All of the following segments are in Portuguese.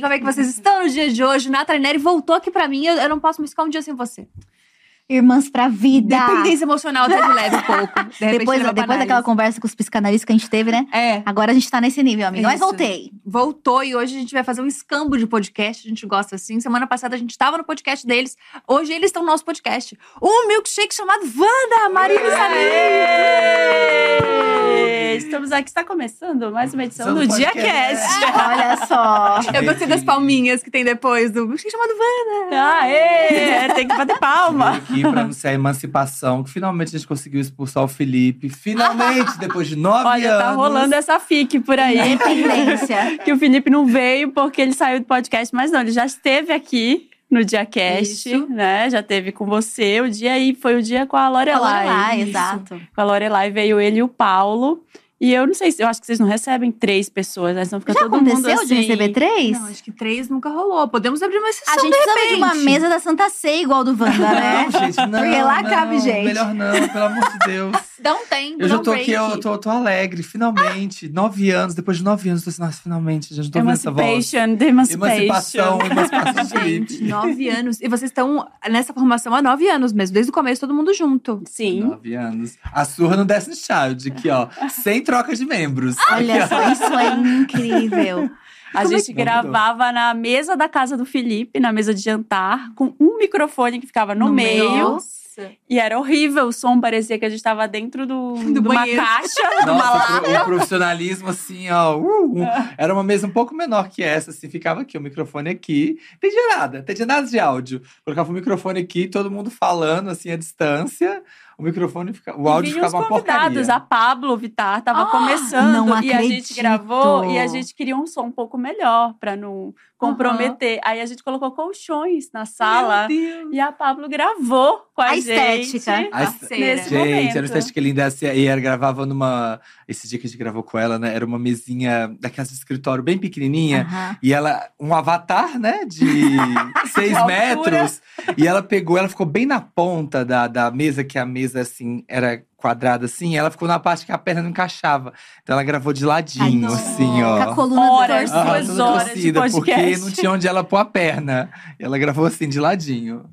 Como é que vocês estão no dia de hoje? Nathalie Neri voltou aqui pra mim. Eu, eu não posso me ficar um dia sem você. Irmãs pra vida. Dependência emocional até de leve um pouco. De repente, Depois, depois daquela conversa com os psicanalistas que a gente teve, né? É. Agora a gente tá nesse nível, amiga. Mas voltei. Voltou e hoje a gente vai fazer um escambo de podcast. A gente gosta assim. Semana passada a gente tava no podcast deles. Hoje eles estão no nosso podcast. Um milkshake chamado Wanda, Marina e Estamos aqui, está começando mais uma edição do do DiaCast. Olha só. Eu gostei das palminhas que tem depois do milkshake chamado Wanda. Aê! Tem que bater palma. aqui pra anunciar a emancipação, que finalmente a gente conseguiu expulsar o Felipe. Finalmente, depois de nove Olha, anos. tá rolando essa fique por aí. Que o Felipe não veio porque ele saiu do podcast, mas não, ele já esteve aqui no DiaCast, Isso. né? Já teve com você o dia aí, foi o dia com a Lorelai. Lorelai, Isso. exato. Com a Lorelai veio ele e o Paulo. E eu não sei se eu acho que vocês não recebem três pessoas, né? Senão fica Já todo mundo aconteceu assim. de receber três? Não, acho que três nunca rolou. Podemos abrir uma exceção A gente de precisava de uma mesa da Santa Ceia igual do Wanda, né? Não, gente, não. Porque lá não, cabe gente. Melhor não, pelo amor de Deus. Dá um tempo, Eu dá já um tô aqui, break. eu tô, tô alegre, finalmente. Nove anos, depois de nove anos, eu tô assim, nossa, finalmente, já não tô ouvindo essa voz. Emancipation. Emancipação, emancipação Gente, nove anos. E vocês estão nessa formação há nove anos mesmo. Desde o começo, todo mundo junto. Sim. Nove anos. A surra no Destiny Child, aqui, ó. sem troca de membros. Olha Aqui, ó. só, isso é incrível. A Como é gente que- gravava na mesa da casa do Felipe, na mesa de jantar, com um microfone que ficava no, No meio. meio. E era horrível, o som parecia que a gente tava dentro do, Do de uma banheiro. caixa, de uma Nossa, lata. pro- o profissionalismo, assim, ó. uh, uh. Era uma mesa um pouco menor que essa, assim, ficava aqui, o microfone aqui. Entendi nada, entendi nada de áudio. Colocava o microfone aqui, todo mundo falando, assim, à distância. O microfone, fica, o áudio ficava os convidados, porcaria. a Pablo Vittar tava Ah, começando não e a gente gravou e a gente queria um som um pouco melhor pra não comprometer. Aí a gente colocou colchões na sala Meu Deus. e a Pablo gravou com a, A gente. estética. A Parceira. Nesse Gente, momento. era uma estética linda. assim, E ela gravava numa. Esse dia que a gente gravou com ela, né? Era uma mesinha daquelas de escritório bem pequenininha. Aham. E ela, um avatar, né, de seis altura. metros. E ela pegou, ela ficou bem na ponta da, da mesa, que a mesa, assim, era quadrada, assim. Ela ficou na parte que a perna não encaixava. Então ela gravou de ladinho, Ai, assim, Com a ó. coluna Horas, torcida. horas de torcida, porque podcast. não tinha onde ela pôr a perna. E ela gravou assim, de ladinho.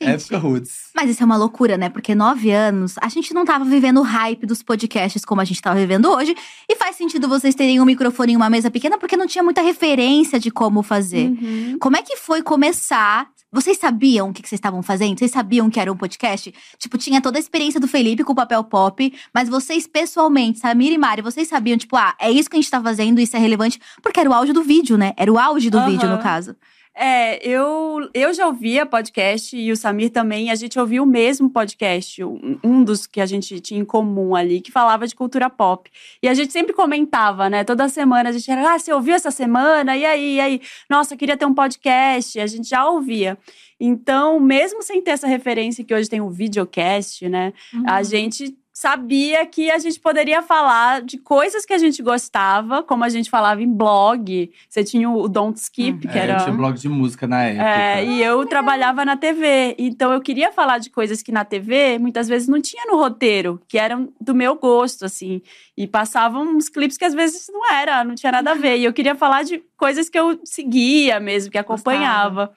Gente, Época Roots. Mas isso é uma loucura, né? Porque nove anos, a gente não tava vivendo o hype dos podcasts como a gente tava vivendo hoje. E faz sentido vocês terem um microfone em uma mesa pequena, porque não tinha muita referência de como fazer. Uhum. Como é que foi começar? Vocês sabiam o que, que vocês estavam fazendo? Vocês sabiam que era um podcast? Tipo, tinha toda a experiência do Felipe com o papel pop, mas vocês pessoalmente, Samir e Mari, vocês sabiam, tipo, ah, é isso que a gente tá fazendo, isso é relevante, porque era o áudio do vídeo, né? Era o auge do Aham. vídeo, no caso. É, eu, eu já ouvia podcast e o Samir também. A gente ouvia o mesmo podcast, um, um dos que a gente tinha em comum ali, que falava de cultura pop. E a gente sempre comentava, né? Toda semana a gente era, ah, você ouviu essa semana? E aí, e aí? Nossa, queria ter um podcast. A gente já ouvia. Então, mesmo sem ter essa referência que hoje tem o videocast, né? A gente sabia que a gente poderia falar de coisas que a gente gostava, como a gente falava em blog. Você tinha o Don't Skip, que É, era. eu tinha blog de música na época. É, e eu trabalhava na TV. Então eu queria falar de coisas que na TV muitas vezes não tinha no roteiro, que eram do meu gosto, assim. E passavam uns clipes que às vezes não era, não tinha nada a ver. E eu queria falar de coisas que eu seguia mesmo, que acompanhava.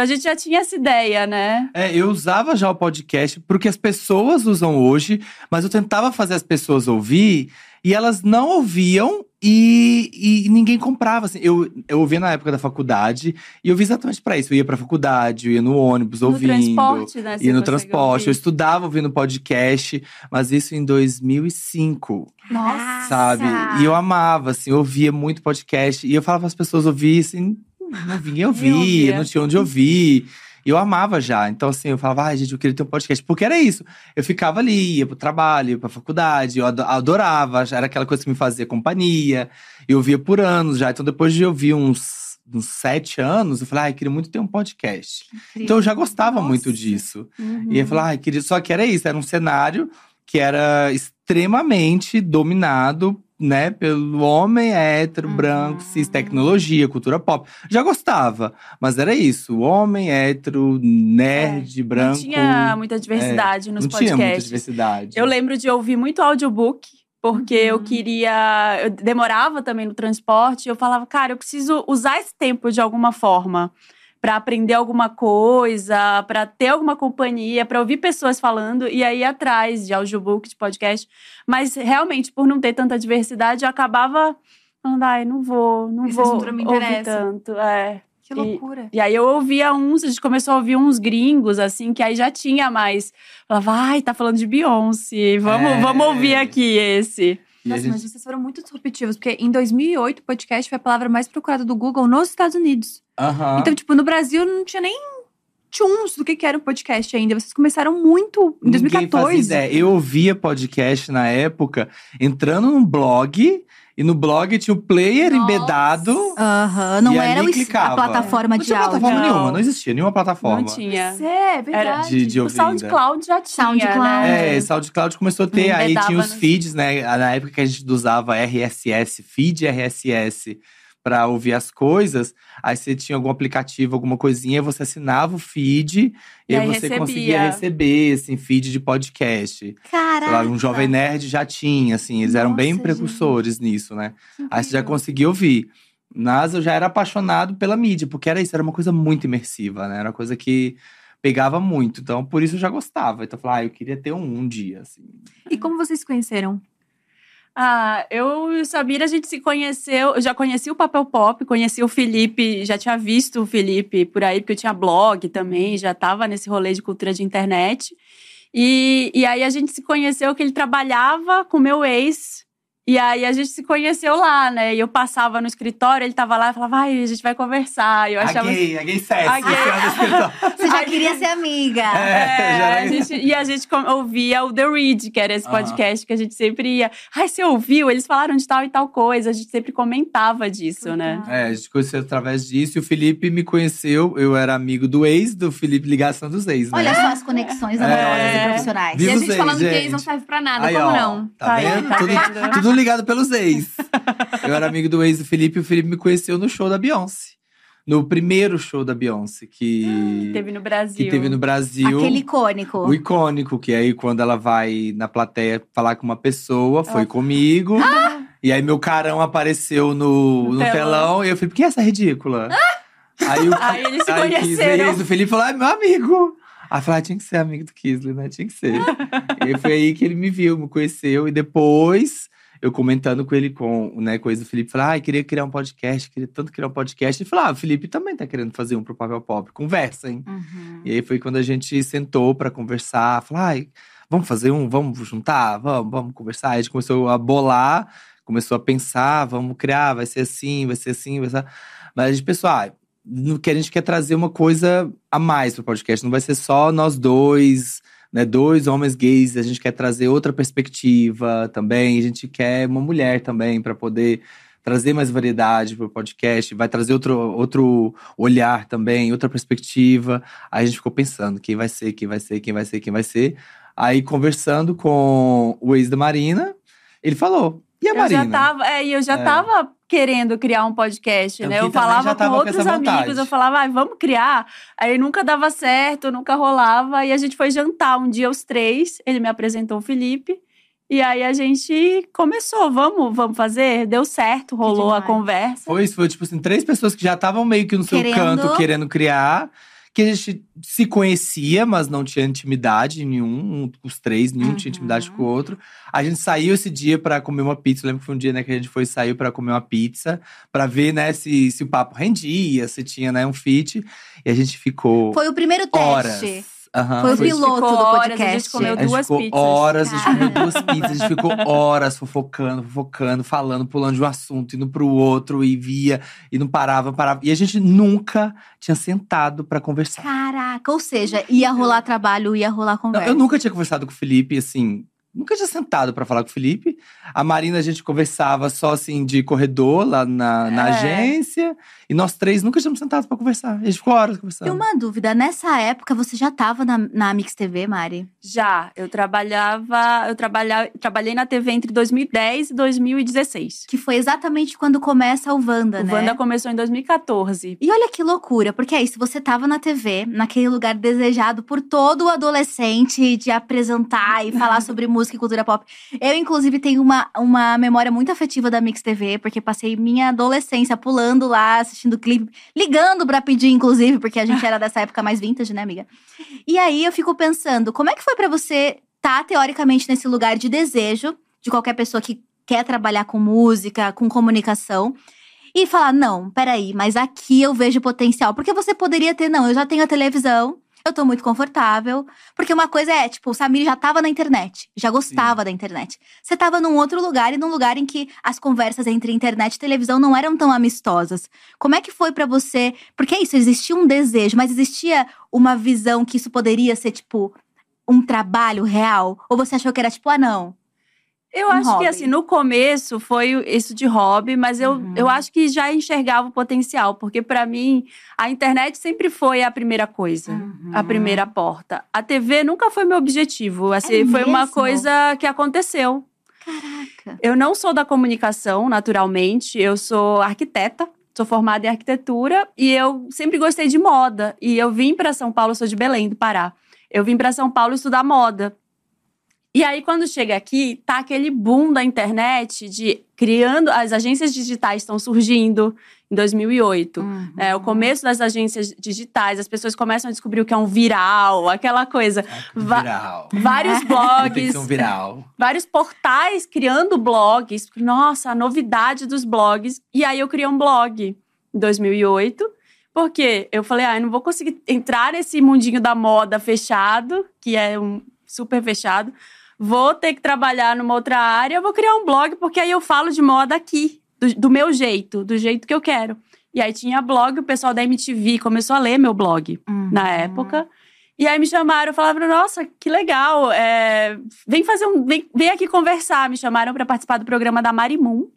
Então a gente já tinha essa ideia, né? É, eu usava já o podcast porque as pessoas usam hoje, mas eu tentava fazer as pessoas ouvir e elas não ouviam e, e ninguém comprava. Assim. Eu, eu ouvia na época da faculdade e eu vi exatamente pra isso. Eu ia pra faculdade, eu ia no ônibus ouvindo. no transporte, né? Ia no transporte, eu ouvir. estudava ouvindo podcast, mas isso em 2005, Nossa! sabe? E eu amava, assim, eu ouvia muito podcast. E eu falava para as pessoas ouvir, assim, não vinha ouvir, não tinha onde ouvir. E eu amava já. Então, assim, eu falava, ai, gente, eu queria ter um podcast. Porque era isso. Eu ficava ali, ia pro trabalho, ia pra faculdade, eu ado- adorava, era aquela coisa que me fazia companhia. Eu ouvia por anos já. Então, depois de ouvir uns, uns sete anos, eu falei, ai, queria muito ter um podcast. Então, eu já gostava Nossa. muito disso. Uhum. E eu falei, ai, queria. Só que era isso, era um cenário que era extremamente dominado, né, pelo homem hétero, Uhum. branco, cis, tecnologia, cultura pop. Já gostava, mas era isso, homem hétero, nerd, branco. Não tinha muita diversidade nos não tinha muita podcasts. diversidade. Eu lembro de ouvir muito audiobook Porque eu queria. Eu demorava também no transporte. Eu falava, cara, eu preciso usar esse tempo de alguma forma para aprender alguma coisa, para ter alguma companhia, para ouvir pessoas falando e aí atrás de audiobook, de podcast. Mas realmente, por não ter tanta diversidade, eu acabava falando, ai, não vou, não Essa vou estrutura me ouvir interessa. tanto. É. Que loucura. E aí eu ouvia uns, a gente começou a ouvir uns gringos, assim, que aí já tinha mais. Falava, ai, tá falando de Beyoncé, vamos, É. vamos ouvir aqui esse. Nossa, gente- mas vocês foram muito disruptivos, porque em 2008 o podcast foi a palavra mais procurada do Google nos Estados Unidos. Aham. Então, tipo, no Brasil não tinha nem tchuns do que que era um podcast ainda. Vocês começaram muito em Ninguém 2014. fazia ideia. Eu ouvia podcast na época, entrando num blog, e no blog tinha o player Nossa. embedado. Aham, não E era ali o a plataforma Não de tinha áudio. plataforma Não. nenhuma, não existia nenhuma plataforma. Não tinha. Isso é verdade. De, de O ouvir ainda. SoundCloud já tinha, SoundCloud. né? É, SoundCloud começou a ter, aí tinha os feeds, né? Na época que a gente usava RSS, feed RSS pra ouvir as coisas, aí você tinha algum aplicativo, alguma coisinha, você assinava o feed e, aí você recebia. conseguia receber, assim, feed de podcast. Lá, Caraca. um Jovem Nerd já tinha, assim, eles eram bem Nossa, precursores nisso, né? Que Aí você já conseguia ouvir. Mas eu já era apaixonado pela mídia, porque era isso, era uma coisa muito imersiva, né? Era uma coisa que pegava muito. Então, por isso eu já gostava. Então, eu falava, ah, eu queria ter um, um dia, assim. E como vocês se conheceram? Ah, eu e o Sabir, a gente se conheceu. Eu já conheci o Papel Pop, conheci o Felipe, já tinha visto o Felipe por aí, porque eu tinha blog também, já tava nesse rolê de cultura de internet. E, e aí a gente se conheceu que ele trabalhava com meu ex. E aí a gente se conheceu lá, né? E eu passava no escritório, ele tava lá e falava, ai, a gente vai conversar. E eu achava. A gay, a gay sexy, A gay. Você já queria ser amiga. É, já É, era a gente- e a gente ouvia o The Read, que era esse podcast que a gente sempre ia. Ai, você ouviu? Eles falaram de tal e tal coisa. A gente sempre comentava disso, né? É, a gente conheceu através disso. E o Felipe me conheceu, eu era amigo do ex, do Felipe Ligação dos Ex, né? Olha só as conexões amorosas É. e profissionais. Viva e a gente ex, falando que ex gente. não serve pra nada, Aí, como ó, não? Tá Aí, vendo? tá tudo, vendo? tudo ligado pelos ex. eu era amigo do ex do Felipe e o Felipe me conheceu no show da Beyoncé. No primeiro show da Beyoncé que, Teve no Brasil. que teve no Brasil. Aquele icônico. O icônico, que aí quando ela vai na plateia falar com uma pessoa, foi comigo. E aí meu carão apareceu no, No no telão. telão. E eu falei, por que essa ridícula? Aí, o, Aí eles se aí conheceram. ex do Felipe falou, ah, meu amigo. Aí falei, ah, tinha que ser amigo do Kisley, né? Tinha que ser. e aí foi aí que ele me viu, me conheceu. E depois, eu comentando com ele, com, né, ex do Felipe, falei, ah, queria criar um podcast, queria tanto criar um podcast. Ele falou, ah, o Felipe também tá querendo fazer um pro Papel Pop. Conversa, hein? Uhum. E aí foi quando a gente sentou pra conversar, falar, ai, vamos fazer um, vamos juntar, vamos, vamos conversar. Aí a gente começou a bolar, começou a pensar, vamos criar, vai ser assim, vai ser assim, vai ser. Mas a gente pensou, ah, que a gente quer trazer uma coisa a mais pro podcast, não vai ser só nós dois, né, dois homens gays, a gente quer trazer outra perspectiva também, a gente quer uma mulher também pra poder trazer mais variedade pro podcast, vai trazer outro, outro olhar também, outra perspectiva. Aí a gente ficou pensando quem vai ser, quem vai ser, quem vai ser, quem vai ser. Aí conversando com o ex da Marina, ele falou: "E a Eu Marina?" já tava, é, e eu já É. tava querendo criar um podcast, Eu né? Eu falava com com outros essa amigos, vontade. eu falava, ai, vamos criar. Aí nunca dava certo, nunca rolava. E a gente foi jantar um dia os três. Ele me apresentou o Felipe. E aí a gente começou, vamos, vamos fazer. Deu certo, rolou a conversa. Foi isso, foi tipo assim, três pessoas que já estavam meio que no seu Querendo. canto, querendo criar. Que a gente se conhecia, mas não tinha intimidade nenhum. um- Os três, nenhum tinha Uhum. intimidade com o outro. A gente saiu esse dia pra comer uma pizza. Eu lembro que foi um dia né, que a gente foi saiu pra comer uma pizza. Pra ver, né, se, se o papo rendia, se tinha, né, um fit. E a gente ficou Foi o primeiro teste. horas. Aham, Foi o piloto do horas, podcast. A gente comeu A gente duas ficou pizzas. horas, a gente comeu duas pizzas, a gente ficou horas fofocando, fofocando, falando, pulando de um assunto, indo pro outro, e via, e não parava, parava. E a gente nunca tinha sentado pra conversar. Caraca, ou seja, ia rolar trabalho, ia rolar Não, conversa. eu nunca tinha conversado com o Felipe, assim. Nunca tinha sentado pra falar com o Felipe. A Marina, a gente conversava só assim de corredor lá na, na É. agência. E nós três nunca tínhamos sentado pra conversar. A gente ficou horas E conversando. uma dúvida, nessa época você já tava na, na Mix TV, Mari? Já, eu trabalhava, eu trabalha, trabalhei na TV entre 2010 e 2016. Que foi exatamente quando começa o Wanda, O né? Wanda começou em 2014. E olha que loucura, porque é isso, você tava na TV, naquele lugar desejado por todo adolescente de apresentar e falar sobre música e cultura pop. Eu, inclusive, tenho uma, uma memória muito afetiva da Mix TV, porque passei minha adolescência pulando lá, assistindo clipe, ligando pra pedir, inclusive, porque a gente era dessa época mais vintage, né, amiga? E aí eu fico pensando, como é que foi pra você estar, tá, teoricamente, nesse lugar de desejo de qualquer pessoa que quer trabalhar com música, com comunicação? e falar: não, peraí, mas aqui eu vejo potencial. Porque você poderia ter, não, eu já tenho a televisão, eu tô muito confortável. Porque uma coisa é, tipo, o Samir já tava na internet, já gostava Sim. da internet. Você tava num outro lugar e num lugar em que as conversas entre internet e televisão não eram tão amistosas. Como é que foi para você? Porque é isso, existia um desejo, mas existia uma visão que isso poderia ser, tipo, um trabalho real? Ou você achou que era tipo, ah, não, eu um acho hobby. que, assim, no começo foi isso de hobby, mas eu, uhum. eu acho que já enxergava o potencial, porque para mim a internet sempre foi a primeira coisa, uhum. a primeira porta. A TV nunca foi meu objetivo, assim, é foi uma coisa que aconteceu. Caraca. Eu não sou da comunicação, naturalmente, eu sou arquiteta. Sou formada em arquitetura e eu sempre gostei de moda. E eu vim para São Paulo, sou de Belém, do Pará. Eu vim para São Paulo estudar moda. E aí, quando chega aqui, tá aquele boom da internet de criando. As agências digitais estão surgindo em 2008. Uhum. É, o começo das agências digitais, as pessoas começam a descobrir o que é um viral, aquela coisa. viral. vários blogs. Tem que ser um viral. Vários portais criando blogs. Nossa, a novidade dos blogs. E aí, eu criei um blog em 2008. Porque eu falei, ah, eu não vou conseguir entrar nesse mundinho da moda fechado, que é um super fechado vou ter que trabalhar numa outra área, vou criar um blog, porque aí eu falo de moda aqui, do, do meu jeito, do jeito que eu quero. E aí tinha blog, o pessoal da MTV começou a ler meu blog uhum. na época. E aí me chamaram, falaram, nossa, que legal, é, vem fazer um, vem, vem aqui conversar. Me chamaram para participar do programa da Marimun.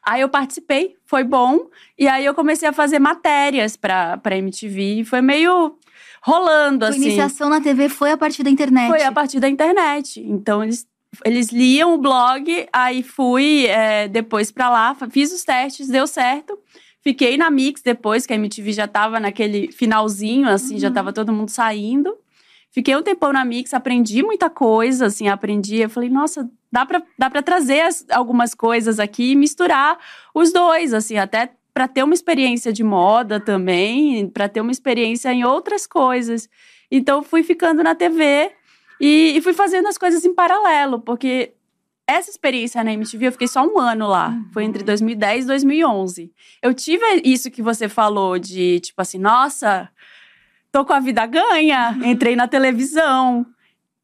Aí eu participei, foi bom. E aí eu comecei a fazer matérias para pra MTV. Foi meio rolando, assim. A iniciação na TV foi a partir da internet. Foi a partir da internet. Então, eles, eles liam o blog, aí fui é, depois pra lá, fiz os testes, deu certo. Fiquei na Mix depois, que a MTV já tava naquele finalzinho, assim, uhum. já tava todo mundo saindo. Fiquei um tempão na Mix, aprendi muita coisa, assim, aprendi. Eu falei, nossa, dá pra, dá pra trazer as, algumas coisas aqui e misturar os dois, assim, até para ter uma experiência de moda também, para ter uma experiência em outras coisas. Então fui ficando na TV e, e, fui fazendo as coisas em paralelo, porque essa experiência na MTV eu fiquei só um ano lá. Uhum. Foi entre 2010 e 2011. Eu tive isso que você falou de tipo assim, nossa, tô com a vida ganha, entrei na televisão.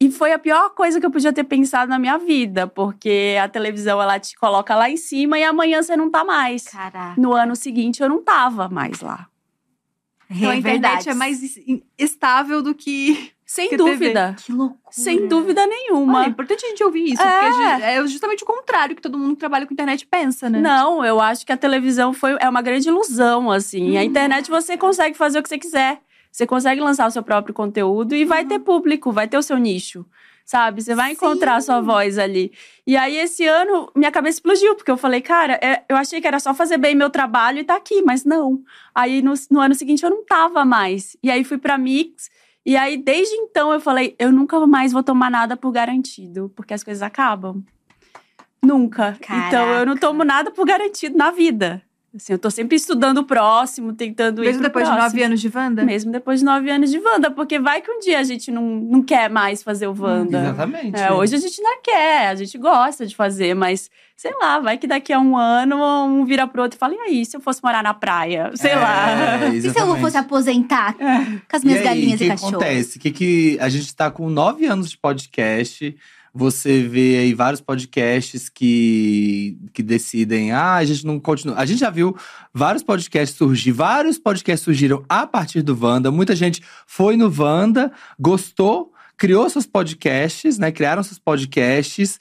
E foi a pior coisa que eu podia ter pensado na minha vida, porque a televisão ela te coloca lá em cima e amanhã você não tá mais. Caraca. No ano seguinte eu não tava mais lá. Então a internet é mais estável do que. Sem que dúvida. TV. Que loucura. Sem dúvida nenhuma. Olha, é importante a gente ouvir isso, é. porque é justamente o contrário que todo mundo que trabalha com internet pensa, né? Não, eu acho que a televisão foi, é uma grande ilusão, assim. Hum. A internet você consegue fazer o que você quiser. Você consegue lançar o seu próprio conteúdo e uhum. vai ter público, vai ter o seu nicho. Sabe? Você vai Sim. encontrar a sua voz ali. E aí, esse ano, minha cabeça explodiu, porque eu falei, cara, é, eu achei que era só fazer bem meu trabalho e tá aqui, mas não. Aí, no, no ano seguinte, eu não tava mais. E aí, fui pra Mix. E aí, desde então, eu falei, eu nunca mais vou tomar nada por garantido, porque as coisas acabam. Nunca. Caraca. Então, eu não tomo nada por garantido na vida. Assim, eu tô sempre estudando o próximo, tentando Mesmo ir depois próximo. de nove anos de Wanda? Mesmo depois de nove anos de Wanda, porque vai que um dia a gente não, não quer mais fazer o Wanda. Hum, exatamente. É, hoje a gente não quer, a gente gosta de fazer, mas sei lá, vai que daqui a um ano um vira pro outro e fala: e aí, se eu fosse morar na praia? Sei é, lá. E se eu fosse aposentar é. com as minhas e aí, galinhas e cachorro? O que acontece? Que, que a gente tá com nove anos de podcast. Você vê aí vários podcasts que, que decidem, ah, a gente não continua. A gente já viu vários podcasts surgir, vários podcasts surgiram a partir do Wanda. Muita gente foi no Wanda, gostou, criou seus podcasts, né? Criaram seus podcasts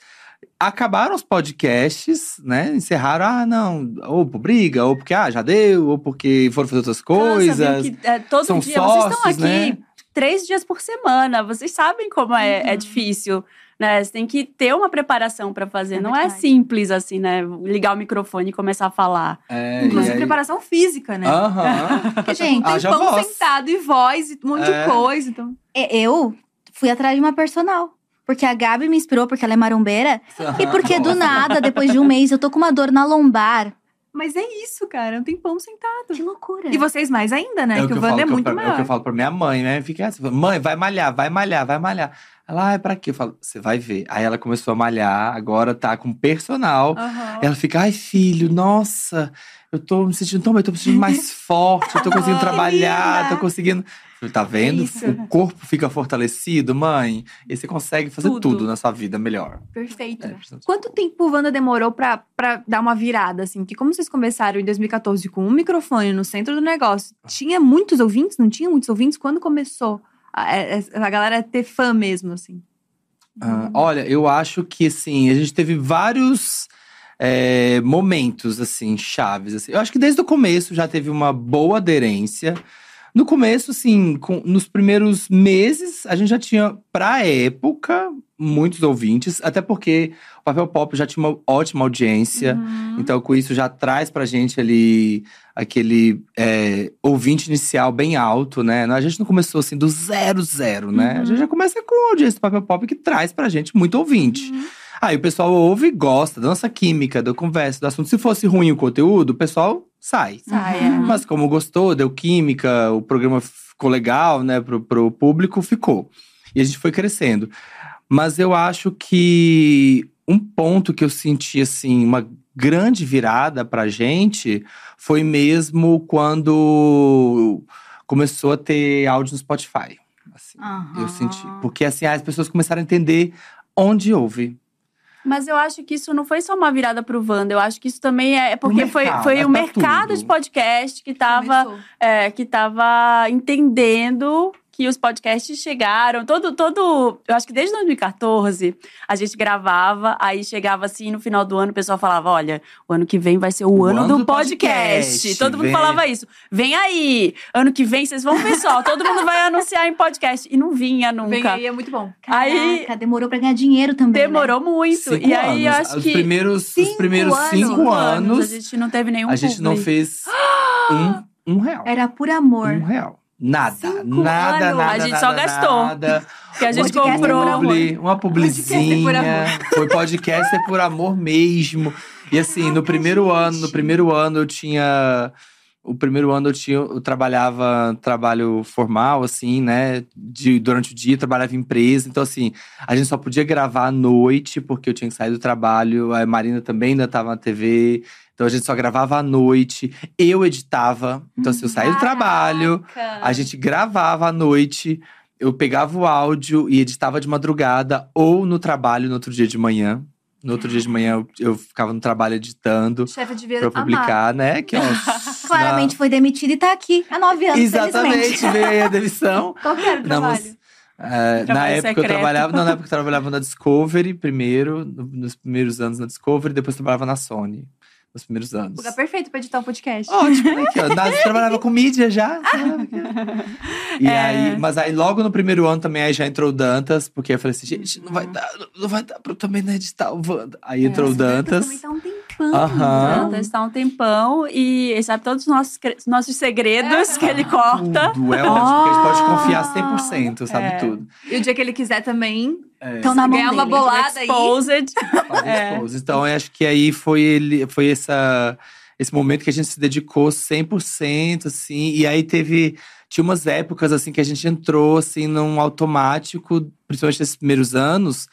acabaram os podcasts, né? Encerraram, ah, não, ou por briga, ou porque ah, já deu, ou porque foram fazer outras coisas. Nossa, que, é, todo São dia sócios, vocês estão aqui né? três dias por semana. Vocês sabem como é, Uhum. é difícil. Né? Você tem que ter uma preparação para fazer. É não é verdade. simples assim, né? Ligar o microfone e começar a falar. É, Inclusive aí- preparação física, né? Aham. Porque, gente, Tem Haja pão voz. sentado e voz e um monte É. de coisa. Então. é, eu fui atrás de uma personal. Porque a Gabi me inspirou, porque ela é marombeira. E porque do nada, depois de um mês, eu tô com uma dor na lombar. Mas é isso, cara. É um tempão sentado. Que loucura. E vocês mais ainda, né? É o que que, o eu Wanda falo é que eu- muito é o que maior. eu falo pra minha mãe, né? Fica assim, mãe, vai malhar, vai malhar, vai malhar. Ela, ah, é pra quê? Eu falo, você vai ver. Aí ela começou a malhar, agora tá com personal. Aham. Ela fica, ai, filho, nossa, eu tô me sentindo tão bem, tô me sentindo mais forte, eu tô conseguindo trabalhar, tô conseguindo. Tá vendo? isso. O corpo fica fortalecido, mãe. E você consegue fazer Tudo. tudo, na sua vida melhor. Perfeito. É, Quanto tempo o Wanda demorou pra, pra dar uma virada, assim? Que como vocês começaram em 2014 com um microfone no centro do negócio, tinha muitos ouvintes? Não tinha muitos ouvintes? Quando começou a, a- a galera ter fã mesmo, assim? Ah, olha, eu acho que assim, a gente teve vários é, momentos assim, chaves. Assim. Eu acho que desde o começo já teve uma boa aderência. No começo, assim, com- nos primeiros meses, a gente já tinha, pra época, muitos ouvintes, até porque o Papel Pop já tinha uma ótima audiência. Uhum. Então, com isso, já traz pra gente ali aquele é, ouvinte inicial bem alto, né? A gente não começou assim do zero, zero, né? Uhum. A gente já começa com a audiência do Papel Pop que traz pra gente muito ouvinte. Uhum. Aí o pessoal ouve e gosta da nossa química, da conversa, do assunto. Se fosse ruim o conteúdo, o pessoal sai. Sai, Uhum. é. Mas como gostou, deu química, o programa ficou legal, né, pro, pro público, ficou. E a gente foi crescendo. Mas eu acho que um ponto que eu senti, assim, uma grande virada pra gente foi mesmo quando começou a ter áudio no Spotify. Assim, Eu senti. Porque, assim, as pessoas começaram a entender onde ouve. Mas eu acho que isso não foi só uma virada pro Wanda. Eu acho que isso também é é porque foi, mercado, foi é o pra mercado tudo. de podcast que tava, é, que tava entendendo que os podcasts chegaram. Todo, todo. Eu acho que desde 2014 a gente gravava, aí chegava assim no final do ano, o pessoal falava: olha, o ano que vem vai ser o, ano, do podcast. podcast, Todo mundo vem. falava isso. Vem aí! Ano que vem vocês vão ver só, todo mundo vai anunciar em podcast. E não vinha nunca. Vem aí, é muito bom. Aí- Caraca, demorou pra ganhar dinheiro também. né? Demorou muito. Cinco e aí eu anos. acho os que. primeiros, os Cinco primeiros anos. cinco anos, A gente não teve nenhum a gente não publi. fez um, um real. Era por amor. Um real. Nada, Cinco nada, anos. nada. A gente nada, só gastou. Nada. Que a gente Podcast é comprou. amor. Publi, uma Podcast é publizinha. Foi podcast é por amor mesmo. E assim, no primeiro ano, no primeiro ano eu tinha. O primeiro ano eu tinha, eu trabalhava trabalho formal, assim, né? De, durante o dia, eu trabalhava em empresa. Então, assim, a gente só podia gravar à noite, porque eu tinha que sair do trabalho. A Marina também ainda estava na TV. Então a gente só gravava à noite. Eu editava. Então, assim, eu saía do trabalho. A gente gravava à noite, eu pegava o áudio e editava de madrugada ou no trabalho no outro dia de manhã. No outro dia de manhã eu, eu ficava no trabalho editando Chefe devia pra amar. publicar, né? Que, ó, Claramente foi demitido e tá aqui há nove na- anos, Exatamente, veio aí a demissão. Qual que era o trabalho? é, na época eu secreto. trabalhava, não, na época eu trabalhava na Discovery primeiro, no- nos primeiros anos na Discovery, depois eu trabalhava na Sony, nos primeiros anos. Lugar perfeito pra editar um podcast. Ótimo, né? Você trabalhava com mídia já? e É. aí, mas aí, logo no primeiro ano também, aí já entrou o Dantas, porque eu falei assim, gente, não vai dar, não vai dar pra eu também não editar o Wanda. Aí entrou o Dantas. Também tá um tempão. Aham. Dantas está um tempão e ele sabe todos os nossos, nossos segredos que ele corta. Tudo, é ótimo, porque a gente pode confiar 100%, sabe É. tudo. E o dia que ele quiser também, É. Então, na mão uma bolada aí. Exposed. Fazer É. Então, eu acho que aí foi ele, foi essa esse momento que a gente se dedicou 100%, assim, e aí teve tinha umas épocas assim que a gente entrou assim num automático, principalmente nesses primeiros anos,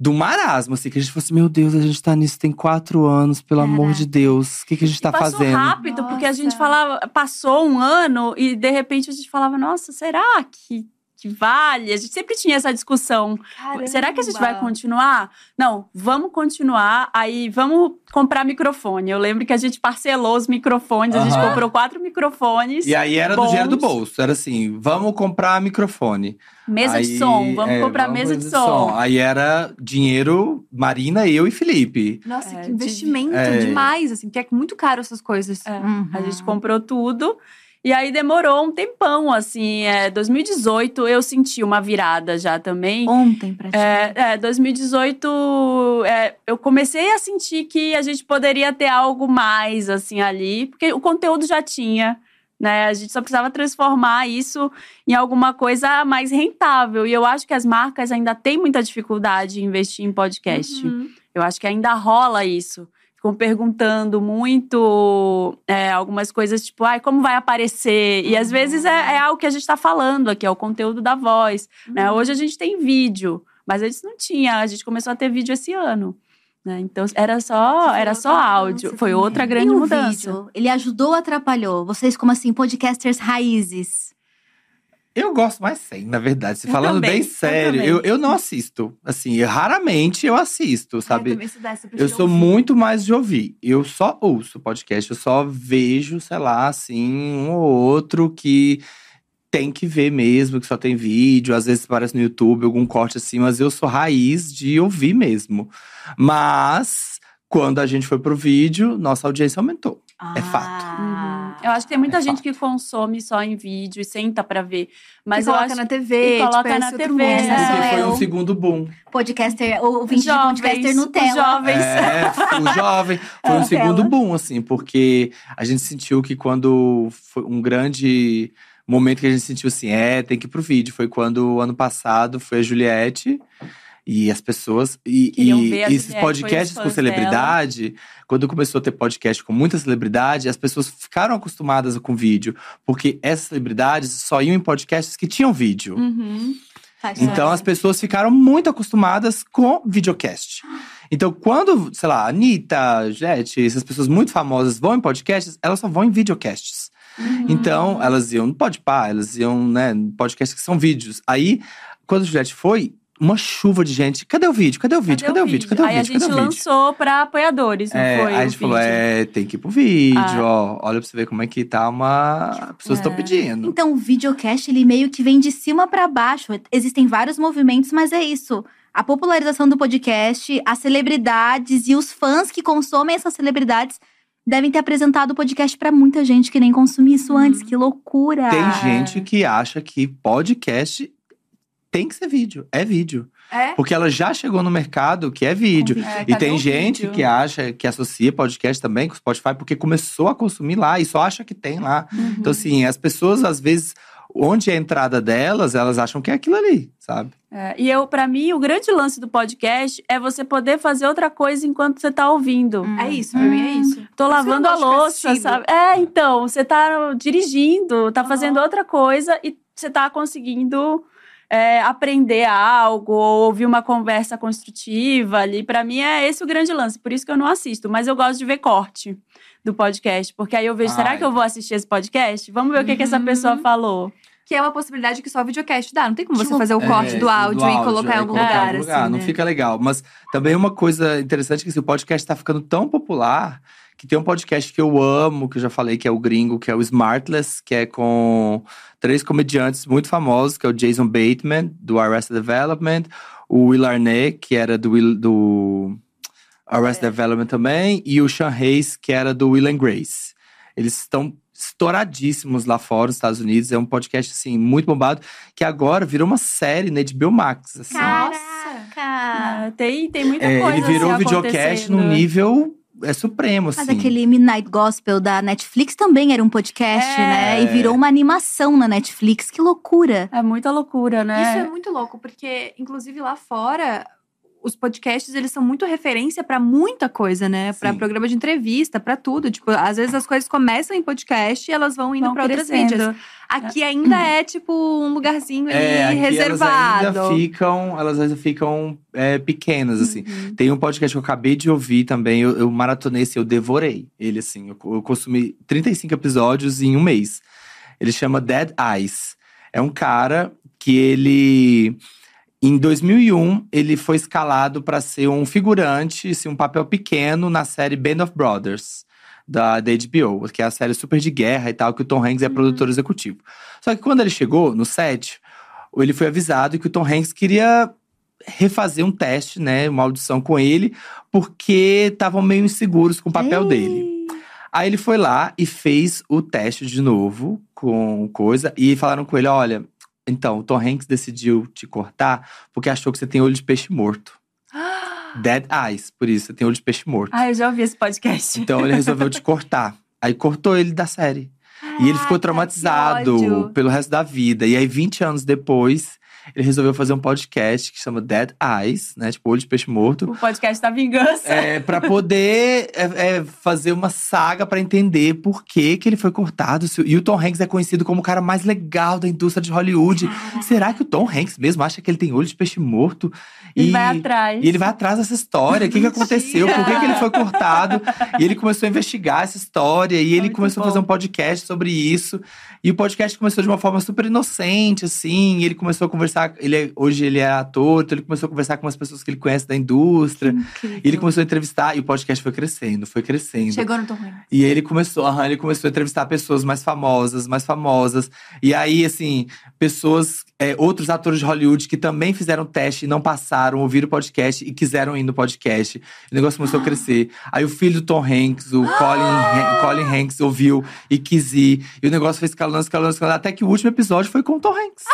do marasmo, assim, que a gente falou assim, meu Deus, a gente tá nisso tem quatro anos, pelo amor de Deus, o que, que a gente tá Passou fazendo? rápido, porque a gente Nossa. falava, passou um ano e de repente a gente falava, nossa, será que, que vale? A gente sempre tinha essa discussão. Será que a gente vai Caramba. continuar? Não, vamos continuar. Aí vamos comprar microfone. Eu lembro que a gente parcelou os microfones, a gente comprou quatro microfones. E aí era do bons. dinheiro do bolso, era assim, vamos comprar microfone. Mesa de Aí, som, vamos é, comprar vamos mesa de som. Aí era dinheiro, Marina, eu e Felipe. Nossa, É, que de- investimento é. demais, assim, porque é muito caro essas coisas. É, Uhum. A gente comprou tudo. E aí demorou um tempão, assim. É, 2018 eu senti uma virada já também. Ontem, praticamente. É, é, 2018, é, eu comecei a sentir que a gente poderia ter algo mais, assim, ali. Porque o conteúdo já tinha. Né? A gente só precisava transformar isso em alguma coisa mais rentável. E eu acho que as marcas ainda têm muita dificuldade em investir em podcast. Uhum. Eu acho que ainda rola isso. Ficam perguntando muito é, algumas coisas, tipo, ai, como vai aparecer? E às vezes é, é algo que a gente está falando aqui, é o conteúdo da voz. Né? Hoje a gente tem vídeo, mas antes não tinha. A gente começou a ter vídeo esse ano. Né? Então era só, era só áudio. Foi outra E grande o mudança. vídeo, ele ajudou ou atrapalhou? Vocês, como assim, podcasters raízes? Eu gosto mais sem, na verdade. Se Eu falando também, bem eu sério, eu, eu não assisto. Assim, eu- raramente eu assisto, Ai, sabe? Eu prefiro sou ouvir. muito mais de ouvir. Eu só ouço podcast. Eu só vejo, sei lá, assim, um ou outro que tem que ver mesmo, que só tem vídeo. Às vezes aparece no YouTube algum corte assim, mas eu sou raiz de ouvir mesmo. Mas quando a gente foi pro vídeo, nossa audiência aumentou. É fato. Ah. Uhum. Eu acho que tem muita É gente fato. que consome só em vídeo e senta pra ver. Mas que eu coloca acho na TV, e coloca tipo, na esse outro TV, né? Porque foi um segundo boom. Podcaster, ouvinte de jovens, podcaster os Nutella. jovens. É, o jovem. Foi um segundo boom, assim, porque a gente sentiu que quando foi um grande momento que a gente sentiu assim, é, tem que ir pro vídeo. Foi quando o ano passado foi a Juliette e as pessoas. E, e esses podcasts com celebridade, quando começou a ter podcast com muita celebridade, as pessoas ficaram acostumadas com vídeo. Porque essas celebridades só iam em podcasts que tinham vídeo. Uhum. Então as pessoas ficaram muito acostumadas com videocast. Então, quando, sei lá, Anitta, Jet, essas pessoas muito famosas vão em podcasts, elas só vão em videocasts. Uhum. Então, elas iam no Podpah, elas iam, né, podcasts que são vídeos. Aí, quando a Juliette foi, uma chuva de gente. Cadê o vídeo? Cadê o vídeo? Cadê, o vídeo? Cadê o Aí vídeo? a Cadê gente o vídeo? lançou pra apoiadores, não É, foi? aí a o gente falou, vídeo? é, tem que ir pro vídeo, Ah. ó. Olha pra você ver como é que tá uma… As pessoas estão É. pedindo. Então, o videocast, ele meio que vem de cima pra baixo. Existem vários movimentos, mas é isso. A popularização do podcast, as celebridades e os fãs que consomem essas celebridades devem ter apresentado o podcast pra muita gente que nem consumia isso Uhum. antes. Que loucura! Tem gente que acha que podcast tem que ser vídeo. É vídeo. É? Porque ela já chegou no mercado que é vídeo. É, E tem gente vídeo? que acha, que associa podcast também com Spotify, porque começou a consumir lá e só acha que tem lá. Uhum. Então, assim, as pessoas, às vezes, onde é a entrada delas, elas acham que é aquilo ali, sabe? É, e eu, para mim, o grande lance do podcast é você poder fazer outra coisa enquanto você tá ouvindo. Hum. É isso, pra mim é isso. Tô Por isso eu lavando a louça, sabe? É, então, você tá dirigindo, tá fazendo outra coisa e você tá conseguindo é, aprender algo ou ouvir uma conversa construtiva ali. Pra mim é esse o grande lance, por isso que eu não assisto, mas eu gosto de ver corte do podcast, porque aí eu vejo, será Ai. que eu vou assistir esse podcast? Vamos ver o que, que essa Uhum. pessoa falou. Que é uma possibilidade que só o videocast dá. Não tem como você fazer o É, corte do áudio, e colocar em é, algum colocar lugar, em algum lugar, assim, Não né? fica legal. Mas também uma coisa interessante é que esse podcast tá ficando tão popular que tem um podcast que eu amo, que eu já falei que é o gringo, que é o Smartless, que é com três comediantes muito famosos, que é o Jason Bateman, do Arrested Development, o Will Arnett, que era do, Will- do Arrested Development também, e o Sean Hayes, que era do Will and Grace. Eles estão estouradíssimos lá fora, nos Estados Unidos. É um podcast, assim, muito bombado, que agora virou uma série na HBO Max, assim. Caraca! Ah, tem, tem muita É, coisa ele virou assim, videocast num nível é supremo, assim. Mas aquele Midnight Gospel da Netflix também era um podcast, É. né? E virou uma animação na Netflix. Que loucura! É muita loucura, né? Isso é muito louco, porque, inclusive, lá fora, os podcasts, eles são muito referência pra muita coisa, né? Pra Sim. programa de entrevista, pra tudo. Tipo, às vezes as coisas começam em podcast e elas vão indo pra outras mídias. Aqui ainda é, tipo, um lugarzinho É, reservado. elas ainda ficam, elas ainda ficam é, pequenas, assim. Uhum. Tem um podcast que eu acabei de ouvir também, eu, eu maratonei esse, eu devorei ele, assim. Eu, eu consumi 35 episódios em um mês. Ele chama Dead Eyes. É um cara que ele… Em 2001, ele foi escalado para ser um figurante, assim, um papel pequeno na série Band of Brothers, da, da HBO, que é a série super de guerra e tal, que o Tom Hanks é produtor executivo. Só que quando ele chegou no set, ele foi avisado que o Tom Hanks queria refazer um teste, né, uma audição com ele, porque estavam meio inseguros com o papel dele. Aí ele foi lá e fez o teste de novo com coisa e falaram com ele, olha, então, o Tom Hanks decidiu te cortar porque achou que você tem olho de peixe morto. Dead eyes, por isso, você tem olho de peixe morto. Ah, eu já ouvi esse podcast. Então ele resolveu te cortar. Aí cortou ele da série. E ele ficou traumatizado pelo resto da vida. E aí, 20 anos depois, ele resolveu fazer um podcast que chama Dead Eyes, né? Tipo, olho de peixe morto. O podcast da vingança. É, para poder é, é, fazer uma saga pra entender por que, que ele foi cortado. E o Tom Hanks é conhecido como o cara mais legal da indústria de Hollywood. Será que o Tom Hanks mesmo acha que ele tem olho de peixe morto? Ele E- vai atrás. e ele vai atrás dessa história. O que, que aconteceu? Por que, que ele foi cortado? E ele começou a investigar essa história. E ele Muito começou a bom. fazer um podcast sobre isso. E o podcast começou de uma forma super inocente, assim. E ele começou a conversar. Ele é- hoje ele é ator, então ele começou a conversar com as pessoas que ele conhece da indústria. E ele começou a entrevistar. E o podcast foi crescendo, foi crescendo. Chegou no Tom Hanks. E ele começou, aham, ele começou a entrevistar pessoas mais famosas, mais famosas. E aí, assim, pessoas, é, outros atores de Hollywood que também fizeram teste e não passaram, ouviram o podcast e quiseram ir no podcast. O negócio começou a crescer. Aí o filho do Tom Hanks, o Colin, Colin Hanks, ouviu e quis ir. E o negócio foi escalando, escalando, escalando. Até que o último episódio foi com o Tom Hanks.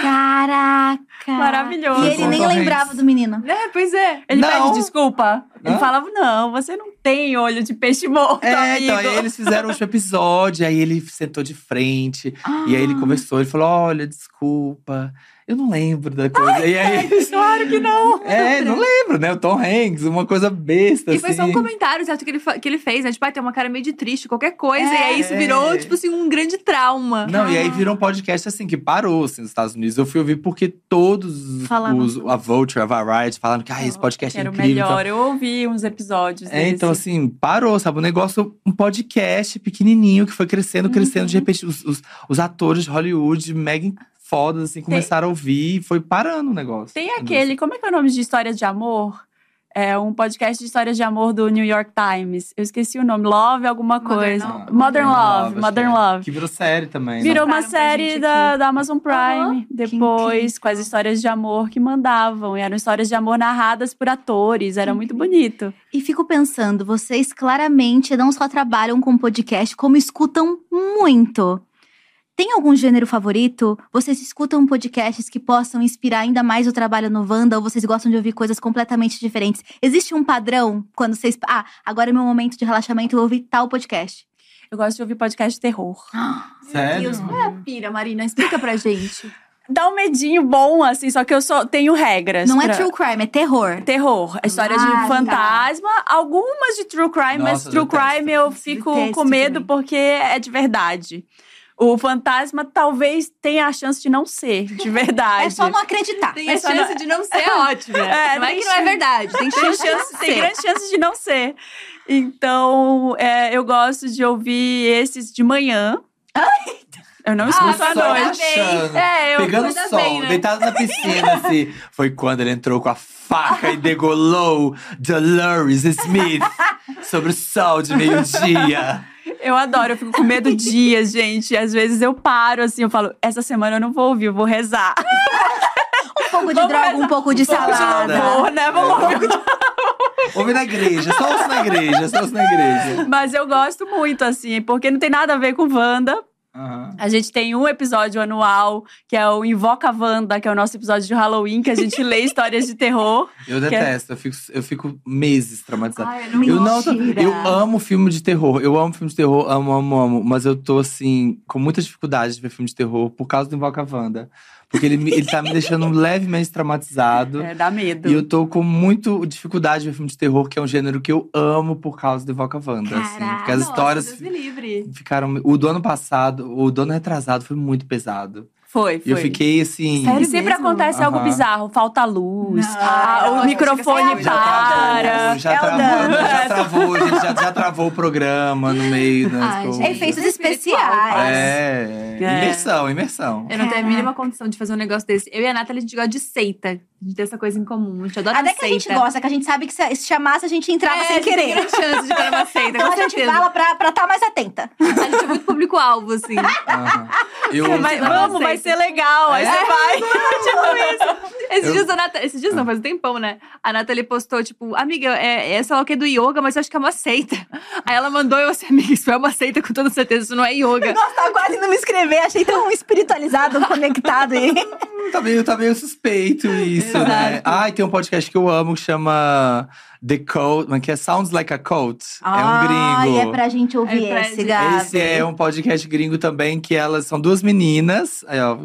Caraca! Maravilhoso. E ele nem lembrava do menino. É, pois é. Ele Não. pede desculpa. Ele Hã? falava: não, você não tem olho de peixe morto, É, amigo. então aí eles fizeram o último episódio, aí ele sentou de frente. E aí ele conversou, ele falou: olha, desculpa, eu não lembro da coisa. e aí. Claro que não. É, não lembro, né? O Tom Hanks, uma coisa besta, E foi só um assim. comentário certo, que, ele, que ele fez, né? Tipo, ah, tem uma cara meio de triste, qualquer coisa. É. E aí isso virou, tipo assim, um grande trauma. Não, e aí virou um podcast assim que parou assim, nos Estados Unidos. Eu fui ouvir porque todos Falavam os, a Vulture, a Variety, falaram que ah, esse podcast é Era o incrível. então- melhor. Eu ouvi uns episódios É, então assim, parou, sabe? Um negócio, um podcast pequenininho que foi crescendo, crescendo. Uhum. De repente, os, os, os atores de Hollywood, mega fodas, assim, começaram a ouvir e foi parando o negócio. Tem aquele, como é que é o nome de histórias de amor? É um podcast de histórias de amor do New York Times. Eu esqueci o nome. Love alguma Modern coisa. Love. Modern Love. acho Modern que é. Love. Que virou série também. né? Virou uma série da, da Amazon Prime. Depois, com as histórias de amor que mandavam. E eram histórias de amor narradas por atores. Era muito bonito. E fico pensando, vocês claramente não só trabalham com podcast, como escutam muito. Tem algum gênero favorito? Vocês escutam podcasts que possam inspirar ainda mais o trabalho no Wanda ou vocês gostam de ouvir coisas completamente diferentes? Existe um padrão quando vocês. Ah, agora é meu momento de relaxamento, eu vou ouvir tal podcast. Eu gosto de ouvir podcast de terror. Sério? Deus, qual é a pira, Marina? Explica pra gente. Dá um medinho bom, assim, só que eu só tenho regras. Não é pra- true crime, é terror. Terror. A história Ah, de tá. fantasma. Algumas de true crime, mas Nossa, eu true detesto. crime eu fico Detesto com medo também. porque é de verdade. O fantasma talvez tenha a chance de não ser de verdade. É só não acreditar. Tem Mas a só chance de não ser ótima. É, não é tem que não é verdade. Tem Tem, chance, de não chance, tem ser. grande chance de não ser. Então, é, eu gosto de ouvir esses de manhã. Eu não escuto Ah, à noite. achando. É, eu Pegando sol, bem, né? deitado na piscina, assim. Foi quando ele entrou com a faca e degolou Dolores Smith sobre o sol de meio-dia. Eu adoro, eu fico com medo dias, gente. Às vezes eu paro assim, eu falo, essa semana eu não vou ouvir, eu vou rezar. Um pouco de Vamos droga, rezar. um pouco de Um pouco de salada. louvor, né? Vamos ouvir. Ouve na igreja, só ouço na igreja, só ouço na igreja. Mas eu gosto muito, assim, porque não tem nada a ver com Wanda. Aham. A gente tem um episódio anual, que é o Invoca Wanda, que é o nosso episódio de Halloween, que a gente lê histórias de terror. Eu detesto, eu fico, eu fico meses traumatizado. Ai, eu Eu não, eu amo filme de terror. Eu amo filme de terror, amo, amo, amo. Mas eu tô assim, com muita dificuldade de ver filme de terror por causa do Invoca Wanda. Porque ele, ele tá me deixando levemente traumatizado. É, dá medo. E eu tô com muito dificuldade de ver filme de terror, que é um gênero que eu amo por causa do Invoca Wanda. Assim, porque as Nossa, histórias Deus me livre. ficaram. O do ano passado, o do ano retrasado foi muito pesado. Foi, E foi. eu fiquei assim. Sério? E sempre mesmo? acontece algo bizarro, falta luz, Não, ah, não, o microfone Já para. travou, já é travou, dano. já travou, gente, já, já travou o programa no meio das Ai, coisas. gente. Efeitos especiais. É, É. imersão, imersão. Eu não tenho a mínima condição de fazer um negócio desse. Eu e a Nathalie, a gente gosta de seita. A gente tem essa coisa em comum. A gente adora Até uma que a gente gosta, que a gente sabe que se se chamasse, a gente entrava É, sem a gente querer. Tem grande chance de estar numa seita, Então a gente certeza. fala pra estar tá mais atenta. A gente é muito público-alvo, assim. Eu, Mas Você vai vamos, vai. Ser legal. Aí É. você vai. tipo isso. Esses dias, a Nata... Esses dias não, faz um tempão, né? A Nathalie postou, tipo, amiga, é, é sei lá o que é do yoga, mas eu acho que é uma seita. Aí ela mandou eu assim, amiga, isso é uma seita com toda certeza, isso não é yoga. Nossa, tava quase indo me inscrever. Achei tão espiritualizado, conectado aí. Tá meio, tá meio suspeito isso, né? Exato. Ah, e tem um podcast que eu amo que chama The Code, mas que é Sounds Like a Cult. é um gringo. Ai, é pra gente ouvir É pra esse, Gabi. Esse é um podcast gringo também, que elas são duas meninas, aí, ó,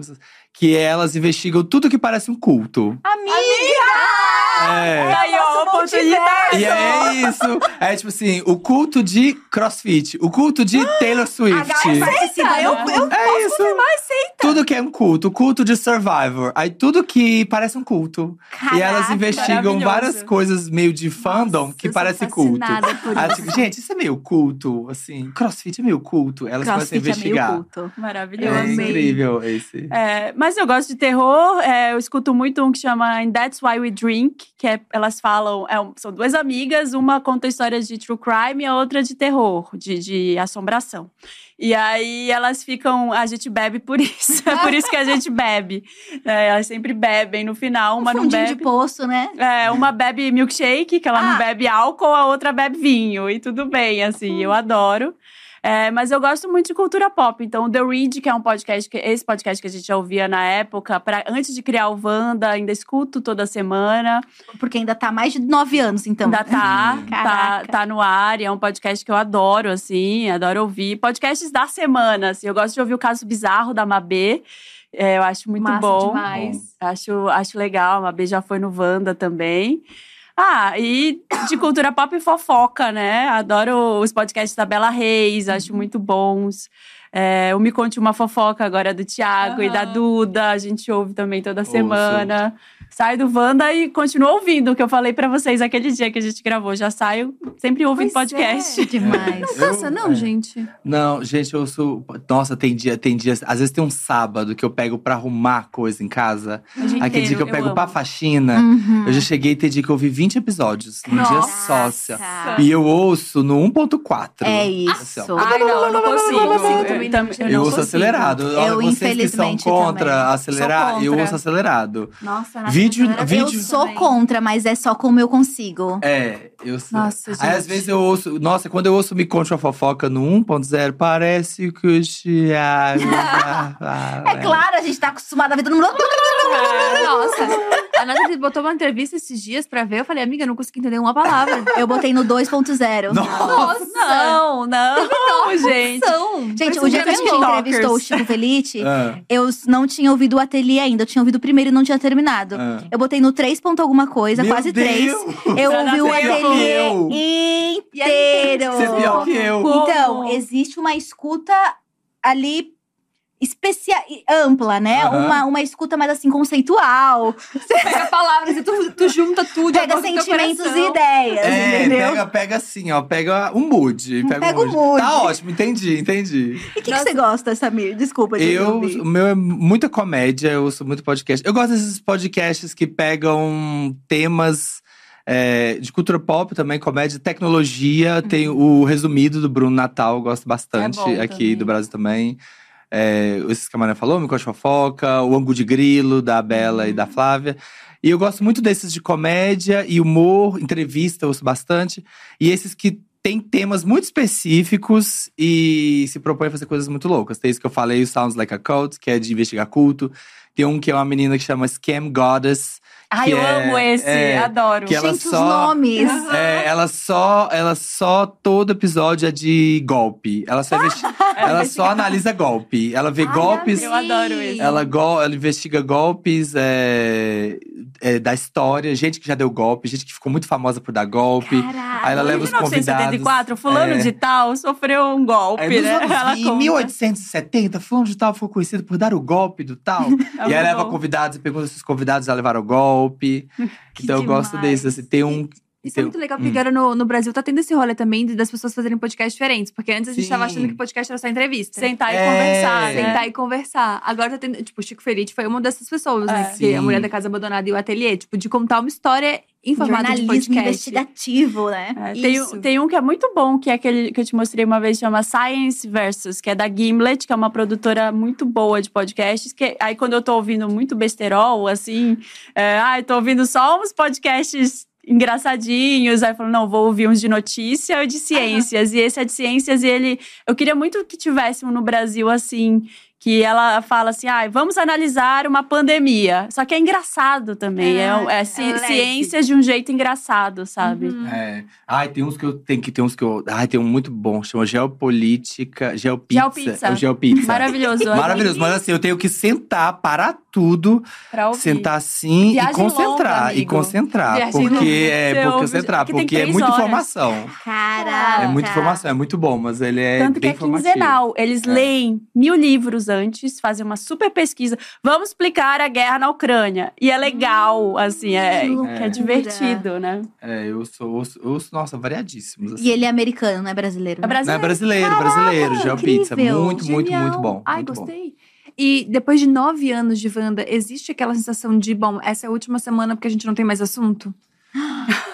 que elas investigam tudo que parece um culto. Amiga! É. Aí, ó, Nosso oportunidade. E é isso. É tipo assim, o culto de CrossFit, o culto de Taylor Swift. Participa, eu, eu É isso. Tudo que é um culto, o culto de Survivor. Aí tudo que parece um culto. e elas Caraca, investigam várias coisas meio de fandom que eu sou parece culto. por Aí digo, gente, isso é meio culto, assim. CrossFit é meio culto. Elas começam a Crossfit é meio investigar. culto. Maravilhoso. é incrível esse. É, mas eu gosto de terror. é, eu escuto muito um que chama And That's Why We Drink, que é, elas falam, é são duas amigas, uma conta histórias de true crime e a outra de terror, de, de assombração. E aí elas ficam, a gente bebe por isso, é por isso que a gente bebe. É, elas sempre bebem no final, uma um não fundinho bebe. de poço, né? É, uma bebe milkshake, que ela Ah. não bebe álcool, a outra bebe vinho. E tudo bem, assim, Hum. eu adoro. É, mas eu gosto muito de cultura pop. Então, o The Read, que é um podcast, que, esse podcast que a gente já ouvia na época, pra, antes de criar o Wanda, ainda escuto toda semana. Porque ainda tá mais de nove anos, então. Ainda tá, tá, Caraca. tá no ar. E é um podcast que eu adoro, assim, adoro ouvir. Podcasts da semana, assim. Eu gosto de ouvir o Caso Bizarro da Mabê. É, eu acho muito Massa bom. demais. Acho, acho legal. A Mabê já foi no Wanda também. Ah, e de cultura pop e fofoca, né? Adoro os podcasts da Bela Reis, acho muito bons. É, o Me Conte Uma Fofoca agora é do Thiago e da. Duda, a gente ouve também toda Ouço. semana. Saio do Wanda e continuo ouvindo o que eu falei pra vocês aquele dia que a gente gravou. Já saio sempre ouvindo Pois podcast. é. Demais. Nossa, Eu- não, é. gente. Não, gente, eu sou. Nossa, tem dia, tem dias. Às vezes tem um sábado que eu pego pra arrumar coisa em casa. Aquele dia que eu inteiro, pego pra amo. faxina. Uhum. Eu já cheguei a ter dia que eu ouvi 20 episódios num dia só. Nossa. assim, ó. E eu ouço no 1.4. É Assim, isso. ó. Ai, não, eu não consigo. Eu não consigo Eu, não. eu Eu não ouço consigo. acelerado. Eu, Vocês que são infelizmente, contra também. acelerar, Sou eu ouço acelerado. Nossa, Vídeo- vídeo- Eu sou também. contra, mas é só como eu consigo. É, eu sou. Nossa, Aí gente. às vezes eu ouço. Nossa, quando eu ouço Me Conte uma Fofoca no 1.0, parece que o Thiago. É claro, a gente tá acostumado a mundo. Nossa, a Nath botou uma entrevista esses dias pra ver. Eu falei, amiga, eu não consegui entender uma palavra. Eu botei no 2.0. Nossa. Não, não, não, gente. Gente, Parece o dia que a gente entrevistou o Chico Felice, Ah, eu não tinha ouvido o ateliê ainda. Eu tinha ouvido o primeiro e não tinha terminado. ah. Eu botei no 3 ponto alguma coisa, Meu quase 3. Deus! Eu Você ouvi o ateliê eu. inteiro. Você é pior que eu. Então, existe uma escuta ali especia ampla, né? Aham. Uma, uma escuta mais assim conceitual. Pega palavras e tu, tu junta tudo. Pega sentimentos e ideias, É, entendeu? pega, pega assim, ó. Pega um mood. Pega, Pega um o mood. mood. Tá ótimo, entendi, entendi. E o que, que você gosta, Samir? Desculpa, te Eu, o meu é muita comédia, eu ouço muito podcast. Eu gosto desses podcasts que pegam temas é, de cultura pop também, comédia, tecnologia. Tem o resumido do Bruno Natal, gosto bastante É aqui também. do Brasil também. É, esses que a Maria falou, Me Conte Fofoca, o Angu de Grilo, da Bela e da Flávia. E eu gosto muito desses de comédia e humor, entrevista, eu ouço bastante. E esses que têm temas muito específicos e se propõem a fazer coisas muito loucas. Tem isso que eu falei, o Sounds Like a Cult, que é de investigar culto. Tem um que é uma menina que chama Scam Goddess. Ai, eu é- amo esse, é, adoro. que Gente, os só- nomes. É, ela só, ela só, todo episódio é de golpe. Ela só, ela só analisa golpe. Ela vê Ai, golpes. Eu adoro esse. Ela, go- ela investiga golpes é, é, da história, gente que já deu golpe, gente que ficou muito famosa por dar golpe. Caraca. Aí ela leva os convidados. 1974, fulano É. de tal sofreu um golpe, Aí, né? anos em conta. 1870, fulano de tal ficou conhecido por dar o golpe do tal. e aí leva convidados e pergunta se os convidados já levaram o golpe. então eu gosto demais. desse. Assim, tem um. Isso é muito legal, hum. porque agora no, no Brasil tá tendo esse rolê também das pessoas fazerem podcasts diferentes. Porque antes a gente tava Sim. achando que podcast era só entrevista. Sentar e É. conversar, né? Sentar e conversar. Agora tá tendo. Tipo, o Chico Felice foi uma dessas pessoas, né? É. Que a. Mulher da Casa Abandonada e o Ateliê. Tipo, de contar uma história em formato de podcast. investigativo, né? É, tem, Isso. um- tem um que é muito bom, que é aquele que eu te mostrei uma vez, chama Science Versus, que é da Gimlet, que é uma produtora muito boa de podcasts. Que aí, quando eu tô ouvindo muito besterol, assim, é, ah, eu tô ouvindo só uns podcasts engraçadinhos. Aí eu falo, não, vou ouvir uns de notícia ou de ciências. E esse é de ciências, e ele. Eu queria muito que tivesse um no Brasil assim. Que ela fala assim, ah, vamos analisar uma pandemia. Só que é engraçado também. É, Ah, é, é ci- leve. ciências de um jeito engraçado, sabe? Uhum. É. Ai, tem uns que eu tenho que tem uns que eu. Ai, tem um muito bom, chama Geopolítica. Geopizza. Geopizza. É o Geopizza. Maravilhoso. Maravilhoso, mas assim, eu tenho que sentar, parar tudo, Pra ouvir. sentar assim Viagem e concentrar. longa, e concentrar. Viagem porque longa. é porque concentrar, que tem porque é muita horas. informação. Caraca. É muita informação, é muito bom, mas ele é Tanto que bem é informativo. quinzenal. Eles É. leem mil livros antes, fazem uma super pesquisa. Vamos explicar a guerra na Ucrânia. E é legal, assim, é, loucura. é divertido, né? É, eu sou, eu sou- eu sou- nossa, variadíssimos. assim. E ele é americano, não é brasileiro. É né? Não, é brasileiro. brasileiro, brasileiro, Geopizza. incrível. Muito, muito, Genial. muito bom. Ai, muito bom. gostei. E depois de nove anos de Wanda, existe aquela sensação de, bom, essa é a última semana porque a gente não tem mais assunto?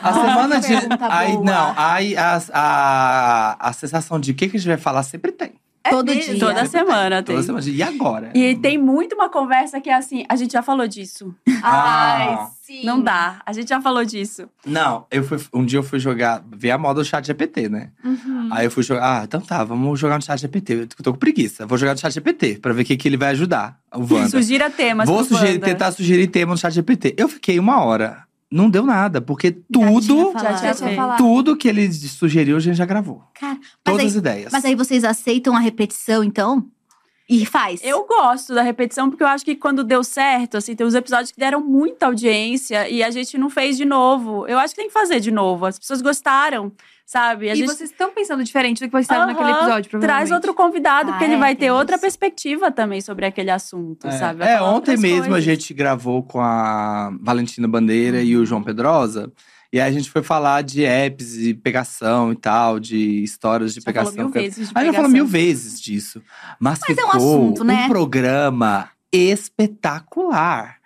A semana de. Aí, boa. não, aí a, a, a sensação de o que, que a gente vai falar sempre tem. Todo mesmo? dia. Toda semana tem. Toda semana. E agora? E tem muito uma conversa que é assim, a gente já falou disso. Ah. sim. Não dá. A gente já falou disso. Não, eu fui, um dia eu fui jogar, ver a moda do chat GPT, né? Uhum. Aí eu fui jogar, ah, então tá, vamos jogar no chat GPT. Eu tô com preguiça, vou jogar no chat GPT pra ver o que, que ele vai ajudar, o Wanda. Sugira temas Vou sugerir, tentar sugerir tema no chat GPT. Eu fiquei uma hora, não deu nada, porque tudo, tinha Já falado. tinha tudo que ele sugeriu a gente já gravou. Cara, Todas aí, as ideias. mas aí vocês aceitam a repetição, então? E faz? Eu gosto da repetição, porque eu acho que quando deu certo, assim, tem uns episódios que deram muita audiência e a gente não fez de novo. Eu acho que tem que fazer de novo. As pessoas gostaram, sabe? A E gente vocês estão pensando diferente do que vocês estavam naquele Aham, episódio, traz outro convidado, porque Ah, ele é, vai ter outra isso. perspectiva também sobre aquele assunto, É, sabe? Vai é, ontem mesmo a coisas. gente gravou com a Valentina Bandeira e o João Pedrosa. E aí a gente foi falar de apps e pegação e tal, de histórias de Já falou pegação. mil vezes de A gente já falou mil vezes disso. Mas, Mas é um ficou assunto, né? um programa espetacular.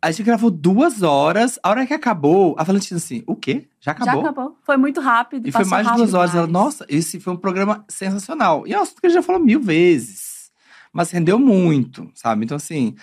A gente gravou duas horas. A hora que acabou, a Valentina assim, o quê? Já acabou? Já acabou. Foi muito rápido. E foi mais de duas horas. Ela. Nossa, esse foi um programa sensacional. E é um assunto que a gente já falou mil vezes. Mas rendeu muito, sabe? Então, assim.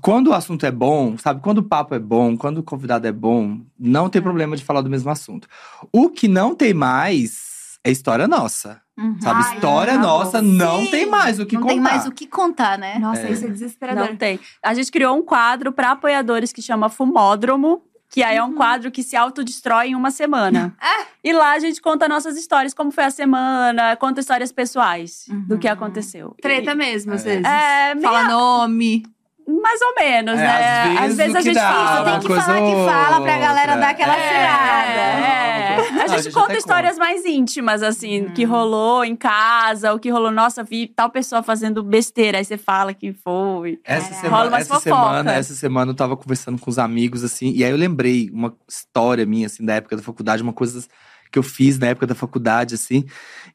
Quando o assunto é bom, sabe? Quando o papo é bom, quando o convidado é bom, não tem problema de falar do mesmo assunto. O que não tem mais é história nossa. Uhum. Sabe? Ai, história acabou. nossa não Sim, tem mais o que não contar. tem mais o que contar, né? Nossa, É. isso é desesperador. Não tem. A gente criou um quadro para apoiadores que chama Fumódromo. Que aí é Uhum. um quadro que se autodestrói em uma semana. Ah! E lá a gente conta nossas histórias, como foi a semana, conta histórias pessoais do que Uhum. aconteceu. Treta mesmo, às É. vezes. É, meio- Fala nome. Mais ou menos, É, né? às vezes a o que gente dá, uma tem que falar que fala pra galera outra. dar aquela É, freada. é. Não, A a gente conta histórias mais íntimas, assim, Uhum. que rolou em casa, o que rolou, nossa, vi tal pessoa fazendo besteira, aí você fala quem foi. Essa Caraca. semana, Rola umas essa fofocas. semana, essa semana eu tava conversando com os amigos, assim, e aí eu lembrei uma história minha, assim, da época da faculdade, uma coisa que eu fiz na época da faculdade, assim.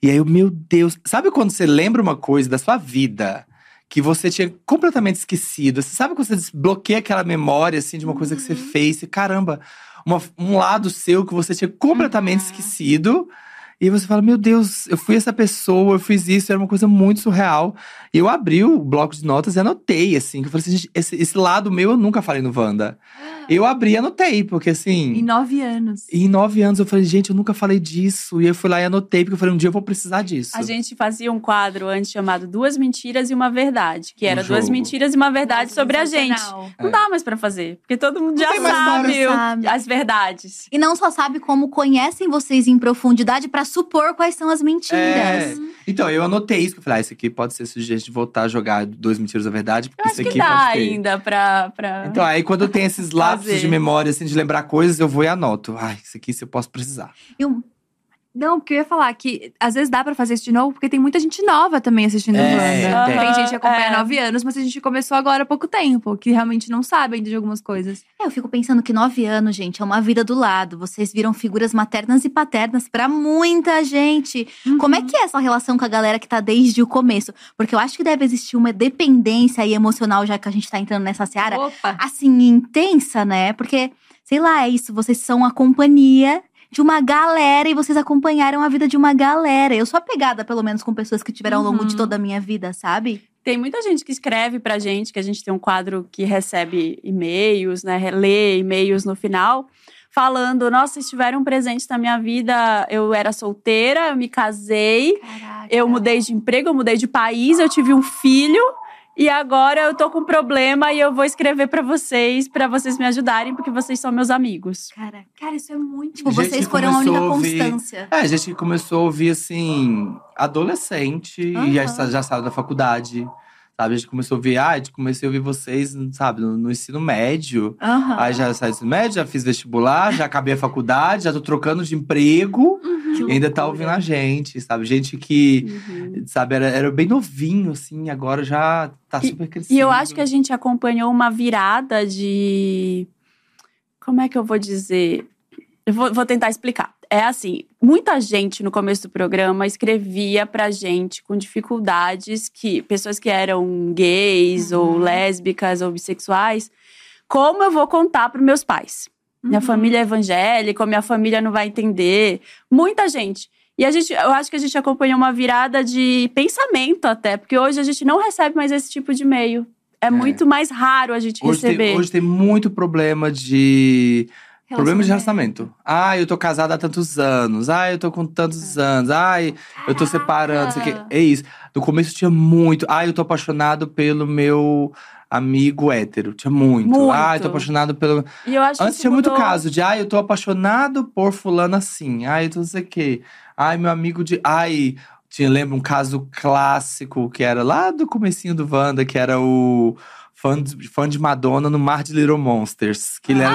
E aí eu, meu Deus, sabe quando você lembra uma coisa da sua vida que você tinha completamente esquecido? Você sabe quando você desbloqueia aquela memória, assim, de uma coisa que você fez, e caramba, uma- um lado seu que você tinha completamente Uhum. esquecido. E você fala, meu Deus, eu fui essa pessoa, eu fiz isso, era uma coisa muito surreal. E eu abri o bloco de notas e anotei, assim, que eu falei assim, gente, esse, esse lado meu eu nunca falei no Wanda. Eu abri e anotei, porque assim. Em nove anos. Em nove anos eu falei, gente, eu nunca falei disso. E eu fui lá e anotei, porque eu falei, um dia eu vou precisar disso. A gente fazia um quadro antes chamado Duas Mentiras e Uma Verdade, que era Um duas mentiras e uma verdade Nossa, sobre a gente. sensacional. Não É. dá mais pra fazer, porque todo mundo já sabe, sabe. as verdades. E não só sabe como conhecem vocês em profundidade pra supor quais são as mentiras. É. Então, eu anotei isso, que eu falei, ah, isso aqui pode ser sujeito de voltar a jogar Dois Mentiras da Verdade, porque Eu isso acho que aqui dá ainda pra. pra... Então, aí quando eu tenho esses lapsos de memória, assim, de lembrar coisas, eu vou e anoto. Ai, isso aqui se eu posso precisar. E um- Não, porque eu ia falar que às vezes dá pra fazer isso de novo, porque tem muita gente nova também assistindo É, Wanda. tem. Tem gente que acompanha É. há nove anos, mas a gente começou agora há pouco tempo, que realmente não sabe ainda de algumas coisas. É, eu fico pensando que nove anos, gente, é uma vida do lado. Vocês viram figuras maternas e paternas pra muita gente. Como é que é essa relação com a galera que tá desde o começo? Porque eu acho que deve existir uma dependência aí emocional, já que a gente tá entrando nessa seara, Opa! assim, intensa, né? Porque sei lá, é isso, vocês são a companhia de uma galera e vocês acompanharam a vida de uma galera. Eu sou apegada, pelo menos, com pessoas que tiveram ao longo de Uhum. toda a minha vida, sabe? Tem muita gente que escreve pra gente, que a gente tem um quadro que recebe e-mails, né? Lê e-mails no final, falando: Nossa, vocês tiveram um presente na minha vida. Eu era solteira, eu me casei, Caraca. eu mudei de emprego, eu mudei de país, eu tive um filho. E agora eu tô com um problema e eu vou escrever pra vocês, pra vocês me ajudarem, porque vocês são meus amigos. Cara, Cara, isso é muito. tipo, Gente vocês que foram a única a ouvir- constância. É, a gente começou a ouvir assim, adolescente, e já, já saiu da faculdade. Sabe? A gente começou a ouvir, ah, a gente comecei a ouvir vocês, sabe, no, no ensino médio. Aham. Aí já saí do ensino médio, já fiz vestibular, já acabei a faculdade, já tô trocando de emprego. Que E ainda tá ouvindo a gente, sabe? Gente que, Uhum. sabe, era, era bem novinho, assim, agora já tá super crescido. E eu acho que a gente acompanhou uma virada de. Como é que eu vou dizer? Eu vou, vou tentar explicar. É assim, muita gente no começo do programa escrevia pra gente com dificuldades que pessoas que eram gays ou lésbicas ou bissexuais, como eu vou contar para meus pais? Minha Uhum. família é evangélica, minha família não vai entender. Muita gente. E a gente, eu acho que a gente acompanhou uma virada de pensamento até, porque hoje a gente não recebe mais esse tipo de e-mail. É, muito mais raro a gente Hoje receber. tem, hoje tem muito problema de. Problema de relacionamento. Ah, eu tô casada há tantos anos. Ah, eu tô com tantos anos. Ai, eu tô separando. Isso aqui. Caraca. É isso. No começo tinha muito. Ah, eu tô apaixonado pelo meu amigo hétero. Tinha muito. Muito. Ah, eu tô apaixonado pelo. E eu acho que Antes tinha muito mudou. caso de, ai, eu tô apaixonado por fulano assim. Ai, eu tô não sei o quê. Ai, meu amigo de. Ai, tinha, lembra um caso clássico que era lá do comecinho do Wanda, que era o fã de, fã de Madonna no Mar de Little Monsters. Que ele, era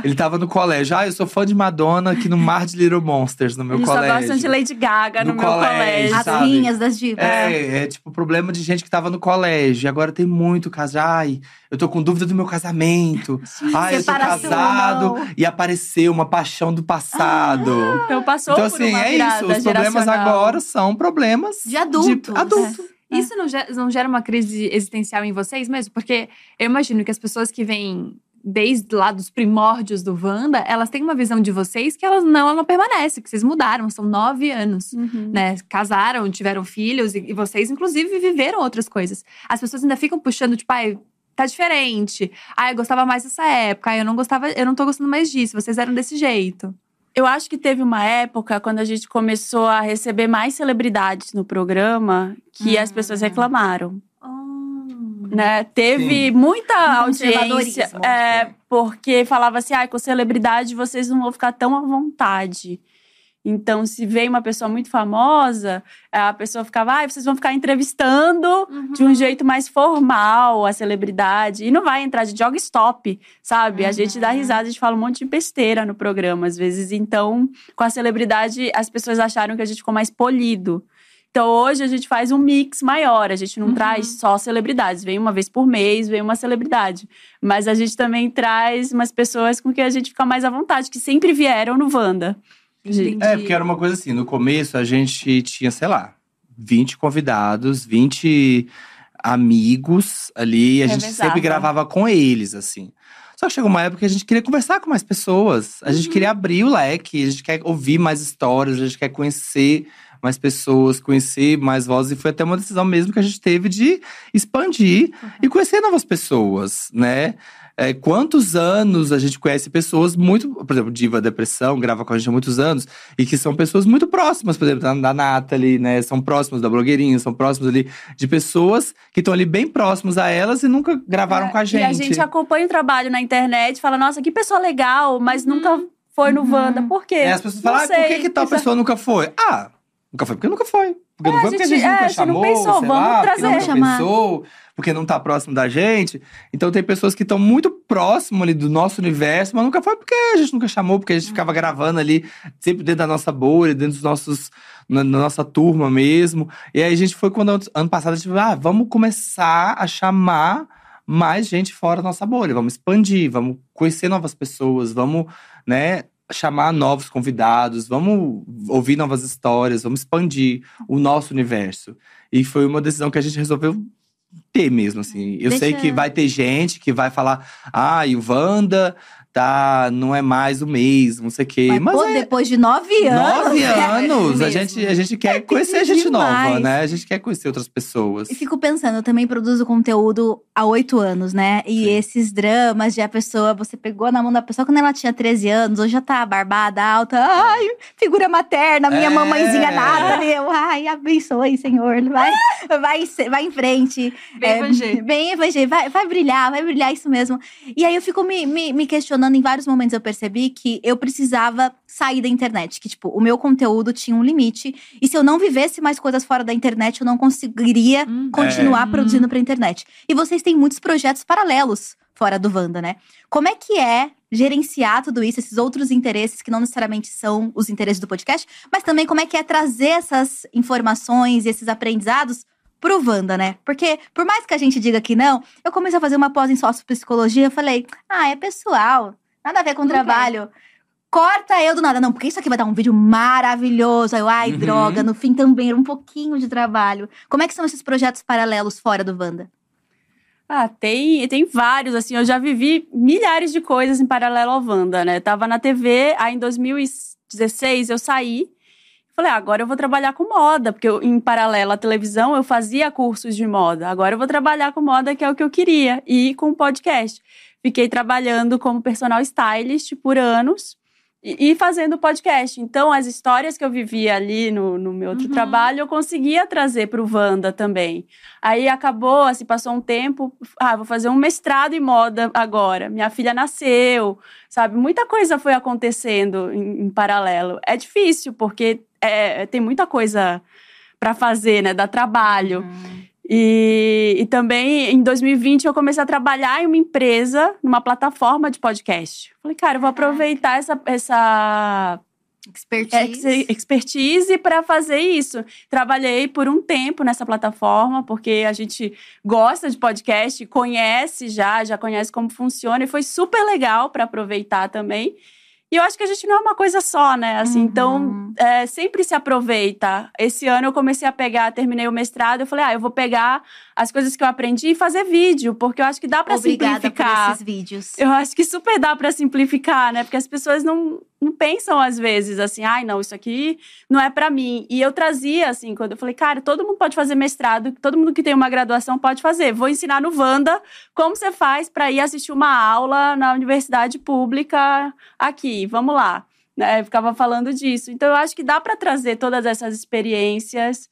do- ele tava no colégio. Ah, eu sou fã de Madonna aqui no Mar de Little Monsters, no meu só colégio. gostam de Lady Gaga no, No meu colégio, colégio. As sabe? linhas das divas. É, é tipo problema de gente que tava no colégio. E agora tem muito caso. Ai, eu tô com dúvida do meu casamento. Ai, eu tô casado e apareceu uma paixão do passado. Então passou então, por assim, uma é isso. Os problemas agora são problemas De adultos. adulto. Isso não gera, não gera uma crise existencial em vocês mesmo? Porque eu imagino que as pessoas que vêm desde lá dos primórdios do Wanda, elas têm uma visão de vocês que elas não, ela não permanece, que vocês mudaram, são nove anos. Uhum. Né, casaram, tiveram filhos e, e vocês, inclusive, viveram outras coisas. As pessoas ainda ficam puxando, tipo, ai, tá diferente. Ah, eu gostava mais dessa época. Ah, eu não gostava, eu não tô gostando mais disso. Vocês eram desse jeito. Eu acho que teve uma época quando a gente começou a receber mais celebridades no programa que as pessoas reclamaram. Né? Teve muita Um audiência. É, porque falava assim: ah, com celebridade vocês não vão ficar tão à vontade. Então, se veio uma pessoa muito famosa, a pessoa ficava, ah, vocês vão ficar entrevistando de um jeito mais formal a celebridade. E não vai entrar de jog stop, sabe? A gente dá risada, a gente fala um monte de besteira no programa, às vezes. Então, com a celebridade, as pessoas acharam que a gente ficou mais polido. Então, hoje a gente faz um mix maior. A gente não traz só celebridades. Vem uma vez por mês, vem uma celebridade. Mas a gente também traz umas pessoas com que a gente fica mais à vontade, que sempre vieram no Wanda. Entendi. É, porque era uma coisa assim, no começo a gente tinha, sei lá, 20 convidados, 20 amigos ali, e a gente Revezava. sempre gravava com eles, assim. Só que chegou uma época que a gente queria conversar com mais pessoas. A gente queria abrir o leque, a gente quer ouvir mais histórias, a gente quer conhecer mais pessoas, conhecer mais vozes. E foi até uma decisão mesmo que a gente teve de expandir e conhecer novas pessoas, né? É, quantos anos a gente conhece pessoas muito. Por exemplo, Diva Depressão grava com a gente há muitos anos. E que são pessoas muito próximas, por exemplo, da, da Nathalie, né? São próximas da blogueirinha, são próximas ali de pessoas que estão ali bem próximos a elas e nunca gravaram É, com a gente. E a gente acompanha o trabalho na internet e fala, nossa, que pessoa legal, mas nunca foi no Wanda. Por quê? É, as pessoas Não falam, ah, por que, que tal é- pessoa nunca foi? Ah, nunca foi porque nunca foi. Porque não É, foi a porque a gente- gente nunca é, a gente não chamou, pensou, sei vamos lá, trazer. nunca Chamar. pensou, porque não tá próximo da gente. Então tem pessoas que estão muito próximo ali do nosso universo, mas nunca foi porque a gente nunca chamou, porque a gente ficava gravando ali, sempre dentro da nossa bolha, dentro dos nossos. Na, na nossa turma mesmo. E aí a gente foi quando ano passado a gente falou: ah, vamos começar a chamar mais gente fora da nossa bolha, vamos expandir, vamos conhecer novas pessoas, vamos, né, chamar novos convidados, vamos ouvir novas histórias, vamos expandir o nosso universo. E foi uma decisão que a gente resolveu ter mesmo, assim. Eu sei Deixa- que vai ter gente que vai falar, ah, e o Wanda tá, não é mais o mesmo, não sei o quê. Mas, Mas pô, é depois de nove anos. nove é anos, a mesmo. gente, a gente quer conhecer gente nova, né? A gente quer conhecer outras pessoas. E fico pensando, eu também produzo conteúdo há oito anos, né? E Sim. esses dramas de a pessoa, você pegou na mão da pessoa quando ela tinha 13 anos, hoje já tá barbada, alta. Ai, figura materna, minha É. mamãezinha Nathalie. Eu, ai, abençoe, Senhor. Vai, vai, vai em frente. Bem É, evangélico. Bem evangélico. Vai, vai brilhar, vai brilhar isso mesmo. E aí eu fico me, me, me questionando, em vários momentos eu percebi que eu precisava sair da internet. Que, tipo, o meu conteúdo tinha um limite. E se eu não vivesse mais coisas fora da internet, eu não conseguiria Hum. continuar É. produzindo pra internet. E vocês têm muitos projetos paralelos fora do Wanda, né? Como é que é gerenciar tudo isso, esses outros interesses que não necessariamente são os interesses do podcast, mas também como é que é trazer essas informações e esses aprendizados pro Wanda, né? Porque, por mais que a gente diga que não, eu comecei a fazer uma pós em sociopsicologia, eu falei, ah, é pessoal, nada a ver com Não trabalho. Corta eu do nada. Não, porque isso aqui vai dar um vídeo maravilhoso. Aí eu, ai, Uhum. droga, no fim também era um pouquinho de trabalho. Como é que são esses projetos paralelos fora do Wanda? Ah, tem, tem vários, assim, eu já vivi milhares de coisas em paralelo ao Wanda, né? Tava na TV, aí em 2016 eu saí, falei, ah, agora eu vou trabalhar com moda, porque eu, em paralelo à televisão eu fazia cursos de moda, agora eu vou trabalhar com moda, que é o que eu queria, e com podcast. Fiquei trabalhando como personal stylist por anos, e, e fazendo podcast. Então, as histórias que eu vivia ali no, no meu outro Uhum. trabalho, eu conseguia trazer para o Wanda também. Aí acabou, assim, passou um tempo. Ah, vou fazer um mestrado em moda agora. Minha filha nasceu, sabe? Muita coisa foi acontecendo em, em paralelo. É difícil, porque é, tem muita coisa para fazer, né? Dá trabalho. E, e também em 2020 eu comecei a trabalhar em uma empresa, numa plataforma de podcast. Falei, cara, eu vou aproveitar essa, essa Expertise. ex- expertise para fazer isso. Trabalhei por um tempo nessa plataforma, porque a gente gosta de podcast, conhece já, já conhece como funciona, e foi super legal para aproveitar também. E eu acho que a gente não é uma coisa só, né? Assim, Uhum. Então, é, sempre se aproveita. Esse ano eu comecei a pegar, terminei o mestrado, eu falei, ah, eu vou pegar as coisas que eu aprendi e fazer vídeo, porque eu acho que dá para Obrigada por simplificar. esses vídeos. Eu acho que super dá pra simplificar, né? Porque as pessoas não, não pensam às vezes assim, ai, não, isso aqui não é pra mim. E eu trazia assim, quando eu falei, cara, todo mundo pode fazer mestrado, todo mundo que tem uma graduação pode fazer. Vou ensinar no Wanda como você faz pra ir assistir uma aula na universidade pública aqui. Vamos lá. Né? Eu ficava falando disso. Então eu acho que dá pra trazer todas essas experiências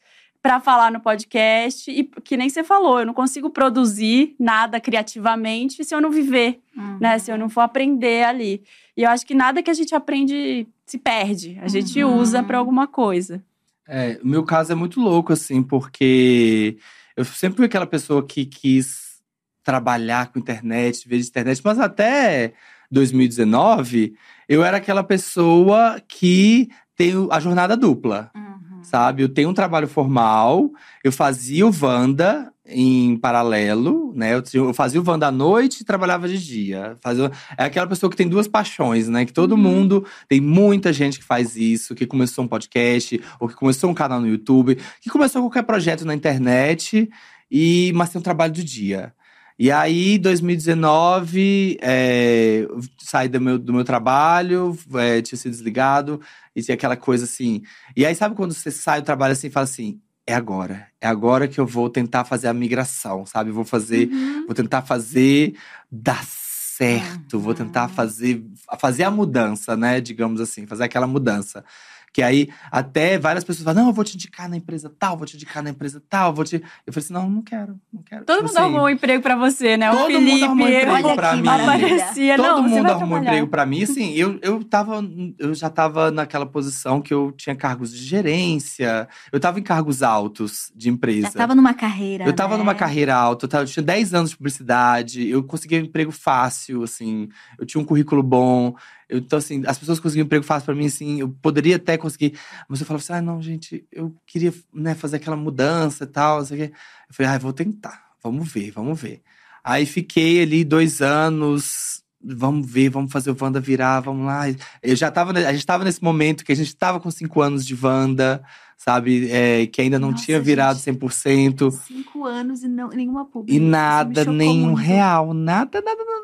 para falar no podcast e que nem você falou, eu não consigo produzir nada criativamente se eu não viver Uhum. né? Se eu não for aprender ali. E eu acho que nada que a gente aprende se perde. A gente Uhum. usa para alguma coisa. É, o meu caso é muito louco, assim, porque eu sempre fui aquela pessoa que quis trabalhar com internet, ver de internet, mas até 2019 eu era aquela pessoa que tem a jornada dupla. Uhum. Sabe? Eu tenho um trabalho formal, eu fazia o Wanda em paralelo, né? Eu, eu fazia o Wanda à noite e trabalhava de dia. Fazia, é aquela pessoa que tem duas paixões, né? Que todo Uhum. mundo, tem muita gente que faz isso, que começou um podcast, ou que começou um canal no YouTube, que começou qualquer projeto na internet, e mas tem um trabalho do dia. E aí, 2019, é, saí do meu, do meu trabalho, é, tinha sido desligado, e tinha aquela coisa assim. E aí, sabe quando você sai do trabalho assim e fala assim: é agora. É agora que eu vou tentar fazer a migração, sabe? Vou fazer, Uhum. vou tentar fazer dar certo, vou tentar fazer, fazer a mudança, né? Digamos assim, fazer aquela mudança. Que aí até várias pessoas falam: não, eu vou te indicar na empresa tal, vou te indicar na empresa tal, vou te. Eu falei assim: não, não quero, não quero. Todo Tipo mundo assim, arrumou um emprego para você, né? todo o mundo Felipe, arrumou um emprego pra mim. aparecia. Todo não, mundo arrumou trabalhar. emprego pra mim. Assim, eu, eu, tava, eu já tava naquela posição que eu tinha cargos de gerência. Eu tava em cargos altos de empresa. Já tava numa carreira. Eu tava né? numa carreira alta, eu, tava- eu tinha 10 anos de publicidade, eu conseguia um emprego fácil, assim, eu tinha um currículo bom. Eu, então, assim, as pessoas conseguiam emprego fácil pra mim, assim, eu poderia até conseguir. Mas eu falava assim, ah, não, gente, eu queria né, fazer aquela mudança e tal, não sei o quê. Eu falei, ah, vou tentar, vamos ver, vamos ver. Aí fiquei ali dois anos vamos ver, vamos fazer o Wanda virar, vamos lá. Eu já tava, a gente tava nesse momento que a gente tava com cinco anos de Wanda, sabe? É, que ainda não Nossa, tinha virado gente. 100%. Cinco anos e não, nenhuma pública. E nada, nenhum muito. real, nada, nada, nada,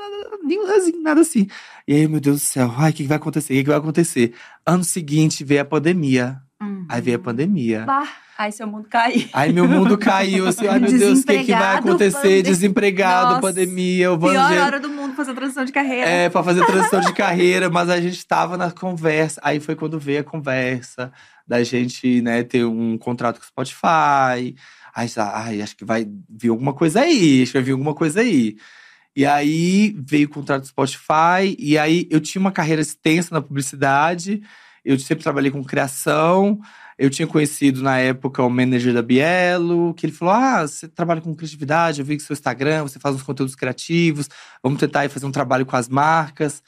nada, nada, nenhum assim, nada assim. E aí, meu Deus do céu, ai, o que que vai acontecer? O que que vai acontecer? Ano seguinte veio a pandemia. Uhum. Aí veio a pandemia. Bah, Ai, seu mundo caiu. Aí meu mundo caiu, assim, ai meu Deus, o que, que vai acontecer? pandemia. Desempregado, Nossa, pandemia, o pior hora do mundo fazer transição de carreira. É, pra fazer transição de carreira, mas a gente tava na conversa. Aí foi quando veio a conversa da gente, né, ter um contrato com o Spotify. Aí, ai, acho que vai vir alguma coisa aí, acho que vai vir alguma coisa aí. E aí veio o contrato do Spotify, e aí eu tinha uma carreira extensa na publicidade, eu sempre trabalhei com criação. Eu tinha conhecido na época o manager da Bielo, que ele falou: Ah, você trabalha com criatividade, eu vi que seu Instagram, você faz uns conteúdos criativos, vamos tentar aí fazer um trabalho com as marcas.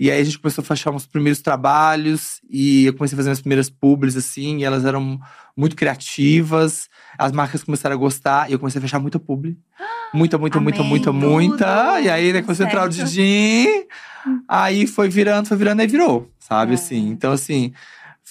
E aí a gente começou a fechar uns primeiros trabalhos e eu comecei a fazer minhas primeiras publis, assim, e elas eram muito criativas. As marcas começaram a gostar e eu comecei a fechar muita publi. Muita, muita, muita, Amém. muita, muita. Tudo E aí, né, começou a entrar o. Didin. Aí foi virando, foi virando, aí virou, sabe? É. Assim, então assim,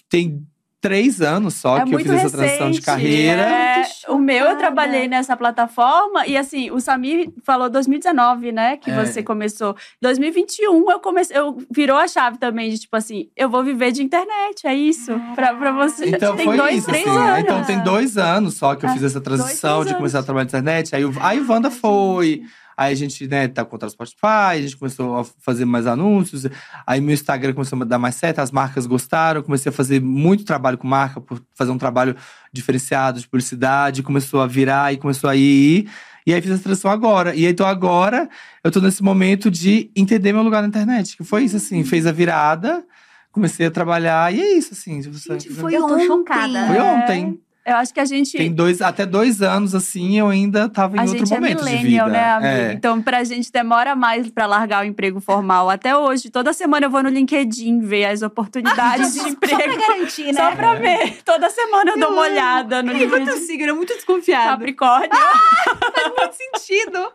tem três anos só é que eu fiz essa transição de recente. carreira. É, Muito o meu eu trabalhei nessa plataforma e assim, o Samir falou 2019, né, que É. você começou. 2021 eu comecei, eu virou a chave também de tipo assim, eu vou viver de internet, é isso. Pra, pra você. Então tem foi dois, isso, três assim. anos. Então tem dois anos só que eu É, fiz essa transição dois, de começar a trabalhar na internet. Aí, aí o Wanda foi. Aí a gente, né, tá contra o Spotify, a gente começou a fazer mais anúncios. Aí meu Instagram começou a dar mais certo, as marcas gostaram. Comecei a fazer muito trabalho com marca, por fazer um trabalho diferenciado de publicidade. Começou a virar e começou a ir. E aí fiz essa transição agora. E aí, então agora eu tô nesse momento de entender meu lugar na internet. Que foi isso, assim, fez a virada, comecei a trabalhar, e é isso, assim. Gente, foi Eu tô ontem. chocada. Foi É, ontem. Eu acho que a gente Tem dois, até dois anos, assim, eu ainda tava em a outro gente é momento de millennial, vida. né, amiga? É. Então, pra gente demora mais pra largar o emprego formal. Até hoje, toda semana eu vou no LinkedIn ver as oportunidades de Só pra emprego. garantir, né? Só pra ver. Toda semana eu dou uma olhada no LinkedIn. sigo, é muito desconfiado. Capricórnio. Faz muito sentido.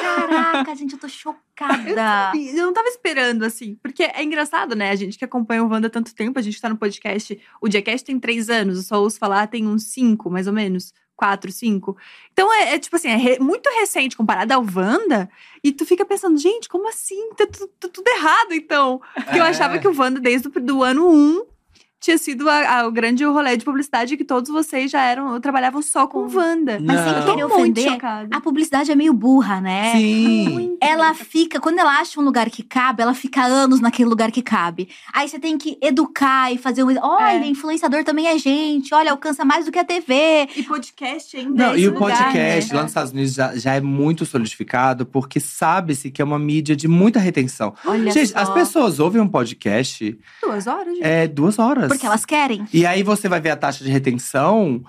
Caraca, gente, eu tô chocada. E Eu não tava esperando, assim. Porque é engraçado, né? A gente que acompanha o Wanda há tanto tempo, a gente tá no podcast. O Diacast tem três anos, eu só ouço falar tem uns cinco, mais ou menos. Quatro, cinco. Então é, é tipo assim, é re- muito recente comparado ao Wanda. E tu fica pensando, gente, como assim? Tá, tu- tá tudo errado, então. Porque eu É. achava que o Wanda, desde o do ano um, tinha sido a- a- o grande rolê de publicidade que todos vocês já eram, trabalhavam só com Wanda. Mas sem Não. Querer ofender, chocada. a publicidade é meio burra, né? Sim. Ela fica, quando ela acha um lugar que cabe, ela fica anos naquele lugar que cabe. Aí você tem que educar e fazer um. Olha, É. influenciador também é gente, olha, alcança mais do que a TV. E podcast ainda. Não, é e o lugar, podcast né? lá nos Estados Unidos já, já é muito solidificado, porque sabe-se que é uma mídia de muita retenção. Olha Gente, só. as pessoas ouvem um podcast Duas horas, gente. é duas horas. Porque elas querem. E aí você vai ver a taxa de retenção.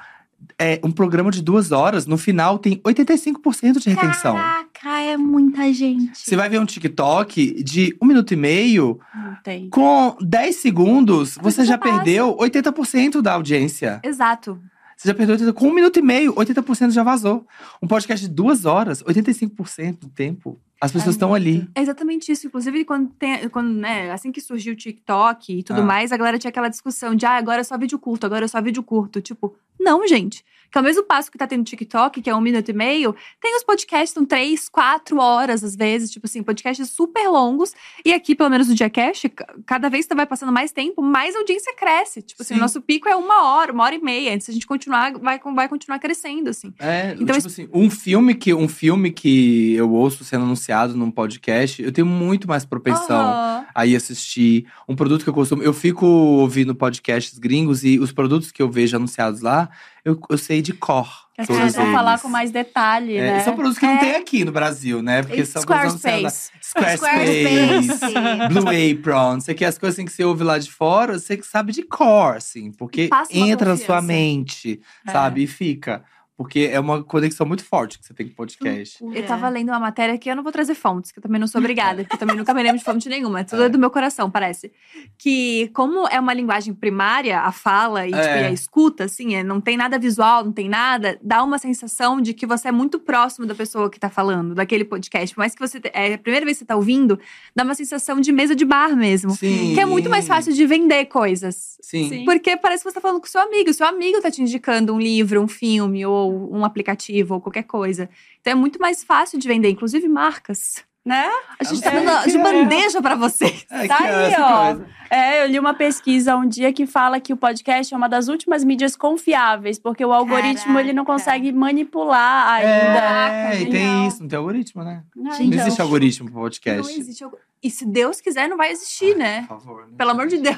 É um programa de duas horas, no final tem 85% de retenção. Caraca, é muita gente. Você vai ver um TikTok de um minuto e meio, Não tem. com 10 segundos, você já passa. perdeu 80% da audiência. Exato. Você já perdeu 80%. Com um minuto e meio, 80% já vazou. Um podcast de duas horas, 85% do tempo, as pessoas estão ali. É exatamente isso. Inclusive, quando tem, quando, né, assim que surgiu o TikTok e tudo Ah. mais, a galera tinha aquela discussão de ah, agora é só vídeo curto, agora é só vídeo curto. Tipo, não, gente. Que ao mesmo passo que tá tendo TikTok, que é um minuto e meio, tem os podcasts que são três, quatro horas, às vezes, tipo assim, podcasts super longos. E aqui, pelo menos no Diacast, ca- cada vez que vai passando mais tempo, mais audiência cresce. Tipo assim, Sim. o nosso pico é uma hora, uma hora e meia. Se a gente continuar, vai, vai continuar crescendo, assim. É, Então, tipo assim, um filme que um filme que eu ouço sendo anunciado num podcast, eu tenho muito mais propensão Aham. a ir assistir. Um produto que eu costumo. Eu fico ouvindo podcasts gringos e os produtos que eu vejo anunciados lá, eu, eu sei de cor. Pessoas vão eles. falar com mais detalhe, É, né? São produtos que não É. tem aqui no Brasil, né? Porque são lá. Squarespace. Squarespace. Blue Apron, sei que as coisas assim que você ouve lá de fora, você que sabe de cor, assim, porque entra na sua confiança. mente, É. sabe? E fica. Porque é uma conexão muito forte que você tem com o podcast. Eu tava lendo uma matéria que eu não vou trazer fontes, que eu também não sou obrigada, porque eu também nunca me lembro de fonte nenhuma. É tudo É. do meu coração, parece. Que, como é uma linguagem primária, a fala e, tipo, É. e a escuta, assim, é, não tem nada visual, não tem nada, dá uma sensação de que você é muito próximo da pessoa que tá falando, daquele podcast. Por mais que você. É a primeira vez que você tá ouvindo, dá uma sensação de mesa de bar mesmo. Sim. Que é muito mais fácil de vender coisas. Sim. Sim. Porque parece que você tá falando com seu amigo. Seu amigo tá te indicando um livro, um filme, ou um aplicativo, ou qualquer coisa. Então é muito mais fácil de vender, inclusive marcas. Né? A gente tá É, dando de é. bandeja pra vocês. É, Tá é aí, ó. coisa. É, eu li uma pesquisa um dia que fala que o podcast é uma das últimas mídias confiáveis, porque o algoritmo ele não Caraca. consegue manipular ainda. É, e tem isso, não tem algoritmo, né? Não então. existe algoritmo pro podcast. Não existe. algo- E se Deus quiser, não vai existir, né? Por favor. né? Pelo amor de Deus.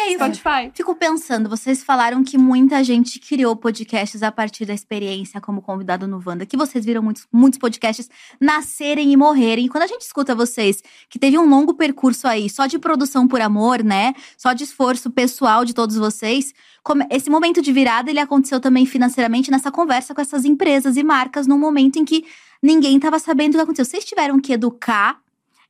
E aí, Spotify. Fico pensando, vocês falaram que muita gente criou podcasts a partir da experiência como convidado no Wanda, que vocês viram muitos, muitos podcasts nascerem e morrerem. E quando a gente escuta vocês, que teve um longo percurso aí, só de produção por amor, né? Só de esforço pessoal de todos vocês, como- esse momento de virada, ele aconteceu também financeiramente nessa conversa com essas empresas e marcas, num momento em que ninguém estava sabendo o que aconteceu. Vocês tiveram que educar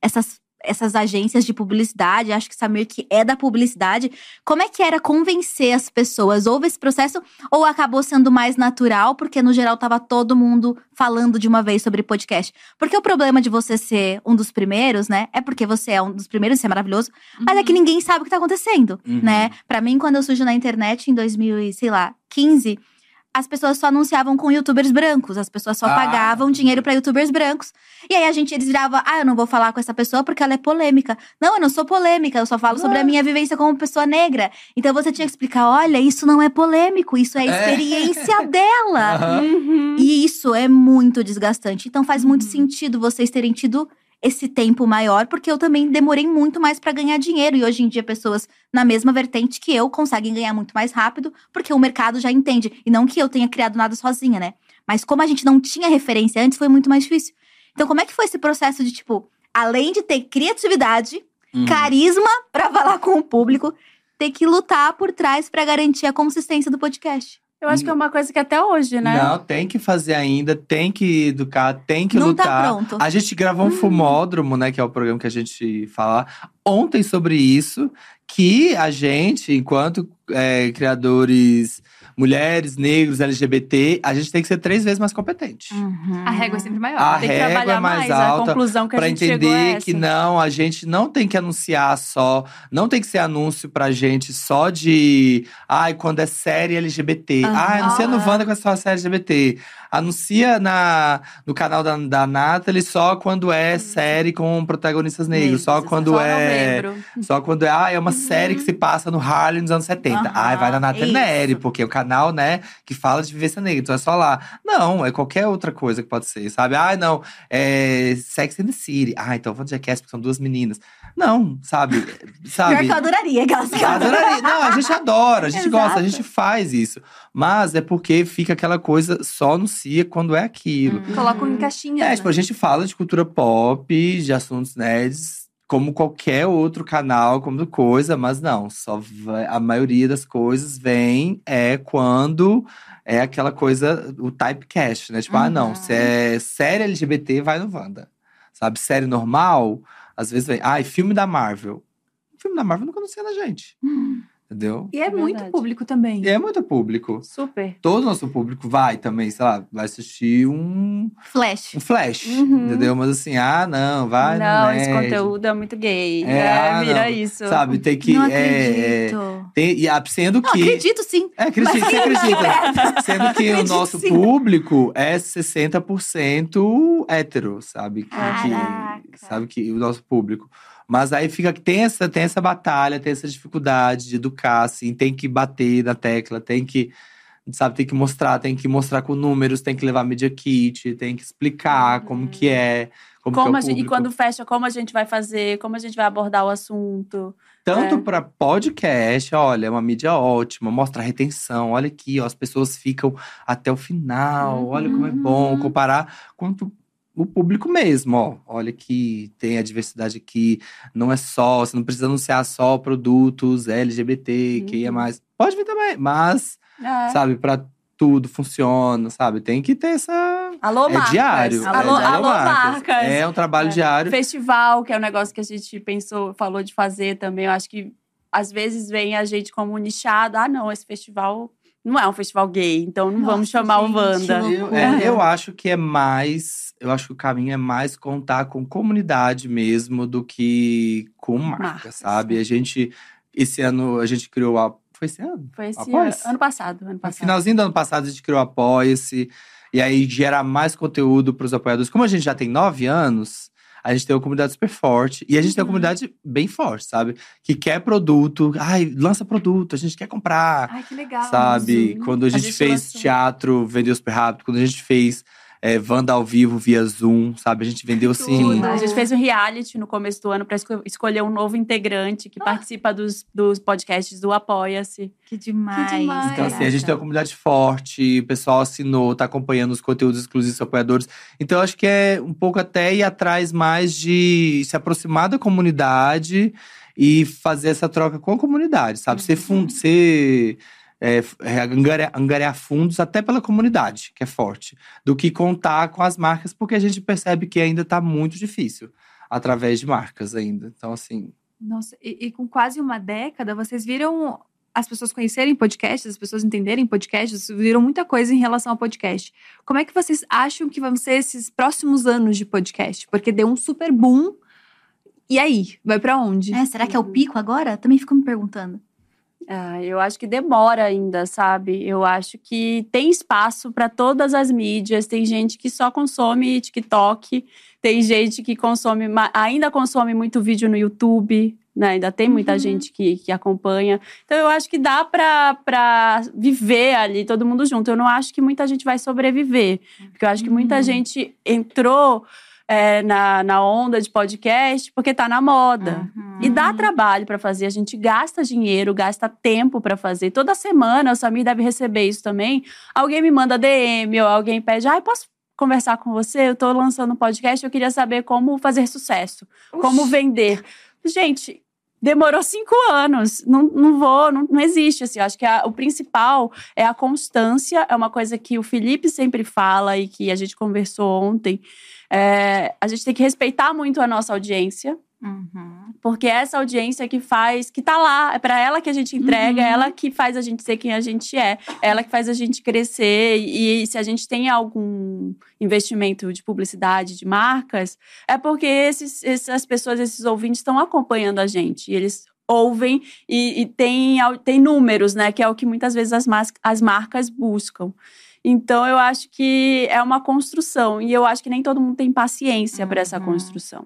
essas essas agências de publicidade, acho que Samir que é da publicidade, como é que era convencer as pessoas? Houve esse processo ou acabou sendo mais natural, porque no geral tava todo mundo falando de uma vez sobre podcast? Porque o problema de você ser um dos primeiros, né? É porque você é um dos primeiros, isso é maravilhoso, mas é que ninguém sabe o que tá acontecendo, Uhum. né? Pra mim, quando eu surgi na internet em 2000, e, sei lá, 15, as pessoas só anunciavam com youtubers brancos, as pessoas só Ah. pagavam dinheiro pra youtubers brancos. E aí a gente eles viravam, ah, eu não vou falar com essa pessoa porque ela é polêmica. Não, eu não sou polêmica, eu só falo sobre a minha vivência como pessoa negra. Então você tinha que explicar, olha, isso não é polêmico, isso é a É. experiência dela. Aham. Uhum. E isso é muito desgastante. Então faz muito Uhum. sentido vocês terem tido esse tempo maior, porque eu também demorei muito mais pra ganhar dinheiro. E hoje em dia, pessoas na mesma vertente que eu conseguem ganhar muito mais rápido, porque o mercado já entende. E não que eu tenha criado nada sozinha, né? Mas como a gente não tinha referência antes, foi muito mais difícil. Então, como é que foi esse processo de, tipo, além de ter criatividade, Uhum. carisma pra falar com o público, ter que lutar por trás pra garantir a consistência do podcast? Eu acho que é uma coisa que até hoje, né? Não, tem que fazer ainda, tem que educar, tem que não lutar. tá pronto. A gente gravou um Fumódromo, né? Que é o programa que a gente fala ontem sobre isso. Que a gente, enquanto é, criadores, mulheres, negros, LGBT, a gente tem que ser três vezes mais competente. Uhum. A régua é sempre maior. A Tem que régua é trabalhar mais mais, a alta conclusão que a Pra gente chegou é entender essa. que não, a gente não tem que anunciar só, não tem que ser anúncio pra gente só de, ai, quando é série LGBT. Aham. Ah, anuncia no Wanda com a sua série LGBT. Anuncia na, no canal da, da Nathalie só quando é série com protagonistas negros. Só quando só é. Só quando é, ah, é uma série que se passa no Harlem nos anos 70. Aham, Ai, vai na Nathalie. Neri, porque é o canal, né, que fala de vivência negra. Então é só lá. Não, é qualquer outra coisa que pode ser, sabe? Ah, não, é Sex and the City. Ah, então vou de Jackass, porque são duas meninas. Não, sabe? Pior sabe? que eu adoraria aquelas Eu Adoraria. Não, a gente adora, a gente gosta, a gente faz isso. Mas é porque fica aquela coisa, só anuncia quando é aquilo. Colocam em caixinhas. É, né? tipo, a gente fala de cultura pop, de assuntos nerds, como qualquer outro canal, como coisa, mas não, só vai- a maioria das coisas vem é quando é aquela coisa, o typecast, né? Tipo, ah, não, Uhum. se é série LGBT, vai no Wanda. Sabe, série normal, às vezes vem, ah, e filme da Marvel. O filme da Marvel nunca anuncia na gente, Hum. Entendeu? E é, É muito público também. E é muito público. Super. Todo o nosso público vai também, sei lá, vai assistir um Flash. um flash, Uhum. entendeu? Mas assim, ah, não, vai no não, esse conteúdo é muito gay. É, É, ah, vira não. isso. Sabe, tem que. não é, acredito. tem, e sendo Não, que. acredito sim. É, acredito, você acredita. Sendo que o nosso sim. público é 60% hétero, sabe? Que- Caraca. Que, sabe que o nosso público. Mas aí fica que tem essa, tem essa batalha, tem essa dificuldade de educar, assim, tem que bater na tecla, tem que, sabe, tem que mostrar, tem que mostrar com números, tem que levar media kit, tem que explicar como que é, como, Como que é o gente- e quando fecha, como a gente vai fazer, como a gente vai abordar o assunto. Tanto É. para podcast, olha, é uma mídia ótima, mostra a retenção. Olha aqui, ó, as pessoas ficam até o final. Olha como é bom Uhum. comparar quanto o público mesmo, ó. Olha que tem a diversidade aqui, não é só, você não precisa anunciar só produtos LGBT, que é Uhum. mais. Pode vir também, mas É. sabe, para tudo funciona, sabe? Tem que ter essa. Alô, é marcas. diário. Alô, é, alô, marcas. É um trabalho É. diário. Festival, que é um negócio que a gente pensou, falou de fazer também. Eu acho que às vezes vem a gente como nichado. Ah, não, esse festival não é um festival gay, então não vamos Nossa, chamar o gente, Wanda. que Eu, é, eu acho que é mais. Eu acho que o caminho é mais contar com comunidade mesmo do que com marca, Marcas. sabe? A gente. Esse ano a gente criou a. Foi esse ano? Foi esse ano, ano passado. Ano No passado. finalzinho do ano passado, a gente criou Apoia-se. E aí gera mais conteúdo para os apoiadores. Como a gente já tem nove anos, a gente tem uma comunidade super forte. E a gente tem uma Uhum. comunidade bem forte, sabe? Que quer produto. Ai, lança produto, a gente quer comprar. Ai, que legal. Sabe? Quando a A gente, gente fez lançou. teatro, vendeu super rápido. Quando a gente fez é, Wanda ao vivo via Zoom, sabe? A gente vendeu assim. Tudo. A gente fez um reality no começo do ano para escolher um novo integrante que participa dos, dos podcasts do Apoia-se. Que demais. Que demais. Então, assim, a gente tem uma comunidade forte, o pessoal assinou, tá acompanhando os conteúdos exclusivos dos apoiadores. Então, eu acho que é um pouco até ir atrás mais de se aproximar da comunidade e fazer essa troca com a comunidade, sabe? Ser, fun ser é, é, angariar, angariar fundos até pela comunidade, que é forte, do que contar com as marcas, porque a gente percebe que ainda tá muito difícil através de marcas ainda. Então, assim, Nossa, e, e com quase uma década, vocês viram as pessoas conhecerem podcasts, as pessoas entenderem podcasts, viram muita coisa em relação ao podcast. Como é que vocês acham que vão ser esses próximos anos de podcast? Porque deu um super boom. E aí? Vai pra onde? É, será que é o pico agora? Também fico me perguntando. Ah, eu acho que demora ainda, sabe? Eu acho que tem espaço para todas as mídias. Tem gente que só consome TikTok, tem gente que consome, ainda consome muito vídeo no YouTube, né? Ainda tem muita Uhum. gente que, que acompanha. Então eu acho que dá para viver ali todo mundo junto. Eu não acho que muita gente vai sobreviver, porque eu acho que muita Uhum. gente entrou é, na, na onda de podcast porque tá na moda. Uhum. E dá trabalho pra fazer, a gente gasta dinheiro, gasta tempo pra fazer. Toda semana, o Samir deve receber isso também. Alguém me manda DM ou alguém pede: "Ai, posso conversar com você? Eu tô lançando um podcast, eu queria saber como fazer sucesso, como vender". Gente, demorou cinco anos. Não, não vou, não, não existe assim. Acho que a- o principal é a constância. É uma coisa que o Felipe sempre fala e que a gente conversou ontem. É, a gente tem que respeitar muito a nossa audiência. Uhum. Porque é essa audiência que faz, que tá lá, é para ela que a gente entrega, Uhum. é ela que faz a gente ser quem a gente é, é ela que faz a gente crescer. E se a gente tem algum investimento de publicidade, de marcas, é porque esses, essas pessoas, esses ouvintes estão acompanhando a gente. E eles ouvem e, e tem, tem números, né? Que é o que muitas vezes as, mas- as marcas buscam. Então, eu acho que é uma construção. E eu acho que nem todo mundo tem paciência para essa Uhum. construção.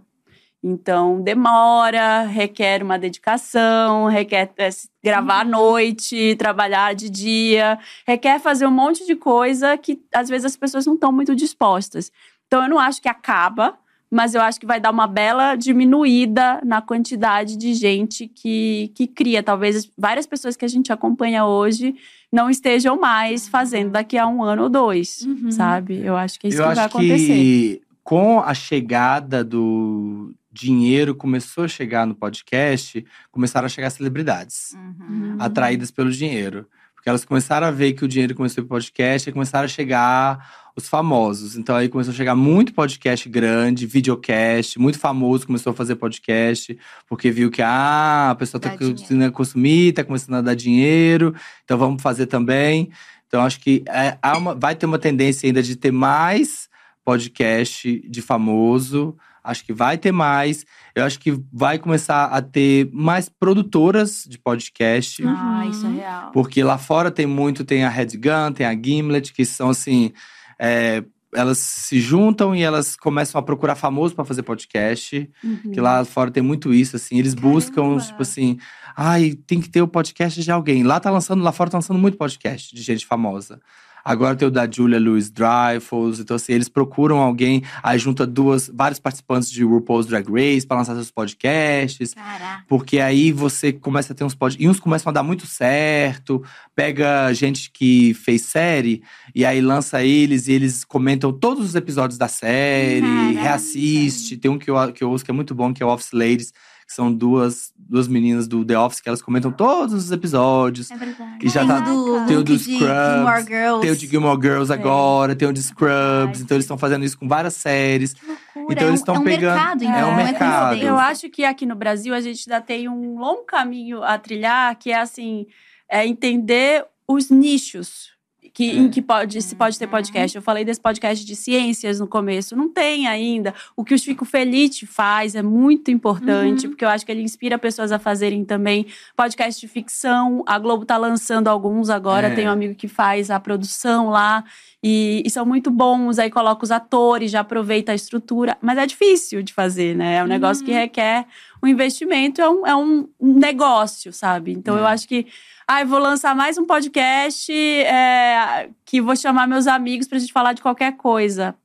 Então, demora, requer uma dedicação, requer é, se- gravar à noite, trabalhar de dia, requer fazer um monte de coisa que às vezes as pessoas não estão muito dispostas. Então, eu não acho que acaba, mas eu acho que vai dar uma bela diminuída na quantidade de gente que, que cria. Talvez várias pessoas que a gente acompanha hoje não estejam mais fazendo daqui a um ano ou dois, Uhum. sabe? Eu acho que é isso eu que acho vai acontecer. que com a chegada do dinheiro começou a chegar no podcast, começaram a chegar celebridades Uhum. atraídas pelo dinheiro. Porque elas começaram a ver que o dinheiro começou pro podcast e começaram a chegar os famosos. Então aí começou a chegar muito podcast grande, videocast, muito famoso começou a fazer podcast, porque viu que ah, a pessoa tá Dá começando a consumir, tá começando a dar dinheiro, então vamos fazer também. Então acho que é, há uma- vai ter uma tendência ainda de ter mais podcast de famoso. Acho que vai ter mais. Eu acho que vai começar a ter mais produtoras de podcast. Ah, Uhum. isso é real. Porque lá fora tem muito, tem a Red Gun, tem a Gimlet, que são assim. é, elas se juntam e elas começam a procurar famoso para fazer podcast. Uhum. Que lá fora tem muito isso, assim. Eles buscam, Caramba! tipo assim, ai, tem que ter o podcast de alguém. Lá tá lançando, lá fora tá lançando muito podcast de gente famosa. Agora tem o da Julia Louis Dreyfus. Então, assim, eles procuram alguém, aí junta duas, vários participantes de RuPaul's Drag Race para lançar seus podcasts. Caraca. Porque aí você começa a ter uns podcasts. E uns começam a dar muito certo. Pega gente que fez série e aí lança eles e eles comentam todos os episódios da série, Caraca. reassiste. Tem um que eu, que eu ouço que é muito bom, que é o Office Ladies, que são duas, duas meninas do The Office, que elas comentam todos os episódios. É verdade. E já tem tá- o do tem o de Scrubs, Gilmore Girls. Tem o de Gilmore Girls Tem. agora, tem o de Scrubs. Ai, então eles estão fazendo isso com várias séries. Que loucura. Então é eles um- tão é um pegando- mercado, então, é um não mercado. Eu acho que aqui no Brasil a gente ainda tem um longo caminho a trilhar, que é assim, é entender os nichos. Que, É. Em que pode, se pode Uhum. ter podcast. Eu falei desse podcast de ciências no começo. Não tem ainda. O que o Chico Felite faz é muito importante, Uhum. porque eu acho que ele inspira pessoas a fazerem também podcast de ficção. A Globo tá lançando alguns agora. É. Tem um amigo que faz a produção lá. E, e são muito bons. Aí coloca os atores, já aproveita a estrutura. Mas é difícil de fazer, né? É um negócio que requer um investimento, é um, é um negócio, sabe? Então É. eu acho que. Ah, eu vou lançar mais um podcast é, que vou chamar meus amigos pra gente falar de qualquer coisa.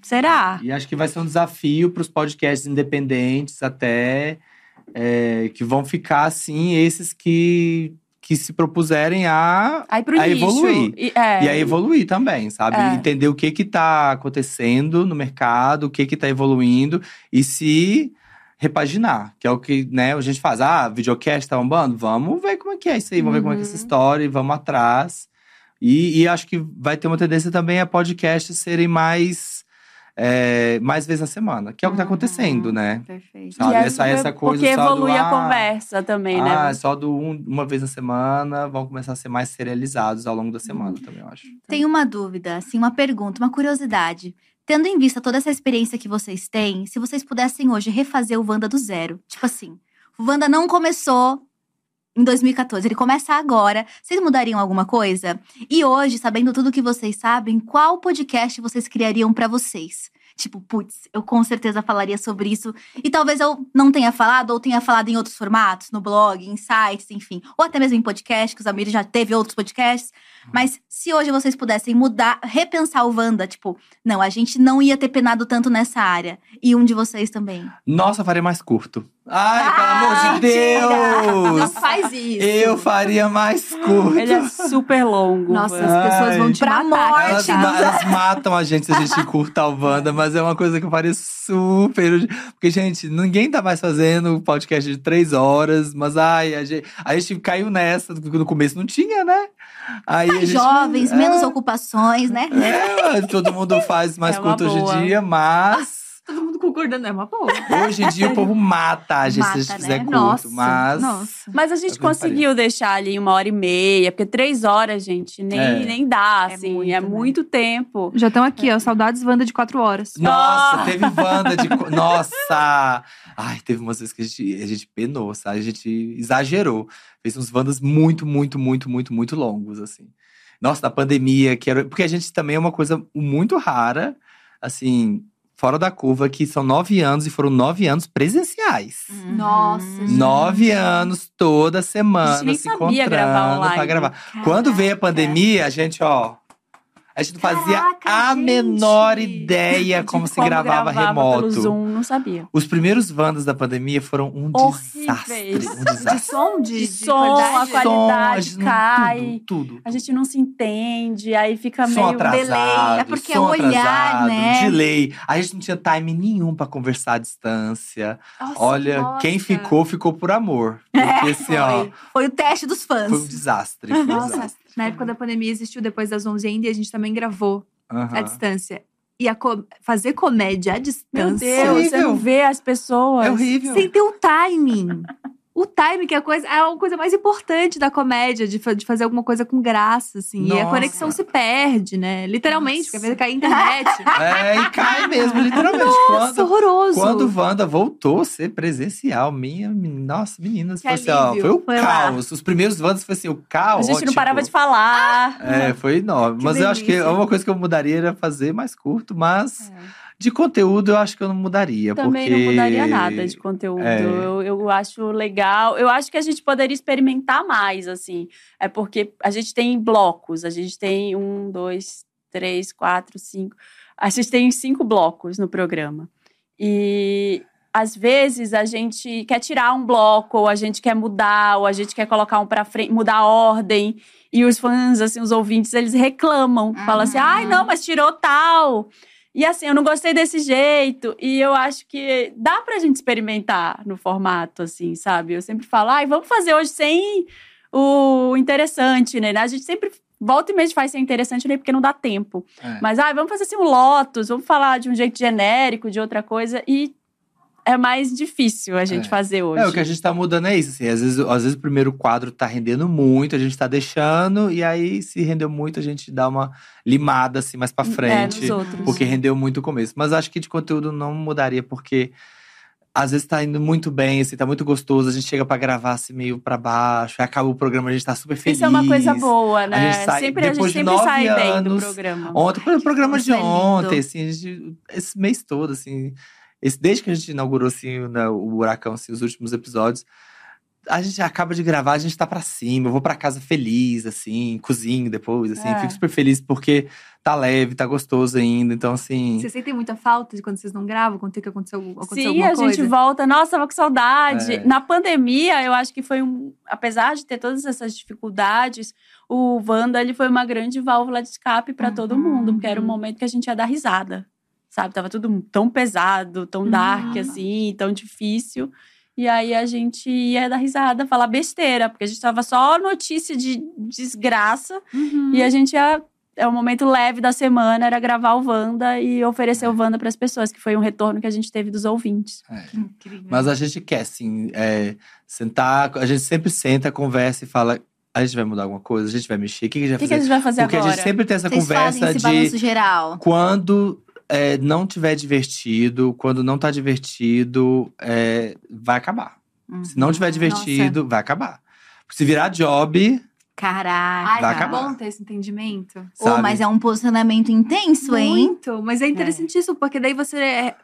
Será? E acho que vai ser um desafio para os podcasts independentes até é, que vão ficar assim esses que que se propuserem a Aí A nicho. evoluir. E, é. e a evoluir também, sabe? É. Entender o que que tá acontecendo no mercado, o que que tá evoluindo e se repaginar, que é o que, né, a gente faz. Ah, videocast tá bombando? Vamos ver como é que é isso aí, vamos ver como é que é essa Uhum. história e vamos atrás. E, e acho que vai ter uma tendência também a podcasts serem mais, é, mais vezes na semana, que é o que tá Uhum. acontecendo, né? Perfeito. Sabe, E essa- essa coisa Porque só do, evolui a ah, conversa também, ah, né? só do um- uma vez na semana, vão começar a ser mais serializados ao longo da semana também, eu acho. Tem uma dúvida, assim, uma pergunta, uma curiosidade. Tendo em vista toda essa experiência que vocês têm, se vocês pudessem hoje refazer o Wanda do zero. Tipo assim, o Wanda não começou em 2014, ele começa agora. Vocês mudariam alguma coisa? E hoje, sabendo tudo que vocês sabem, qual podcast vocês criariam pra vocês? Tipo, putz, eu com certeza falaria sobre isso. E talvez eu não tenha falado, ou tenha falado em outros formatos, no blog, em sites, enfim. Ou até mesmo em podcast, que o Zamir já teve outros podcasts. Mas se hoje vocês pudessem mudar, repensar o Wanda, tipo, não, a gente não ia ter penado tanto nessa área. E um de vocês também. Nossa, eu faria mais curto. Ai, pelo amor Ah, de Não Deus! faz isso. Eu faria mais curto. Ele é super longo. Nossa, mano. as pessoas vão te Pra matar. morte. Elas, elas matam a gente se a gente curta o Wanda, mas é uma coisa que eu faria super. Porque, gente, ninguém tá mais fazendo podcast de três horas, mas ai, a gente, a gente caiu nessa, porque no começo não tinha, né? Aí Mais gente- jovens, é, menos ocupações, né? É, todo mundo faz mais É curto hoje boa. em dia, mas. Todo mundo concordando, é uma boa. Hoje em dia o povo mata a gente se a gente Mata, fizer né? curto. Nossa, mas. nossa. Mas a gente conseguiu deixar ali uma hora e meia, porque três horas, gente, nem, É. nem dá, É assim. muito, é né? muito tempo. Já estão aqui, ó. Saudades Wanda de quatro horas. Nossa, Ah! teve Wanda de. Nossa! Ai, teve umas vezes que a gente, a gente penou, sabe? A gente exagerou. Fez uns Wandas muito, muito, muito, muito, muito longos, assim. Nossa, na pandemia, que era. Porque a gente também é uma coisa muito rara, assim, fora da curva, que são nove anos e foram nove anos presenciais. Nossa, gente. Nove anos toda semana A gente nem se sabia encontrando gravar online. pra gravar. Quando veio a pandemia, a gente, ó. A gente não fazia Caraca, a gente! menor ideia De como se gravava pelo remoto. Zoom, não sabia. Os primeiros Wandas da pandemia foram um Horríveis. desastre. Um De desastre. som, de, De de som, a qualidade? Som, cai. Tudo, tudo. A gente não se entende, aí fica Som meio atrasado, delay, é porque é olhar, atrasado, né? delay. A gente não tinha time nenhum pra conversar à distância. Nossa, Olha, nossa. quem ficou, ficou por amor. Porque assim, ó, Foi. Foi o teste dos fãs. foi um desastre. Foi um Nossa, desastre. Na época da pandemia existiu depois das 11 ainda e a gente também gravou Aham. à distância. E a co- fazer comédia à Meu distância. Deus, você horrível. não vê as pessoas. É horrível. Sem ter o timing. O timing, que é a, coisa, é a coisa mais importante da comédia, de, fa- de fazer alguma coisa com graça, assim. E a Nossa. conexão se perde, né? Literalmente, Nossa. porque às vezes cai a internet. É, e cai mesmo, literalmente. Nossa, quando, horroroso. quando Wanda voltou a ser presencial, minha, nossa, meninas, foi, assim, ó, foi o Foi lá. caos. Os primeiros Wandas foi assim, o A caos. gente não parava de falar. É, foi enorme. Que mas eu acho que delícia. uma coisa que eu mudaria era fazer mais curto, mas de conteúdo eu acho que eu não mudaria. Também porque... não mudaria nada de conteúdo. É. Eu, eu acho legal. Eu acho que a gente poderia experimentar mais, assim. É porque a gente tem blocos. A gente tem um, dois, três, quatro, cinco. A gente tem cinco blocos no programa. E às vezes a gente quer tirar um bloco, ou a gente quer mudar, ou a gente quer colocar um para frente, mudar a ordem. E os fãs, assim, os ouvintes, eles reclamam. Falam assim: Uhum. ai, não, mas tirou tal. E assim, eu não gostei desse jeito. E eu acho que dá pra gente experimentar no formato, assim, sabe? Eu sempre falo, ai, vamos fazer hoje sem o interessante, né? A gente sempre volta e meia faz ser interessante, né? Porque não dá tempo. É. Mas, ai, vamos fazer assim um Lotus, vamos falar de um jeito genérico, de outra coisa. E é mais difícil a gente É. fazer hoje. É, o que a gente tá mudando é isso. Assim, às, vezes, às vezes o primeiro quadro tá rendendo muito, a gente tá deixando, e aí, se rendeu muito, a gente dá uma limada assim mais pra É, frente. nos outros. porque rendeu muito o começo. Mas acho que de conteúdo não mudaria, porque às vezes tá indo muito bem, assim, tá muito gostoso. A gente chega pra gravar assim meio pra baixo, aí acaba o programa, a gente tá super feliz. Isso é uma coisa boa, né? gente sai- sempre, a gente depois sempre sai bem do anos, programa. Ontem foi o programa de é lindo. ontem, assim, a gente, esse mês todo, assim. Esse, desde que a gente inaugurou assim, né, o Buracão, assim, os últimos episódios, a gente acaba de gravar, a gente tá pra cima. Eu vou pra casa feliz, assim, cozinho depois, assim, É. fico super feliz porque tá leve, tá gostoso ainda. Então, assim. Vocês sentem muita falta de quando vocês não gravam, quando tem que acontecer, aconteceu Sim, a coisa? gente volta. Nossa, tava com saudade. É. Na pandemia, eu acho que foi um. Apesar de ter todas essas dificuldades, o Wanda ele foi uma grande válvula de escape pra todo Uhum, mundo, porque era um momento que a gente ia dar risada. Sabe? Tava tudo tão pesado, tão dark, Uhum. assim, tão difícil. E aí a gente ia dar risada, falar besteira, porque a gente tava só notícia de desgraça. Uhum. E a gente ia. É o momento leve da semana, era gravar o Wanda e oferecer o Wanda para as pessoas, que foi um retorno que a gente teve dos ouvintes. Incrível. Mas a gente quer, assim, é, sentar. A gente sempre senta, conversa e fala: a gente vai mudar alguma coisa, a gente vai mexer, o que, que a gente O vai que, que a fazer? gente vai fazer Porque agora? a gente sempre tem essa Vocês fazem conversa esse de geral. quando é, não tiver divertido, quando não tá divertido, é, vai acabar. Se não tiver divertido, vai acabar. Se virar job, Caraca. Ai, vai tá acabar. bom ter esse entendimento. Sabe? mas é um posicionamento intenso, hein? Muito, mas é interessantíssimo, porque daí você é,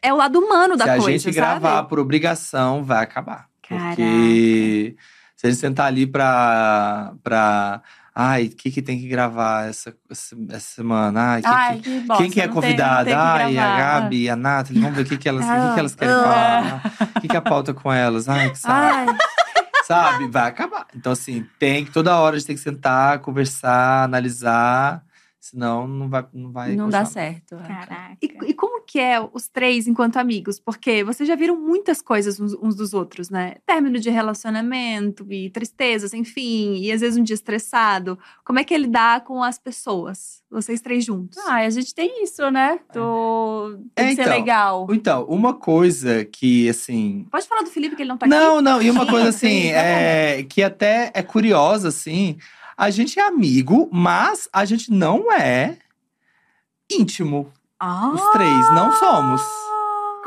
é o lado humano da se a coisa, gente sabe? gravar por obrigação, vai acabar. Caraca. Porque se a gente sentar ali pra. pra ai, o que, que tem que gravar essa, essa, semana? Ai, que, Ai, que- que bosta, quem que é convidada? Ai, a. Gabi, a Nathalie, vamos ver o que, que, elas, o que, que elas querem Ah, falar. O que, que é a pauta com elas? Ai, que. Ai, Sabe? Vai acabar. Então, assim, tem que toda hora a gente tem que sentar, conversar, analisar. Senão não vai. Não, vai Não dá certo. é. Caraca. E, e como que é os três enquanto amigos? Porque vocês já viram muitas coisas uns, uns dos outros, né? Término de relacionamento e tristezas, enfim. E às vezes um dia estressado. Como é que ele dá com as pessoas? Vocês três juntos. Ah, a gente tem isso, né? Do... Tem É, que ser então. legal. Então, uma coisa que, assim, Pode falar do Felipe, que ele não tá aqui? Não, não, e uma coisa sim, assim, tá é, que até é curiosa, assim. A gente é amigo, mas a gente não é íntimo. Ah, Os três, não somos.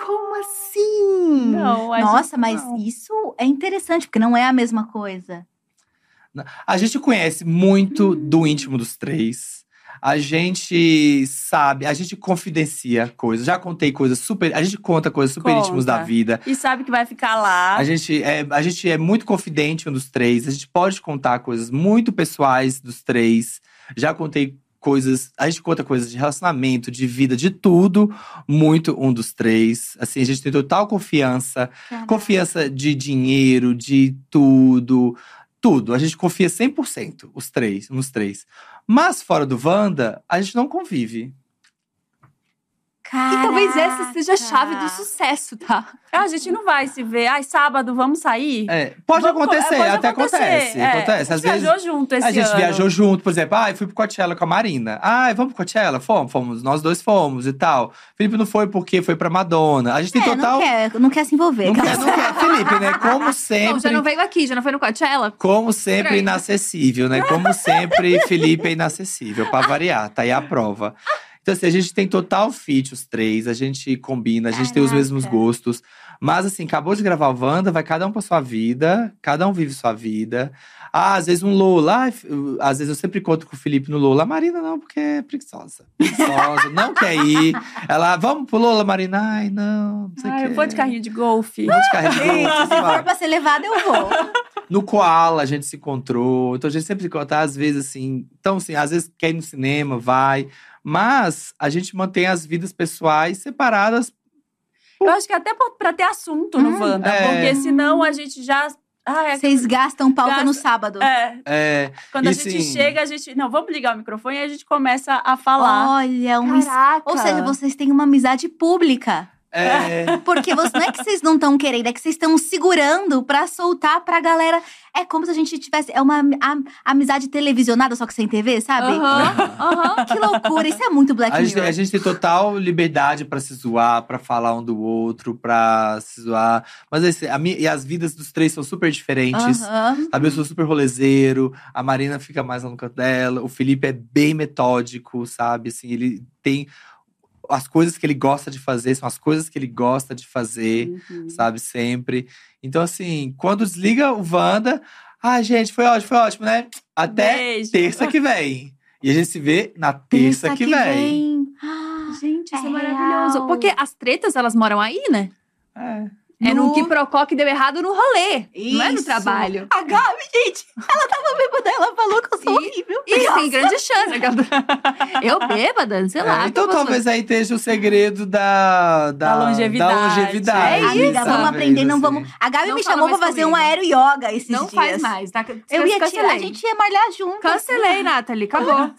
Como assim? Não, Nossa, mas não. isso é interessante, porque não é a mesma coisa. A gente conhece muito do íntimo dos três. A gente sabe, a gente confidencia coisas. Já contei coisas super. A gente conta coisas super Conta. íntimas da vida. E sabe que vai ficar lá. A gente, é, a gente é muito confidente um dos três. A gente pode contar coisas muito pessoais dos três. Já contei coisas. A gente conta coisas de relacionamento, de vida, de tudo. Muito um dos três. Assim, a gente tem total confiança. Confiança de dinheiro, de tudo. Tudo. A gente confia 100%, os três, nos três. Mas fora do Wanda, a gente não convive. E talvez essa seja a chave do Caraca. sucesso, tá? Ah, a gente não vai se ver. Ai, sábado, vamos sair? É, pode Vamos- acontecer, é, pode até acontecer, acontece. é. Acontece. A Às gente vezes. viajou junto esse A gente ano. viajou junto, por exemplo. Ah, eu fui pro Coachella com a Marina. Ah, vamos pro Coachella? Fomos, fomos. Nós dois fomos e tal. Felipe não foi porque foi pra Madonna. A gente tem É, total. não quer, não quer se envolver. Não quer, não quer. Felipe, né? Como sempre. Não, já não veio aqui, já não foi no Coachella? Como sempre, Estranho. inacessível, né? Como sempre, Felipe é inacessível, pra variar, tá aí a prova. Então, assim, a gente tem total fit, os três, a gente combina, a gente tem os Caraca. mesmos gostos. Mas, assim, acabou de gravar o Wanda, vai cada um pra sua vida, cada um vive sua vida. Ah, às vezes um Lola, às vezes eu sempre encontro com o Felipe no Lola. A Marina não, porque é preguiçosa. Preguiçosa, não quer ir. Ela, vamos pro Lola, Marina? Ai, não, não sei o Ai, eu vou de carrinho de golfe. Vou de carrinho de golfe, se for pra ser levada, eu vou. No Koala a gente se encontrou. Então a gente sempre se encontra, às vezes assim. Então, assim, às vezes quer ir no cinema, vai. Mas a gente mantém as vidas pessoais separadas. Eu acho que até pra, pra ter assunto no Hum, Wanda. é. Porque senão a gente já Ah, é Vocês gastam pauta Gasta- no sábado. É, É, quando a E gente sim. chega, a gente. Não, vamos ligar o microfone e a gente começa a falar. Olha, um. Caraca. Ou seja, vocês têm uma amizade pública. É, Porque você, não é que vocês não estão querendo, é que vocês estão segurando pra soltar pra galera. É como se a gente tivesse. É uma am- amizade televisionada, só que sem TV, sabe? Aham, aham. Que loucura, isso é muito Black A gente, a gente tem total liberdade pra se zoar, pra falar um do outro, pra se zoar. Mas esse, a minha, e as vidas dos três são super diferentes. Aham. Sabe, eu sou super rolezeiro, a Marina fica mais lá no canto dela, o Felipe é bem metódico, sabe? Assim, ele tem. As coisas que ele gosta de fazer são as coisas que ele gosta de fazer, Uhum. sabe? Sempre. Então, assim, quando desliga o Wanda, ah, gente, foi ótimo, foi ótimo, né? Até Beijo. terça que vem. E a gente se vê na terça, que, vem. Ah, Gente, isso é, É maravilhoso. real. Porque as tretas, elas moram aí, né? É. É no No- que procó que deu errado no rolê. Não é no Isso. trabalho. A Gabi, gente, ela tava bêbada, ela falou que eu sou E- horrível. E tem grande chance. Eu bêbada, sei lá. É, então talvez aí esteja o segredo da, da, Da longevidade. da longevidade, É isso. Amiga, vamos talvez, aprender, não assim. vamos. A Gabi Não me chamou pra fazer um comigo. aéreo yoga esses Não dias. faz mais. Tá? Eu ia tirar, Cancelei. a gente ia malhar junto. Cancelei, Nathalie. Acabou.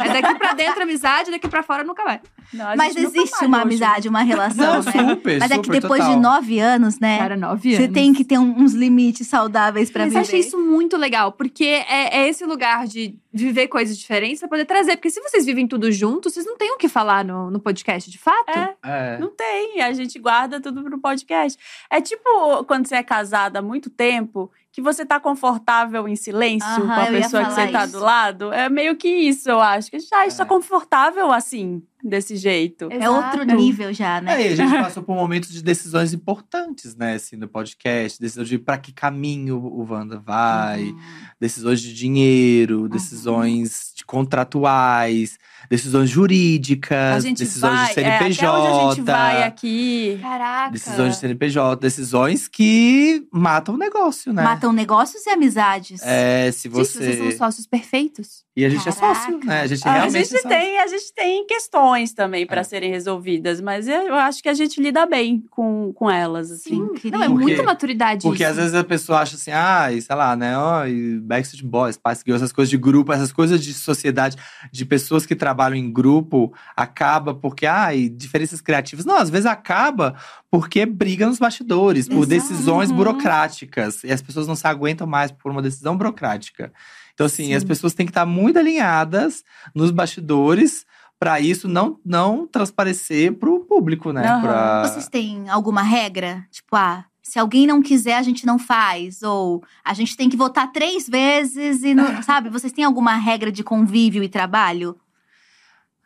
É daqui pra dentro amizade, daqui pra fora nunca vai. Não, Mas existe uma junto. amizade, uma relação, Não, né? super, Mas é que depois total. de nove anos, né? Cara, nove Você anos. tem que ter um- uns limites saudáveis pra Mas viver. eu achei isso muito legal, porque é, é esse lugar de viver coisas diferentes pra poder trazer. Porque se vocês vivem tudo junto, vocês não têm o que falar no, no podcast, de fato. É. É. Não tem, a gente guarda tudo pro podcast. É tipo quando você é casada há muito tempo, que você tá confortável em silêncio Aham, com a pessoa que você tá isso. do lado. É meio que isso, eu acho. Que a gente, a gente tá É. confortável assim, desse jeito. É outro Exato. nível já, né? É, e a gente passou por momentos de decisões importantes, né, assim, no podcast. Decisão de pra que caminho o Wanda vai, Uhum. decisões de dinheiro, decisões de contratuais, decisões A jurídicas, gente decisões vai, de é, até CNPJ. onde a gente vai aqui. Caraca. Decisões de CNPJ, decisões que matam o negócio, né? Matam negócios e amizades. É, se Gente, você. vocês são sócios perfeitos. E a gente é Caraca. sócio, né? A gente A realmente gente, é sócio. tem, a gente tem questões também para É. serem resolvidas, mas eu acho que a gente lida bem com, com elas, assim. Incrível. Não, é Porque- muita maturidade Porque isso. às vezes a pessoa acha assim, ah, sei lá, né? E Backstreet Boys, Spice Girls, essas coisas de grupo, essas coisas de sociedade, de pessoas que trabalham em grupo, acaba porque, ah, e diferenças criativas. Não, às vezes acaba porque briga nos bastidores, por Exato. decisões Uhum. burocráticas. E as pessoas não se aguentam mais por uma decisão burocrática. Então, assim, Sim. as pessoas têm que estar muito alinhadas nos bastidores para isso não, não transparecer pro público, né? Aham. Pra- Vocês têm alguma regra? Tipo, ah, se alguém não quiser, a gente não faz. Ou a gente tem que votar três vezes e não. sabe? Vocês têm alguma regra de convívio e trabalho?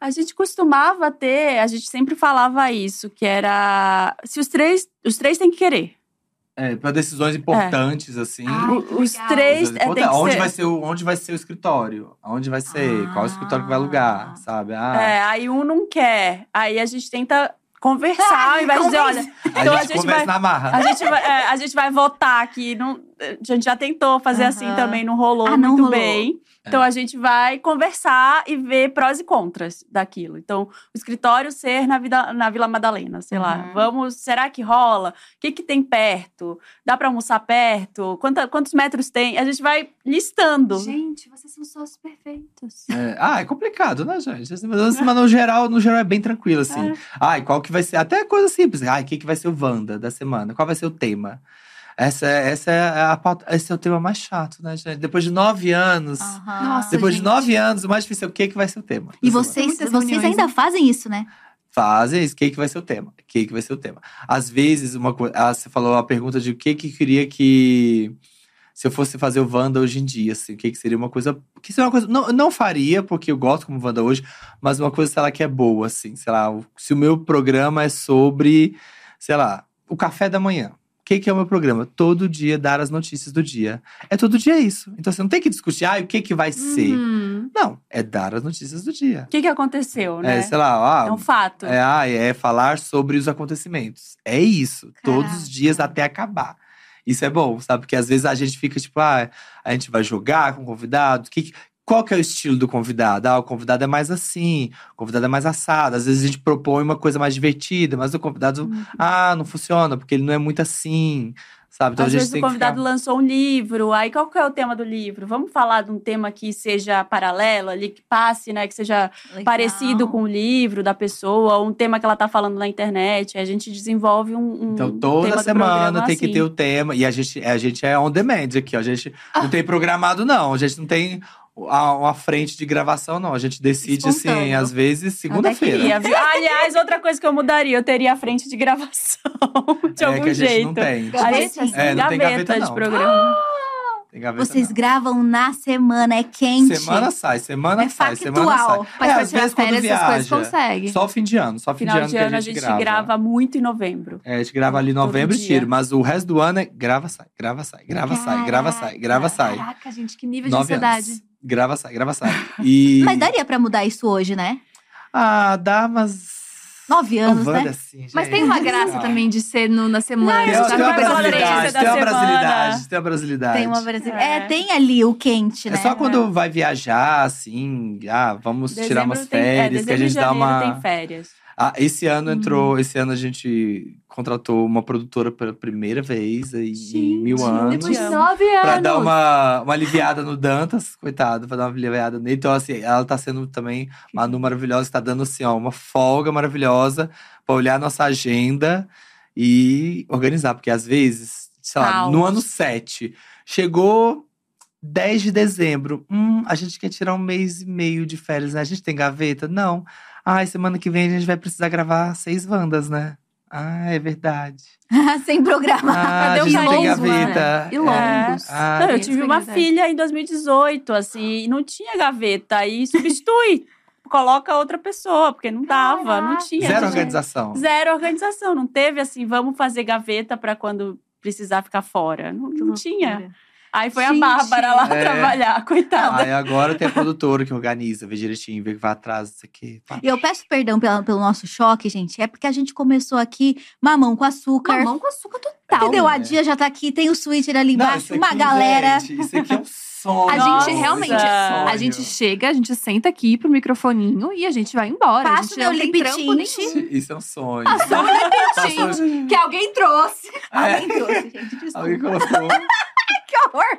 A gente costumava ter, a gente sempre falava isso, que era se os três, os três têm que querer. É, para decisões importantes, assim. Ai, O- que os legal. três é, tem que importantes. onde, ser. vai ser o, onde vai ser o escritório? Onde vai ser? Qual é o escritório que vai alugar, Ah. sabe? Ah, É, aí um não quer. Aí a gente tenta conversar, ao invés de dizer, olha, a, então a gente vai- na marra. a gente vai, é, a gente vai votar aqui. Não, a gente já tentou fazer assim também, não rolou Ah, não muito rolou. bem. Então a gente vai conversar e ver prós e contras daquilo. Então, o escritório ser na, vida, na Vila Madalena, sei lá. Uhum. Vamos, será que rola? O que, que tem perto? Dá pra almoçar perto? Quanta- quantos metros tem? A gente vai listando. Gente, vocês são sócios perfeitos. É, ah, é complicado, né, gente? Assim, mas, assim, mas no geral, no geral é bem tranquilo, assim. Ai, qual que vai ser? Até coisa simples. Ai, o que, que vai ser o Wanda da semana? Qual vai ser o tema? Essa, é- essa é a, pauta- esse é o tema mais chato, né, gente? Depois de nove anos. Aham. Nossa, Depois de gente. nove anos, o mais difícil é o que, que vai ser o tema. E semana. vocês, vocês reuniões, ainda né? fazem isso, né? Fazem isso, o que, que vai ser o tema? O que, que vai ser o tema? Às vezes, uma coisa. ah, Você falou a pergunta de o que que queria que. Se eu fosse fazer o Wanda hoje em dia, assim, o que, que seria uma coisa. Que seria uma coisa. Não, não faria, porque eu gosto como Wanda hoje, mas uma coisa, sei lá, que é boa, assim. Sei lá, se o meu programa é sobre, sei lá, o café da manhã. O que, que é o meu programa? Todo dia dar as notícias do dia. É todo dia isso. Então você não tem que discutir, ah, o que, que vai ser. Uhum. Não, é dar as notícias do dia. O que, que aconteceu, né? É, sei lá, ah, É um fato. é, ah, é falar sobre os acontecimentos. É isso. Todos os Caraca. dias até acabar. Isso é bom, sabe? Porque às vezes a gente fica tipo, ah, a gente vai jogar com o convidado. Que, que- qual que é o estilo do convidado? Ah, o convidado é mais assim, o convidado é mais assado. Às vezes a gente propõe uma coisa mais divertida, mas o convidado, Uhum. ah, não funciona, porque ele não é muito assim, Sabe? Então Às a gente vezes tem o que convidado ficar... lançou um livro, aí qual que é o tema do livro? Vamos falar de um tema que seja paralelo ali, que passe, né? Que seja Legal. parecido com o livro da pessoa, ou um tema que ela tá falando na internet. Aí a gente desenvolve um, um Então, toda semana tem que assim. ter o tema. E a gente, a gente é on demand aqui, ó. A gente não tem programado, não. A gente não tem uma frente de gravação, não. A gente decide, assim, Espontâneo. às vezes, segunda-feira. Aliás, outra coisa que eu mudaria, eu teria a frente de gravação, de É algum que a gente jeito. não tem. A gente Gaveta? É, não tem gaveta, de não. programa. Tem gaveta, Vocês não. gravam na semana, é quente. Semana sai, semana É sai, semana sai. Mas é, pra tirar vezes quando férias, essas coisas viaja. consegue. Só fim de ano, só fim Final de ano de que ano a gente, grava. grava muito em novembro. É, a gente grava ali em novembro e tira, mas o resto do ano é grava, sai, grava, sai, grava, sai, grava, sai, grava, sai. Caraca, gente, que nível de Nove ansiedade. anos. Grava, sai, grava, sai. E... Mas daria pra mudar isso hoje, né? Ah, dá, mas. Nove anos, Ô, Wanda, né? assim, Mas tem uma graça Ah. também de ser no, na semana. Tem, Não, já tem tá uma brasilidade, tem uma brasilidade, tem uma brasilidade. Tem uma Brasília. É. É. tem ali o quente, É né? só quando vai viajar, assim, ah, vamos tirar umas Dezembro tem- é, férias, que a dezembro gente dá uma. tem férias. Ah, esse ano Uhum. entrou, esse ano a gente contratou uma produtora pela primeira vez aí, em mil anos. Depois de nove anos. Pra dar uma, uma aliviada no Dantas, coitado, pra dar uma aliviada nele. Então, assim, ela tá sendo também uma Manu maravilhosa, tá dando, assim, ó, uma folga maravilhosa pra olhar a nossa agenda e organizar. Porque às vezes, sei lá, no ano 7, chegou 10 de dezembro. Hum, a gente quer tirar um mês e meio de férias, né? A gente tem gaveta? Não. Ai, semana que vem a gente vai precisar gravar seis Wandas, né? Ah, é verdade. Sem programa. Ah, não tem longos, né? gaveta. E É. longos. Ah, Não, eu tive uma filha em 2018, assim, e não tinha gaveta. Aí substitui, coloca outra pessoa, porque não dava, não tinha. Zero gente. organização. Zero organização. Não teve assim, vamos fazer gaveta pra quando precisar ficar fora. Não, não loucura. tinha. Aí foi Gente. a Bárbara lá É. trabalhar, coitada. Aí agora tem a produtora que organiza, vê direitinho, vê que vai atrás, isso aqui. E eu peço perdão pela- pelo nosso choque, gente. É porque a gente começou aqui mamão com açúcar. Mamão com açúcar total. Entendeu? A né? Dia já tá aqui, tem o switcher ali embaixo, uma aqui, galera. Gente, isso aqui é um sonho. A Nossa. gente realmente, é um a sonho. gente chega, a gente senta aqui pro microfoninho e a gente vai embora. a Passo gente meu não tem lip trampo tint. nenhum. Isso é um sonho. Passou o lip que alguém trouxe. Alguém trouxe, gente. Desculpa. Alguém colocou. Que horror.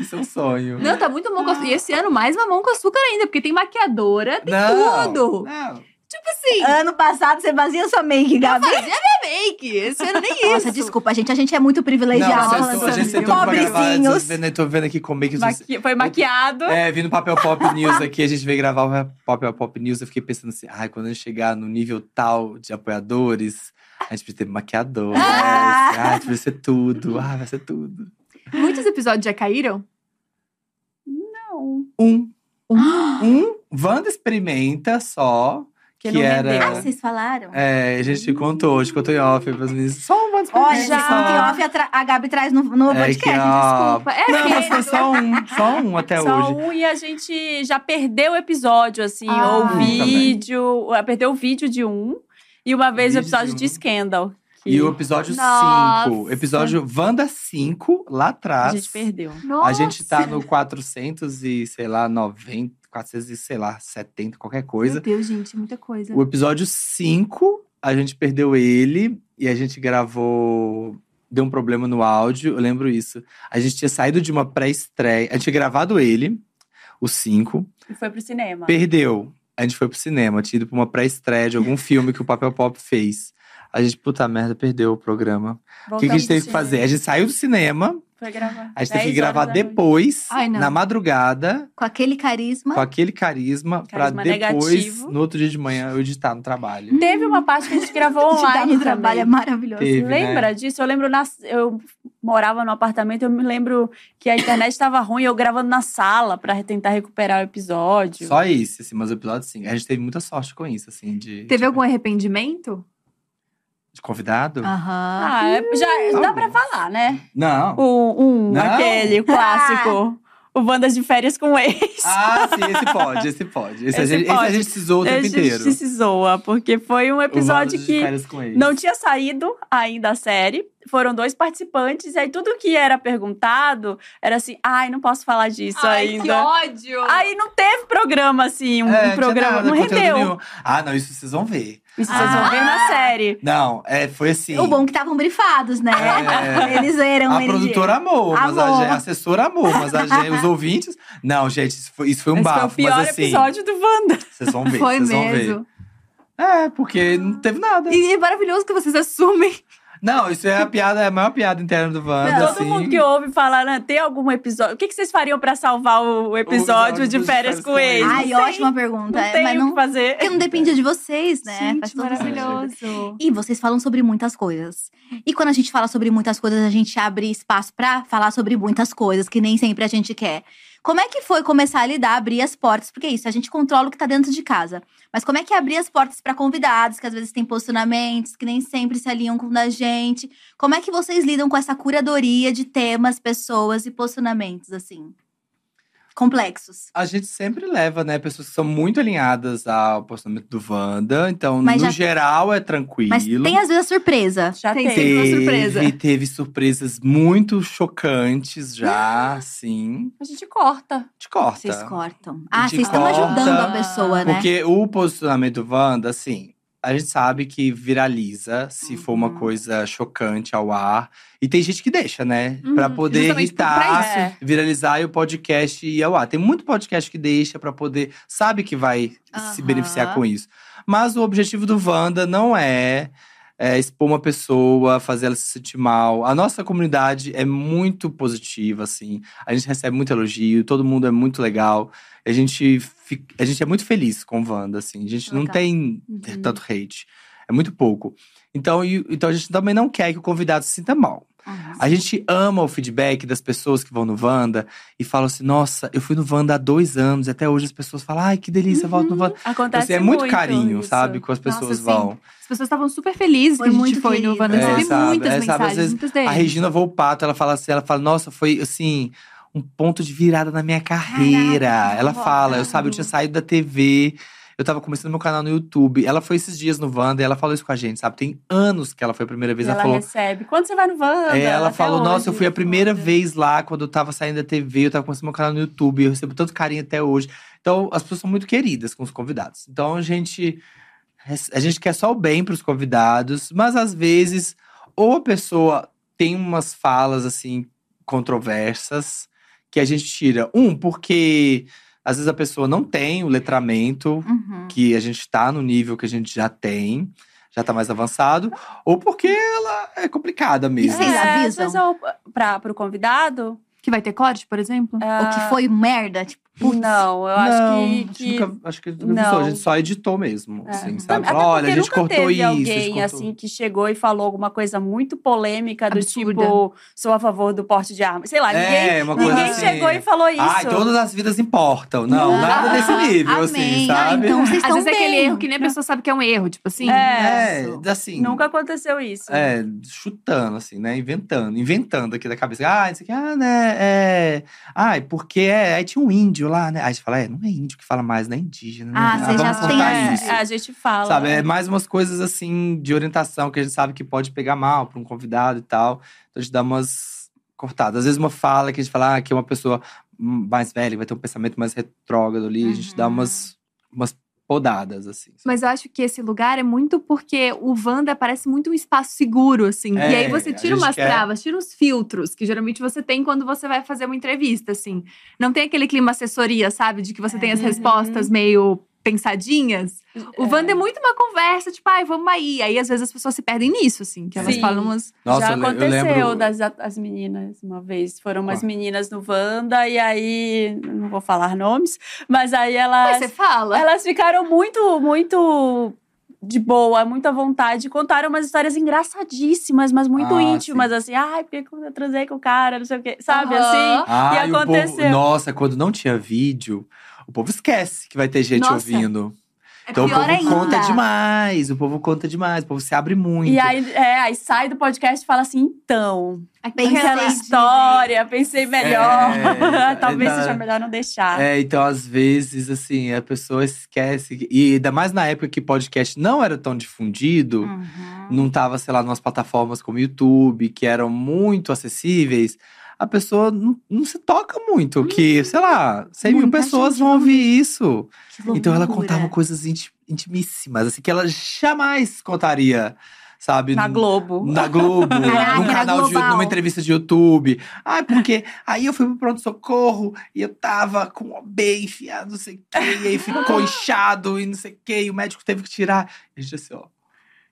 Isso é um sonho. Não, tá muito mamão com açúcar. E esse ano mais mamão com açúcar ainda, porque tem maquiadora, tem Não, tudo. Não. Tipo assim, Ano passado você fazia sua make, Gabi. fazia minha make. Esse ano nem isso. Nossa, desculpa, gente. A gente é muito Não, privilegiado. falando a gente sentou pra gravar. Pobrezinhos. Eu tô vendo aqui como é que Maqui- Foi maquiado. É, vindo Papel Pop News aqui, a gente veio gravar o Papel Pop News. Eu fiquei pensando assim, ai, quando eu chegar no nível tal de apoiadores, a gente precisa ter maquiador. né? Ah. Ah, a gente vai ser tudo. Ah, vai ser tudo. Muitos episódios já caíram? Não. Um. Um. um. Wanda experimenta só. Que Que, não era. rendeu. Ah, vocês falaram? É, a gente contou, a gente contou em off pras meninas. Só um Wanda experimenta. Olha, Já. já. ontem off a, tra- a Gabi traz no, no É podcast. que, ó, Desculpa. É Não, mas foi só um. Só um até Só hoje. um e a gente já perdeu o episódio, assim, Ah, ou o vídeo. ah, Perdeu o vídeo de um. E uma vez o Vídeo de episódio de, um. Scandal. E o episódio Nossa. 5. Episódio Wanda 5, lá atrás. a gente perdeu. A gente tá Nossa. no 400 e, sei lá, 90, 400 e, sei lá, 70, qualquer coisa. Meu Deus, gente, muita coisa. O episódio 5, a gente perdeu ele e a gente gravou. Deu um problema no áudio, eu lembro isso. A gente tinha saído de uma pré-estreia. A gente tinha gravado ele, o 5, E foi pro cinema. perdeu. A gente foi pro cinema, tinha ido pra uma pré-estreia de algum filme que o Papel Pop fez. A gente, puta merda, perdeu o programa. O que, que a gente teve que fazer? A gente saiu do cinema, Foi gravar. a gente teve que 10 gravar depois, Ai, na madrugada, Com aquele carisma. com aquele carisma, pra Carisma depois, negativo. no outro dia de manhã, eu editar no trabalho. Teve uma parte que a gente gravou online no trabalho é maravilhoso. Teve, né? Lembra disso? Eu lembro, na, eu morava no apartamento, eu me lembro que a internet estava ruim, eu gravando na sala pra tentar recuperar o episódio. Só isso, assim, mas o episódio, sim. A gente teve muita sorte com isso, assim, de. Teve de, algum arrependimento? De convidado? Aham. Ah, é- já dá pra falar, né? Não. O, um, Não? aquele, o clássico. O Bandas de Férias com Ex. Ah, sim, esse pode, esse pode. Esse, a, Esse gente, esse a pode. gente se zoa o a tempo gente inteiro. se zoa, porque foi um O episódio que Férias com ex. não tinha saído ainda a série. foram dois participantes, e aí tudo que era perguntado era assim: ai, não posso falar disso ainda. que ódio! Aí não teve programa assim, um, É, um tinha programa. nada, não rendeu. Ah, não, isso vocês vão ver. Isso vocês vão ver na série. Não, é, foi assim. O bom é que estavam brifados, né? É. Eles eram A de- produtora amou, mas a, Amou. gente- a assessora amou, mas a gente- os ouvintes. Não, gente, isso foi, isso foi um Esse foi bafo. o pior mas assim, episódio do Wanda. vocês vão ver. Foi vocês vão ver. mesmo. É, porque não teve nada. E é maravilhoso que vocês assumem. Não, isso é a piada, é a maior piada interna do Wanda. Todo assim. mundo que ouve falar, né, tem algum episódio. O que, que vocês fariam pra salvar o episódio episódio de férias com eles? Ai, Não ótima pergunta. Não é, tem mas o não. que fazer. Porque não dependia de vocês, né? Faz Gente, todo sentido. maravilhoso. E vocês falam sobre muitas coisas. E quando a gente fala sobre muitas coisas, a gente abre espaço pra falar sobre muitas coisas que nem sempre a gente quer. Como é que foi começar a lidar, abrir as portas? Porque é isso, a gente controla o que tá dentro de casa. Mas como é que é abrir as portas pra convidados, que às vezes têm posicionamentos, que nem sempre se alinham com o da gente? Como é que vocês lidam com essa curadoria de temas, pessoas e posicionamentos, assim? Complexos. A gente sempre leva, né, pessoas que são muito alinhadas ao posicionamento do Wanda. Então, Mas no já- geral, é tranquilo. Mas tem às vezes a surpresa. Já Tem sempre uma Teve, surpresa. teve surpresas muito chocantes já, sim. A gente corta. Te corta. Vocês cortam. Ah, gente vocês estão ajudando a pessoa, né? Porque o posicionamento do Wanda, assim, a gente sabe que viraliza se for uma Uhum. coisa chocante ao ar. E tem gente que deixa, né? Uhum, Pra poder justamente irritar. É. viralizar e o podcast ir ao ar. Tem muito podcast que deixa pra poder. Sabe que vai se Aham. beneficiar com isso. Mas o objetivo do Wanda não é. É, expor uma pessoa, fazer ela se sentir mal. A nossa comunidade é muito positiva, assim. A gente recebe muito elogio, todo mundo é muito legal. A gente, fi- a gente é muito feliz com Wanda, assim. A gente não Legal. tem Uhum. tanto hate. É muito pouco. Então, e- então a gente também não quer que o convidado se sinta mal. Uhum. A gente ama o feedback das pessoas que vão no Wanda e falam assim: nossa, eu fui no Wanda há dois anos, e até hoje as pessoas falam, ai, que delícia, volto no Wanda. Acontece Assim, é muito, carinho, isso. sabe? Que as Nossa, pessoas sim. vão. As pessoas estavam super felizes Foi que a gente muito foi no. Wanda. É, Recebi sabe, muitas é, mensagens, vezes muitas A deles. Regina Volpato, ela fala assim, ela fala, nossa, foi assim, um ponto de virada na minha carreira. Caraca, ela fala, eu sabe, eu tinha saído da TV. Eu tava começando meu canal no YouTube. Ela foi esses dias no Wanda e ela falou isso com a gente, sabe? Tem anos que ela foi a primeira E vez. ela Ela, falou, recebe. Quando você vai no Wanda? é, ela falou, nossa, eu fui a primeira Wanda. vez lá quando eu tava saindo da TV, eu tava começando meu canal no YouTube, eu recebo tanto carinho até hoje. Então, as pessoas são muito queridas com os convidados. Então, a gente a gente quer só o bem pros convidados, mas às vezes ou a pessoa tem umas falas assim controversas que a gente tira. Um, porque às vezes a pessoa não tem o letramento Uhum. que a gente tá no nível que a gente já tem, já tá mais avançado, ou porque ela é complicada mesmo. Vocês é, às avisam? vezes eu, pra, pro convidado. Que vai ter corte, por exemplo? O que foi merda, tipo, putz. Não, eu não, acho a que. gente que- nunca, acho que não. a gente só editou mesmo, É. assim, sabe? Até Fala, Olha, a gente nunca cortou teve isso, a gente alguém cortou- assim que chegou e falou alguma coisa muito polêmica do Absurda. tipo, sou a favor do porte de armas. Sei lá, ninguém, É, uma coisa ninguém assim. chegou e falou isso. Ai, todas as vidas importam. Não, Não. nada desse nível, assim, Amém. Ah, sabe? então vocês Às estão vezes é aquele bem. erro que nem a pessoa sabe que é um erro, tipo assim. É. É, assim. Nunca aconteceu isso. É, chutando, assim, né? Inventando, inventando aqui da cabeça. Ah, isso aqui, ah, né? É. Ai, porque é. Aí tinha um índio lá, né? Aí você fala, é, não é índio que fala mais, não é indígena. né? Ah, você já tem isso. a gente fala. Sabe, né? é mais umas coisas assim de orientação que a gente sabe que pode pegar mal para um convidado e tal. Então a gente dá umas cortadas. Às vezes uma fala que a gente fala ah, que é uma pessoa mais velha, que vai ter um pensamento mais retrógrado ali, a gente dá Uhum. umas, umas podadas, assim. Mas eu acho que esse lugar é muito porque o Wanda parece muito um espaço seguro, assim. É, e aí você a tira umas quer- travas, tira os filtros, que geralmente você tem quando você vai fazer uma entrevista, assim. Não tem aquele clima assessoria, sabe? De que você tem as Uhum. respostas meio pensadinhas. O É. Wanda é muito uma conversa, tipo, ai, vamos aí. Aí às vezes as pessoas se perdem nisso, assim. Que elas Sim. falam umas. Nossa, Já aconteceu lembro- das as meninas uma vez. Foram umas Ah. meninas no Wanda, e aí. Não vou falar nomes, mas aí elas. Mas você fala. Elas ficaram muito, muito de boa, muito à vontade. Contaram umas histórias engraçadíssimas, mas muito Ah, íntimas, assim. Ai, porque eu transei com o cara, não sei o quê. Sabe, Aham. assim? Ah, E o povo- aconteceu. nossa, quando não tinha vídeo, o povo esquece que vai ter gente Nossa. ouvindo. Então o pior povo ainda. conta demais, o povo conta demais, o povo se abre muito. E aí, é, aí sai do podcast e fala assim, então, Pensei aquela direito. história, pensei melhor. É, Talvez exato. seja melhor não deixar. É, então às vezes, assim, a pessoa esquece. E ainda mais na época que podcast não era tão difundido, Uhum. não tava, sei lá, nas plataformas como YouTube, que eram muito acessíveis, a pessoa não, não se toca muito. que, sei lá, 100 mil pessoas vão ouvir isso. Então ela contava coisas inti- intimíssimas, assim, que ela jamais contaria, sabe? Na Globo. Na Globo, Caraca, num canal de, numa entrevista de YouTube. Ai, porque aí eu fui pro pronto-socorro e eu tava com o OB enfiado, não sei o quê, e aí ficou inchado e não sei o quê, e o médico teve que tirar. E a gente assim, ó,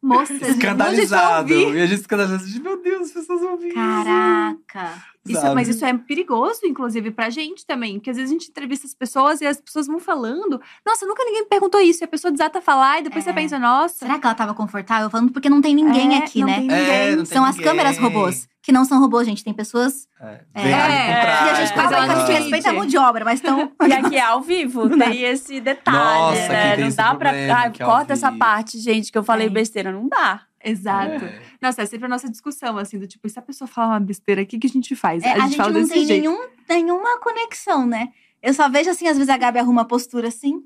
Moça, escandalizado. E a gente escandalizado, meu Deus, as pessoas ouviram. Caraca. Isso, sabe? mas isso é perigoso, inclusive, pra gente também. Porque às vezes a gente entrevista as pessoas e as pessoas vão falando. Nossa, nunca ninguém me perguntou isso. E a pessoa desata a falar e depois É. você pensa, nossa. Será que ela tava confortável falando? Porque não tem ninguém É, aqui, não né? tem É, ninguém. não tem São as ninguém. câmeras robôs. Que não são robôs, gente. Tem pessoas. É, É. É, e a gente fala que a gente respeita a mão de obra, mas estão. E aqui é ao vivo, tem esse detalhe, Nossa, né? Não dá pra. problema, que é ao corta essa parte, gente, que eu falei besteira. Não dá. Exato. É. Nossa, é sempre a nossa discussão, assim, do tipo, e se a pessoa falar uma besteira, o que, que a gente faz? É, a, gente fala não desse tem jeito. nenhum, nenhuma conexão, né? Eu só vejo assim, às vezes a Gabi arruma a postura assim,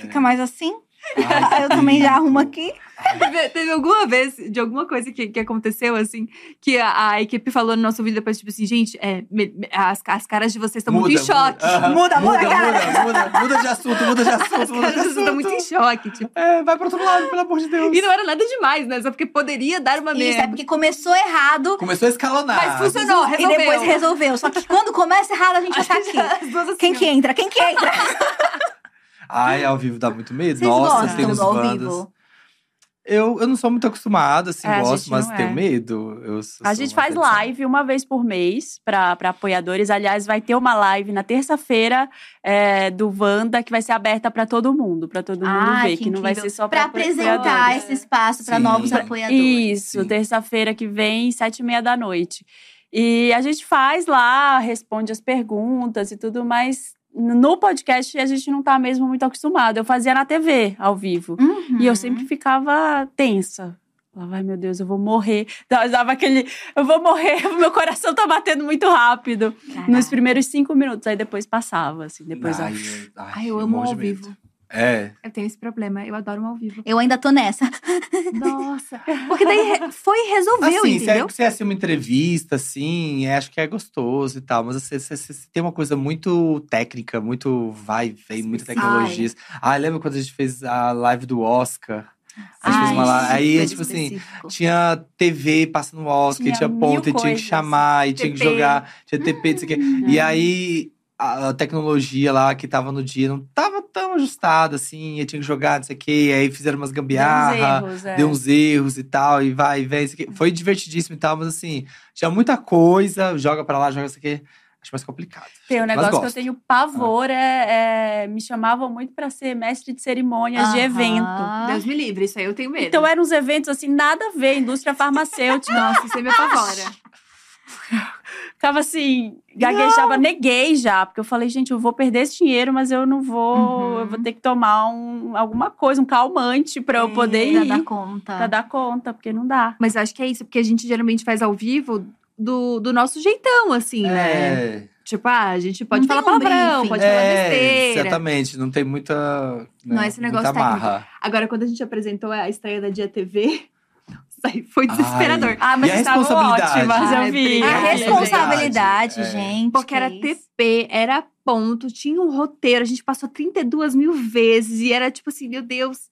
fica mais assim. Ai, Aí eu também já arrumo aqui. Teve, teve alguma vez, de alguma coisa que, que aconteceu, assim, que a, a equipe falou no nosso vídeo depois, tipo assim, gente, é, me- me- as, as caras de vocês estão muito em choque. Muda, Aham. Muda, muda, muda, cara. muda, muda, muda de assunto, muda de As assunto, muda caras de vocês estão muito em assunto. choque, tipo. É, vai pro outro lado, pelo amor de Deus. E não era nada demais, né? Só porque poderia dar uma Isso, é merda. porque começou errado Começou a escalonar. Mas funcionou, e resolveu. depois resolveu. Só que quando começa errado, a gente já tá aqui. As duas assim, Quem que entra? Quem que entra? Ai, ao vivo dá muito medo. Vocês Nossa, tem ao bandas. vivo? Eu, eu não sou muito acostumado, assim, É, gosto, mas não tenho é. medo. Eu sou- A gente faz pessoa- live uma vez por mês para apoiadores. Aliás, vai ter uma live na terça-feira é, do Wanda que vai ser aberta para todo mundo, para todo mundo Ai, ver, que que, não vai ser só Pra para apresentar esse espaço Sim. novos apoiadores. Isso, terça-feira que vem, sete e meia da noite. E a gente faz lá, responde as perguntas e tudo, mas no podcast a gente não tá mesmo muito acostumado. Eu fazia na TV, ao vivo. Uhum. E eu sempre ficava tensa. Falava, ai meu Deus, eu vou morrer. Dava aquele, eu vou morrer, meu coração tá batendo muito rápido. Caraca. Nos primeiros cinco minutos, aí depois passava, assim, depois. Ai, ó. eu, ai, Ai, eu amo ao vivo. É. Eu tenho esse problema, eu adoro um ao vivo. Eu ainda tô nessa. Nossa. Porque daí foi e resolveu, Assim, se é, entendeu? se é assim, uma entrevista, assim, é, acho que é gostoso e tal. Mas você, você- você tem uma coisa muito técnica, muito vai, vem, muita tecnologia. Ah, lembra quando a gente fez a live do Oscar? A gente fez uma live. Aí, tipo assim, específico. tinha TV passando o Oscar, Tinha tinha, ponta, e tinha que chamar, e tinha que TP. jogar, tinha TP, não sei o quê. Uhum. E aí, a, tecnologia lá que tava no dia não tava tão ajustada, assim, e tinha que jogar, não sei o quê. Aí fizeram umas Deu uns gambiarra erros, é. deu uns erros e tal, e vai e vem. isso aqui. Foi divertidíssimo e tal, mas assim, tinha muita coisa, joga pra lá, joga isso aqui. Acho mais complicado. Tem um negócio que eu tenho pavor, é, é- me chamavam muito pra ser mestre de cerimônias de evento. Deus me livre, isso aí eu tenho medo. Então eram uns eventos assim, nada a ver, indústria farmacêutica. Nossa, isso aí me apavora. Ficava assim, gaguejava, neguei já, porque eu falei, gente, eu vou perder esse dinheiro, mas eu não vou, Uhum. eu vou ter que tomar um, alguma coisa, um calmante pra eu poder Pra ir, dar conta. pra dar conta, porque não dá. Mas acho que é isso, porque a gente geralmente faz ao vivo do, do nosso jeitão, assim, né? É, Tipo, ah, a gente pode Não falar um palavrão, briefing. pode falar é, besteira. exatamente. Não tem muita. né, Não é esse negócio muita técnico. marra. Agora, quando a gente apresentou a estreia da Dia TV, foi desesperador. Ah, mas E a estavam responsabilidade? ótimas, Ai, eu vi. A responsabilidade, é. gente. Porque era. TP, era ponto, tinha um roteiro, a gente passou 32 mil vezes e era tipo assim, meu Deus,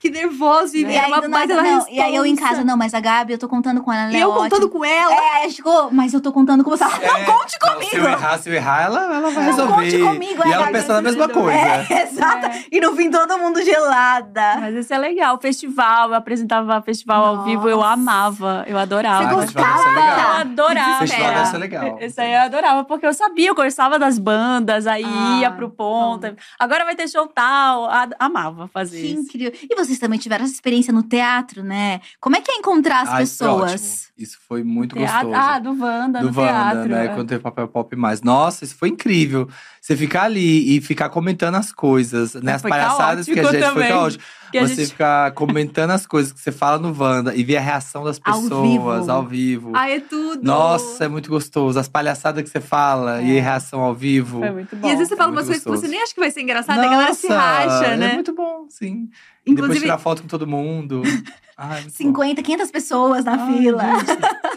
que, que nervoso. E, E era aí, uma baita da não. E aí eu em casa, não, mas a Gabi, eu tô contando com ela, ela E é eu contando com ela. É, aí ficou, mas eu tô contando com você. Não, É, conte não, comigo! Se eu errar, se eu errar, ela, ela vai Não, resolver. conte comigo, e é, ela pensa na mesma coisa. É, exato. E no fim, todo mundo gelada. Mas isso é legal. Festival, eu apresentava festival ao vivo, eu amava, eu adorava. Ah, Você festival deve ser Eu adorava. Festival deve ser legal. Isso aí eu adorava, porque eu sabia, eu gostava das bandas, aí Ah, ia pro ponto. Agora vai ter show tal. Amava fazer Que isso. incrível. E você vocês também tiveram essa experiência no teatro, né? Como é que é encontrar as foi pessoas? ótimo. Isso foi muito Teatro- gostoso. Ah, do Wanda, do no Wanda, teatro. né? é. Quando teve papel pop mais. Nossa, isso foi incrível. Você ficar ali e ficar comentando as coisas, né? As Foi palhaçadas que a gente foi também. caótico. Que Você gente- ficar comentando as coisas que você fala no Wanda e ver a reação das Ao pessoas vivo. ao vivo. Ai, é tudo. Nossa, é muito gostoso. As palhaçadas que você fala e a reação ao vivo. Foi muito bom. E às vezes você fala muito umas coisas que você nem acha que vai ser engraçada, a galera se racha, né? É muito bom, sim. E depois Inclusive, tirar foto com todo mundo. Ai, muito bom. 50, 500 pessoas na Ai, fila.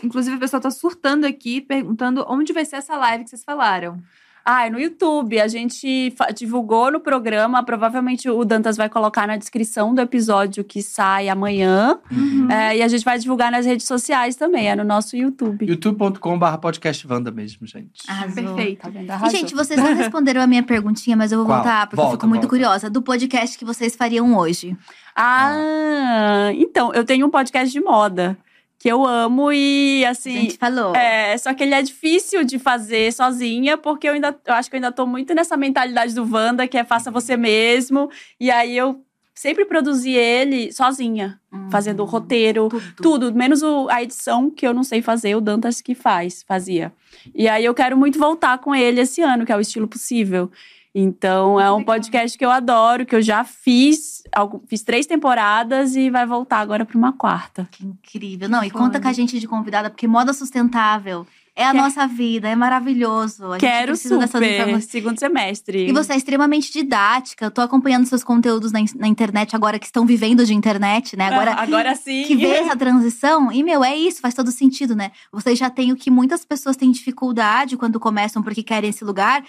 inclusive, o pessoal tá surtando aqui, perguntando onde vai ser essa live que vocês falaram. Ah, é no YouTube. A gente divulgou no programa. Provavelmente o Dantas vai colocar na descrição do episódio que sai amanhã. Uhum. É, e a gente vai divulgar nas redes sociais também. É no nosso YouTube. youtube.com.br podcast Wanda mesmo, gente. Arrasou. Perfeito. Tá vendo? E, gente, vocês não responderam a minha perguntinha, mas eu vou Qual? voltar, porque eu Volta, fico muito volta. curiosa. Do podcast que vocês fariam hoje. Ah, então, eu tenho um podcast de moda que eu amo e A assim. gente falou. É, só que ele é difícil de fazer sozinha, porque eu ainda eu acho que eu ainda tô muito nessa mentalidade do Wanda, que é faça você mesmo. E aí eu sempre produzi ele sozinha, Hum, fazendo o roteiro, tudo. tudo, menos o- a edição que eu não sei fazer, o Dantas que faz, fazia. E aí eu quero muito voltar com ele esse ano, que é o estilo possível. Então é um podcast que eu adoro, que eu já fiz, fiz três temporadas e vai voltar agora para uma quarta. Que incrível. Não, e Foda. conta com a gente de convidada, porque moda sustentável é a Quer- nossa vida, é maravilhoso. A gente Quero precisa dessas super, segundo semestre. E você é extremamente didática. Eu tô acompanhando seus conteúdos na, na internet agora que estão vivendo de internet, né? Agora, Ah, agora sim. que vê essa transição. E, meu, é isso, faz todo sentido, né? Vocês já têm o que muitas pessoas têm dificuldade quando começam porque querem esse lugar,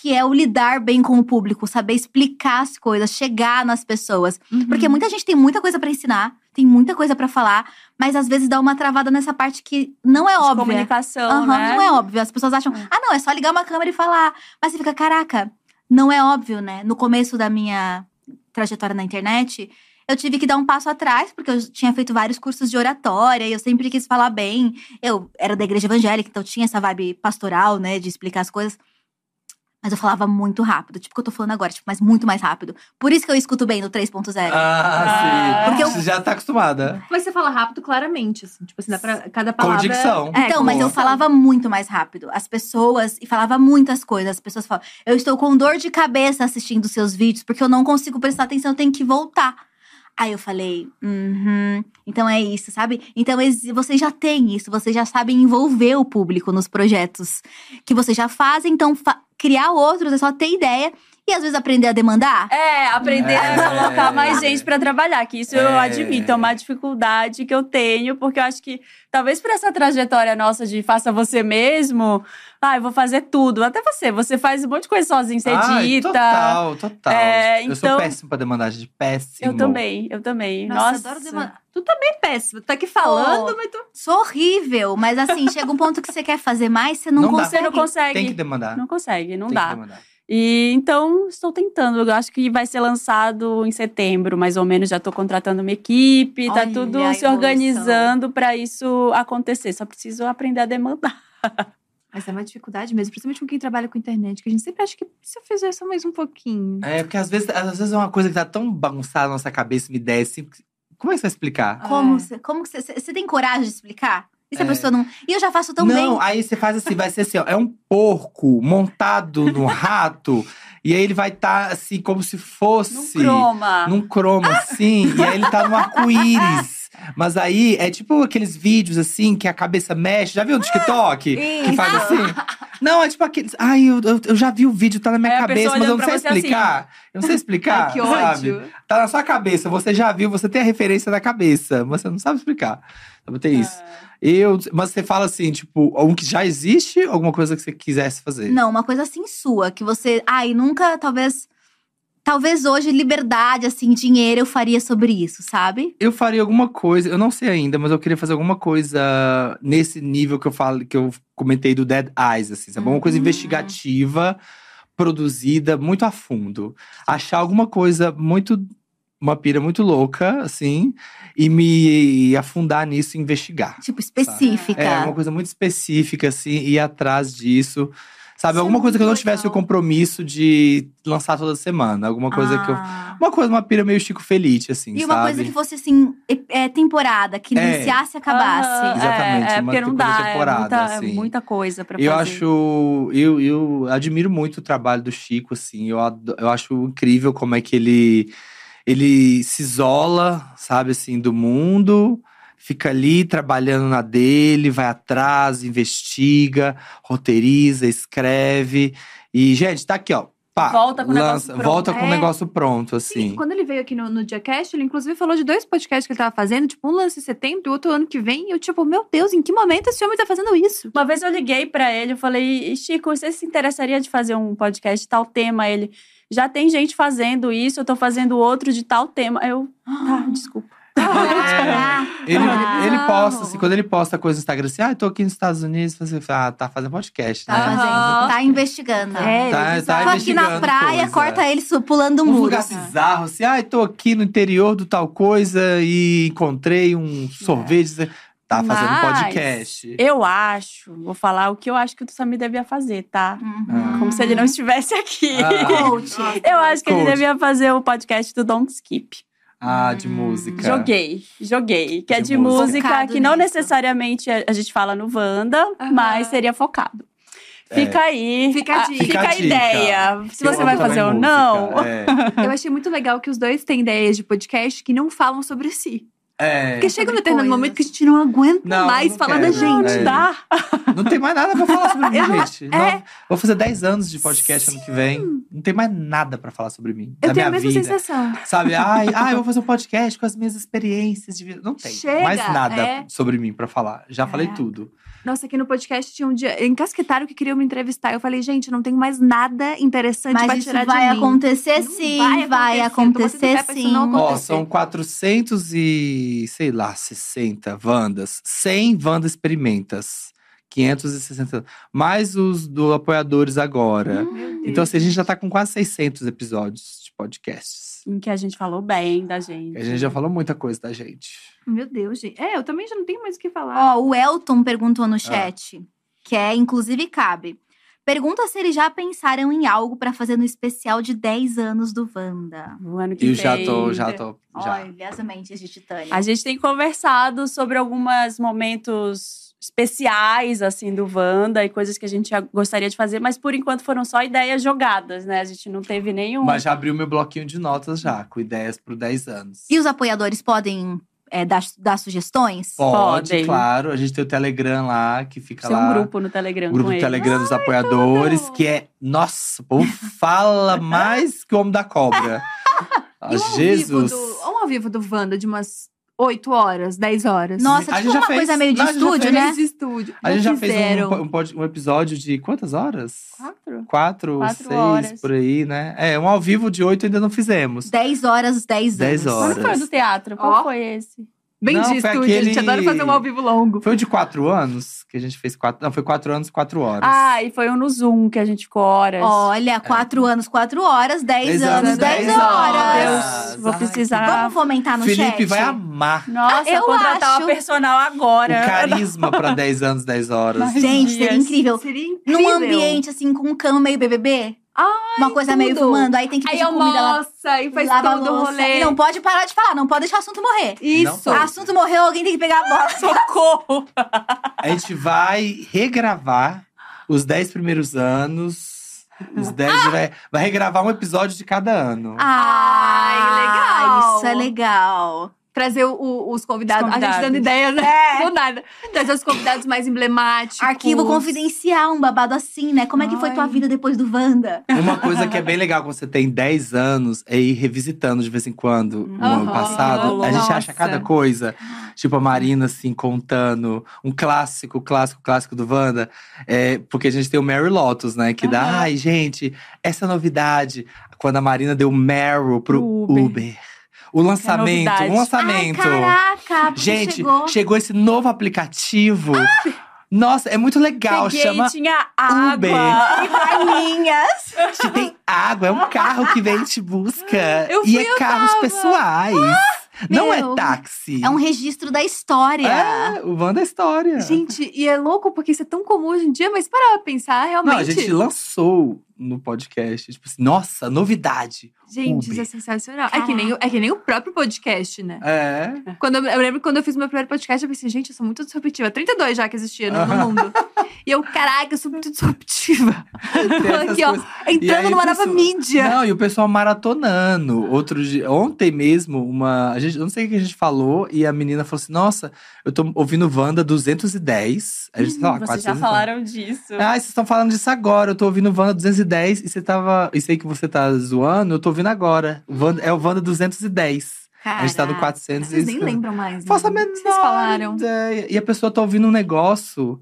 que é o lidar bem com o público, saber explicar as coisas, chegar nas pessoas. Porque Uhum. muita gente tem muita coisa pra ensinar, tem muita coisa pra falar, mas às vezes dá uma travada nessa parte que não é de óbvia. comunicação, Aham, né? Não é óbvio. As pessoas acham, É. ah, não, é só ligar uma câmera e falar. Mas você fica, caraca, não é óbvio, né? No começo da minha trajetória na internet, eu tive que dar um passo atrás, porque eu tinha feito vários cursos de oratória e eu sempre quis falar bem. Eu era da igreja evangélica, então tinha essa vibe pastoral, né, de explicar as coisas. Mas eu falava muito rápido, tipo o que eu tô falando agora, tipo, mas muito mais rápido. Por isso que eu escuto bem no 3.0. Ah, Ah, sim. porque eu- Você já tá acostumada. Mas você fala rápido claramente, assim. Tipo assim, dá pra cada Com palavra… dicção. É, Então, com mas eu falava muito mais rápido. As pessoas, e falava muitas coisas. As pessoas falam, eu estou com dor de cabeça assistindo seus vídeos, porque eu não consigo prestar atenção, eu tenho que voltar. Aí eu falei, uhum, então é isso, sabe? Então vocês já têm isso, vocês já sabem envolver o público nos projetos que vocês já fazem, então fa- criar outros é só ter ideia e às vezes aprender a demandar. É, aprender É. a colocar mais gente pra trabalhar, que isso eu É. admito, é uma dificuldade que eu tenho, porque eu acho que talvez por essa trajetória nossa de faça você mesmo, ah, eu vou fazer tudo, até você, você faz um monte de coisa sozinho, você edita. total, total. É, Eu sou então- péssimo pra demandar, gente. Péssimo. Eu também, eu também. Nossa, Nossa, adoro demandar. Tu também é péssimo. Tu tá aqui falando, Oh. mas tu… Sou horrível, mas assim, chega um ponto que você quer fazer mais, você não, Não dá. consegue. Você não consegue. Tem que demandar. Não consegue, não Tem dá. E então estou tentando. Eu acho que vai ser lançado em setembro, mais ou menos. Já estou contratando uma equipe, tá Olha tudo se organizando para isso acontecer. Só preciso aprender a demandar. Mas é uma dificuldade mesmo, principalmente com quem trabalha com internet, que a gente sempre acha que se eu fizer só mais um pouquinho. É, porque às vezes, às vezes é uma coisa que tá tão bagunçada na nossa cabeça, uma ideia assim. Como é que você vai explicar? Como, É. você, como que você, você tem coragem de explicar? E se a É. pessoa não. E eu já faço tão não, bem. aí você faz assim, vai ser assim, ó, é um porco montado no rato, e aí ele vai estar assim, como se fosse. Não croma. Num croma, assim, e aí ele tá no arco-íris. Mas aí é tipo aqueles vídeos assim que a cabeça mexe. Já viu no TikTok? Que Isso. faz assim? Não, é tipo aqueles. Ai, eu, eu, eu já vi o vídeo, tá na minha É, a cabeça, pessoa mas eu não olhando sei pra você assim. explicar. Eu não sei explicar. Ai, que sabe? ódio. Tá na sua cabeça, você já viu, você tem a referência da cabeça, mas você não sabe explicar. Sabe, tem isso. Eu, mas você fala assim, tipo, um que já existe, alguma coisa que você quisesse fazer? Não, uma coisa assim sua, que você. Ai, nunca, talvez. Talvez hoje, liberdade, assim, dinheiro, eu faria sobre isso, sabe? Eu faria alguma coisa, eu não sei ainda, mas eu queria fazer alguma coisa nesse nível que eu falo, que eu comentei do Dead Eyes, assim, sabe? Alguma coisa Uhum. investigativa, produzida muito a fundo. Achar alguma coisa muito. Uma pira muito louca, assim, e me afundar nisso e investigar. Tipo, específica. É, uma coisa muito específica, assim, ir atrás disso. Sabe, é alguma coisa que eu não muito tivesse o legal. compromisso de lançar toda semana. Alguma coisa que eu. Ah. Uma coisa, uma pira meio Chico Felice, assim, E uma sabe? coisa que fosse assim, é, é temporada, que É. iniciasse e acabasse. Exatamente, É, é uma porque não dá, temporada, é muita, é assim. muita coisa pra Eu fazer. acho. Eu, eu admiro muito o trabalho do Chico, assim. Eu, eu acho incrível como é que ele, ele se isola, sabe, assim, do mundo. Fica ali trabalhando na dele, vai atrás, investiga, roteiriza, escreve. E, gente, tá aqui, ó. Pá, Volta com o negócio pronto. Volta com o É. negócio pronto, Sim, assim. quando ele veio aqui no, no Diacast, ele inclusive falou de dois podcasts que ele tava fazendo, tipo, um lance em setembro e outro ano que vem. E eu, tipo, meu Deus, em que momento esse homem tá fazendo isso? Uma vez eu liguei pra ele, eu falei, Chico, você se interessaria de fazer um podcast de tal tema? Ele, já tem gente fazendo isso, eu tô fazendo outro de tal tema. Eu, tá, desculpa. Ah, Ele, Ah, ele posta, assim, quando ele posta coisa no Instagram, assim, ah, eu tô aqui nos Estados Unidos, você fala, ah, tá fazendo podcast, Tá né? fazendo, tá investigando. É, Tá- tá bizarro. Tô aqui na praia, coisa. corta ele pulando um Um muro. lugar bizarro, assim, ah, tô aqui no interior do tal coisa e encontrei um sorvete. Tá fazendo Mas podcast. Eu acho, vou falar o que eu acho que o Samir devia fazer, tá? Uhum. Como se ele não estivesse aqui. Ah. Eu acho que ele Coach. devia fazer o podcast do Don't Skip. Ah, de música. Joguei, joguei. Que é De de música. música, que não nisso. necessariamente a gente fala no Wanda, Aham. mas seria focado. É. Fica aí. Fica a a- dica. Fica a ideia. Se Eu você vai fazer ou música, não. É. Eu achei muito legal que os dois têm ideias de podcast que não falam sobre si. É. Porque chega um sobre determinado momento que a gente não aguenta Não, mais não falar quero. da gente. É. Dá. Não tem mais nada pra falar sobre mim, não- gente. é. Não- vou fazer 10 anos de podcast ano que vem. Não tem mais nada pra falar sobre mim. Eu da tenho a minha mesma vida. sensação. Sabe? Ai, ai, eu vou fazer um podcast com as minhas experiências de vida. Não tem Chega, mais nada é. sobre mim pra falar. Já falei É. tudo. Nossa, aqui no podcast tinha um dia. Encasquetaram que queriam me entrevistar. Eu falei, gente, não tem mais nada interessante pra Mas isso tirar vai de mim. acontecer Não sim, vai vai acontecer. Tô batendo acontecer pra isso sim. não Ó, acontecer. são 400 e, sei lá, 60 Wandas. 100 Wanda Experimentas. 560. Mais os do apoiadores agora. Deus. Então, assim, a gente já tá com quase 600 episódios de podcasts. Em que a gente falou bem da gente. A gente já falou muita coisa da gente. Meu Deus, gente. É, eu também já não tenho mais o que falar. Ó, o Elton perguntou Ah. no chat, que é inclusive cabe. Pergunta se eles já pensaram em algo pra fazer no especial de 10 anos do Wanda. O ano que E eu vem. já tô, já tô. Já. Olha, as mentes de Titânia. A gente tem conversado sobre alguns momentos especiais, assim, do Wanda e coisas que a gente gostaria de fazer, mas por enquanto foram só ideias jogadas, né? A gente não teve nenhum. Mas já abriu meu bloquinho de notas já, com ideias pro 10 anos. E os apoiadores podem é, dar, dar sugestões? Pode, Podem. claro. A gente tem o Telegram lá, que fica Tem lá. um grupo no Telegram O grupo com do eles. Telegram dos apoiadores, que é. Nossa, o povo fala mais que o homem da cobra. Ah, E um ao Jesus. Vivo do, um ao vivo do Wanda de umas 8 horas, 10 horas. Nossa, A tipo gente já uma fez- coisa meio de não, a gente já estúdio, né? Fez de estúdio. A gente já fez fizeram. um, um, pod- um episódio de quantas horas? Quatro? Quatro, Quatro seis, horas. por aí, né? É, um ao vivo de oito ainda não fizemos. 10 horas, 10 anos. 10 horas. Quando foi o do teatro? Qual Ó. foi esse? Bem Não. A aquele- gente adora fazer um ao vivo longo. Foi o de quatro anos que a gente fez quatro. Não, foi quatro anos, quatro horas. Ah, e foi um no Zoom que a gente ficou horas. Olha, 4 anos, 4 horas, 10 Dez anos, 10 dez horas. Deus, vou precisar. Vamos fomentar no Felipe chat? vai amar Nossa, Eu contratar acho- uma personal agora. o carisma pra 10 anos, 10 horas. Mas- Gente, seria incrível. Seria incrível. Num ambiente assim, com um cama meio BBB. Uma coisa meio tudo. fumando. Aí tem que Aí pedir comida lá. almoça e faz lava todo o louça. rolê. E não pode parar de falar, não pode deixar o assunto morrer. Isso. O assunto morreu, alguém tem que pegar a bola. Socorro! A gente vai regravar os 10 primeiros anos. Os 10 vai, vai regravar um episódio de cada ano. Ai, legal. Isso é legal. Trazer o- o- os, convidados. Os A gente convidados. dando ideias, né? É. Do nada. Trazer os convidados mais emblemáticos. Arquivo confidencial, um babado assim, né? Como é que foi Ai. tua vida depois do Wanda? Uma coisa que é bem legal quando você tem 10 anos é ir revisitando de vez em quando o ano passado. A gente Nossa. acha cada coisa. Tipo a Marina, assim, contando um clássico, clássico, clássico do Wanda. É, porque a gente tem o Mary Lotus, né? Que dá, Aham. ai, gente, essa novidade. Quando a Marina deu Meryl pro Pro Uber. Uber. O lançamento, novidade. o lançamento. Ai, caraca, porque Gente, chegou. chegou. esse novo aplicativo. Nossa, é muito legal. Cheguei, Chama tinha água. Uber. E balinhas. tem água, é um carro que vem e te busca. Eu e fui, é eu carros tava. pessoais. Não é Meu, táxi. É um registro da história. É, o Wanda é história. Gente, e é louco porque isso é tão comum hoje em dia, mas para pensar, realmente. Não, a gente lançou no podcast. Tipo assim, nossa, novidade. Gente, isso Uber. é sensacional. É que, nem, o- é que nem o próprio podcast, né? É. Quando eu, eu lembro quando eu fiz meu primeiro podcast, eu pensei, gente, eu sou muito disruptiva. 32 já que existia no, no mundo. E eu, caraca, eu sou muito disruptiva. Essas Aqui, ó. E entrando aí, numa nova pessoa- mídia. Não, e o pessoal maratonando. Outro dia, ontem mesmo, uma. A gente, eu não sei o que a gente falou, e a menina falou assim: Nossa, eu tô ouvindo Wanda 210. A gente, sei lá, Vocês 400. já falaram disso. Ah, vocês estão falando disso agora. Eu tô ouvindo Wanda 210 e você tava. Isso aí que você tá zoando, eu tô ouvindo agora. O Wanda- é o Wanda 210. A gente tá no Caraca. 400 Vocês nem lembram mais. Né? Faça a menor Vocês falaram. ideia. E a pessoa tá ouvindo um negócio.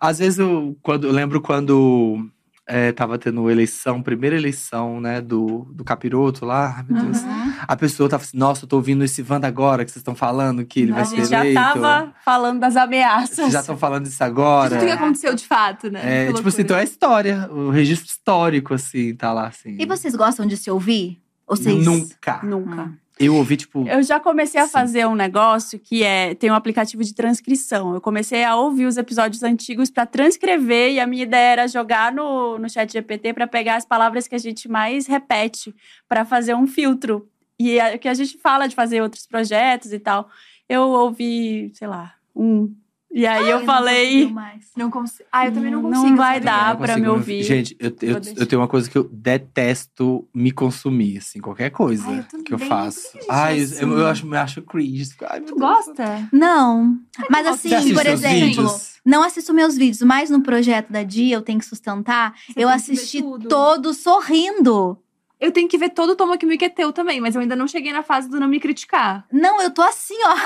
Às vezes eu, quando, eu lembro quando é, tava tendo eleição, primeira eleição, né, do, do capiroto lá. Ai, meu Deus. Uhum. A pessoa tava assim, nossa, eu tô ouvindo esse Wanda agora que vocês estão falando que ele vai A ser gente já eleito. tava falando das ameaças. Vocês já estão falando disso agora. Tudo que aconteceu de fato, né? É, tipo assim, então é história. O registro histórico, assim, tá lá, assim. E vocês gostam de se ouvir? Ou Vocês... Nunca. Nunca. Hum. Eu ouvi, tipo. Eu já comecei a Sim. fazer um negócio que é tem um aplicativo de transcrição. Eu comecei a ouvir os episódios antigos para transcrever e a minha ideia era jogar no, no chat GPT para pegar as palavras que a gente mais repete para fazer um filtro. E é o que a gente fala de fazer outros projetos e tal. Eu ouvi, sei lá, um. E aí eu Ai, não falei, mais. Não consigo. Ah, eu também não Não consigo. vai sabia? dar eu não pra consigo me ouvir. Gente, eu, eu, eu tenho uma coisa que eu detesto me consumir, assim, qualquer coisa Ai, eu que eu faço. cringe Ai, isso. eu, eu acho, eu acho cringe. Ai, Tu Deus. gosta? Não. Mas assim, por seus exemplo, vídeos? não assisto meus vídeos, mas no projeto da Dia, eu tenho que sustentar, Você eu assisti todo sorrindo. Eu tenho que ver todo o Toma Que Me Que é teu também, mas eu ainda não cheguei na fase do não me criticar. Não, eu tô assim, ó.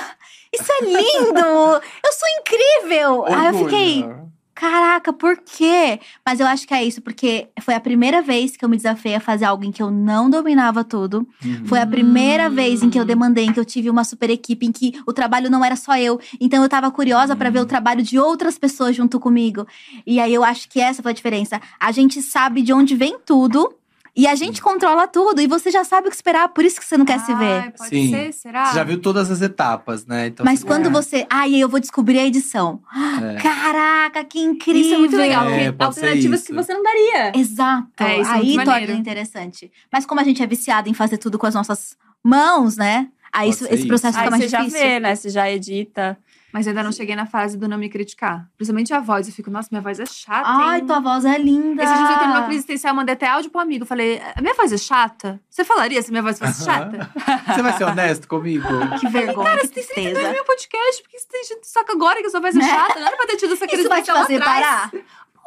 Isso é lindo! eu sou incrível! Aí eu Orgulho. fiquei, caraca, por quê? Mas eu acho que é isso, porque foi a primeira vez que eu me desafiei a fazer algo em que eu não dominava tudo. Uhum. Foi a primeira Hum. vez em que eu demandei, em que eu tive uma super equipe, em que o trabalho não era só eu. Então eu tava curiosa pra ver o Hum. trabalho de outras pessoas junto comigo. E aí eu acho que essa foi a diferença. A gente sabe de onde vem tudo. E a gente controla tudo. E você já sabe o que esperar, por isso que você não quer se ver. Pode Sim. ser, será? Você já viu todas as etapas, né? Então, Mas você- quando é. você. Ai, eu vou descobrir a edição. É. Caraca, que incrível! Isso é muito legal, É, porque alternativas isso. que você não daria. Exato. É, isso é aí muito torna maneiro. interessante. Mas como a gente é viciado em fazer tudo com as nossas mãos, né? Aí isso- esse processo aí fica mais você já difícil. vê, né? Você já edita. Mas eu ainda não cheguei na fase do não me criticar. Principalmente a voz. Eu fico, nossa, minha voz é chata. Ai, hein? tua voz é linda. Esse dia eu tendo uma crise existencial, eu mandei até áudio pro amigo. Falei, a minha voz é chata? Você falaria se minha voz fosse chata? Você vai ser honesto comigo? Que vergonha, que Tem tristeza. meu podcast, porque você tem gente só que agora que sua voz é chata. Não era pra ter tido essa crise Isso vai te fazer atrás. parar?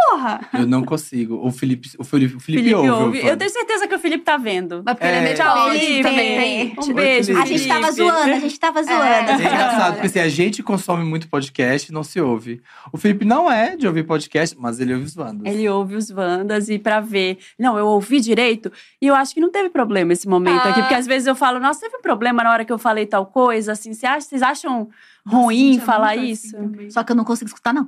Porra! Eu não consigo. O Felipe, o Felipe, o Felipe, Felipe ouve. ouve. eu. Eu tenho certeza que o Felipe tá vendo. Mas porque ele é É. meio Tchau, Felipe. também. Um beijo, A gente tava zoando, a gente tava zoando. É engraçado, porque assim, a gente consome muito podcast e não se ouve. O Felipe não é de ouvir podcast, mas ele ouve os Wandas. Ele ouve os Wandas e pra ver. Não, eu ouvi direito e eu acho que não teve problema esse momento Ah. aqui. Porque às vezes eu falo, nossa, teve problema na hora que eu falei tal coisa, assim. Vocês acham ruim Gente, é falar muito isso? assim. Só que eu não consigo escutar, não.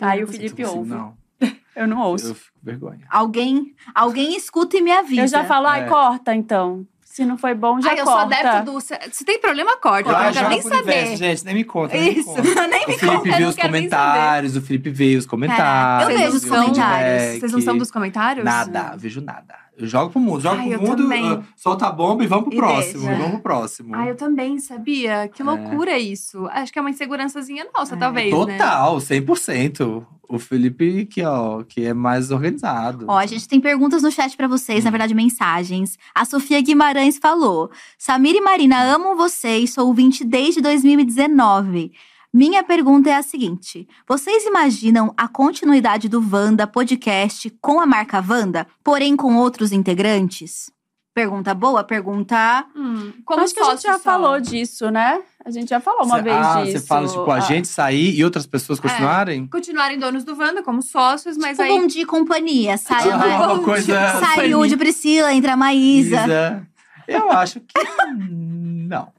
Aí o. Felipe ouve. Não, Eu não ouço. eu fico com vergonha. Alguém, alguém escuta e me avisa. Eu já falo, ai, É. corta então. Se não foi bom, já Ai, eu sou corta. adepto do. Se tem problema, corta. Eu não quero nem pro saber. universo, gente, nem me conta. nem me Isso, conta. nem me O Felipe conta, vê eu os comentários, o Felipe vê os comentários. eu Vocês vejo os comentários. Vocês não são dos comentários? Nada, vejo nada. Eu jogo pro mundo, jogo Ai, pro mundo, também. ah, solta a bomba e vamos pro E próximo. deixa. Vamos pro próximo. Ah, eu também, sabia? Que É. loucura isso. Acho que é uma insegurançazinha nossa, talvez, né? Total, 100%. O Felipe, que, ó, que é mais organizado. Ó, a gente tem perguntas no chat pra vocês, na verdade, mensagens. A Sofia Guimarães falou: Samir e Marina, amo vocês, sou ouvinte desde 2019. Minha pergunta é a seguinte: vocês imaginam a continuidade do Wanda podcast com a marca Wanda, porém com outros integrantes? Pergunta boa, pergunta. Hum, como Acho que a gente sócio já só. falou disso, né? A gente já falou uma Cê- vez ah, disso. você fala, tipo, a Ah, gente sair e outras pessoas continuarem? Continuarem donos do Wanda como sócios, mas tipo, aí. bom dia e companhia. Sai, Ah, a Ma- uma coisa. sai o de Priscila, entra a Maísa. Isa. Eu acho que não.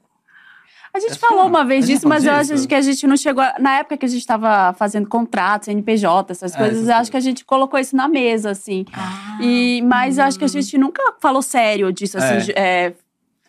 A gente que falou uma vez disso, mas eu falou acho que a gente não chegou. a- Na época que a gente tava fazendo contratos, NPJ, essas É, coisas, acho que a gente colocou isso na mesa, assim. Ah. E, mas eu acho que a gente nunca falou sério disso, assim. É.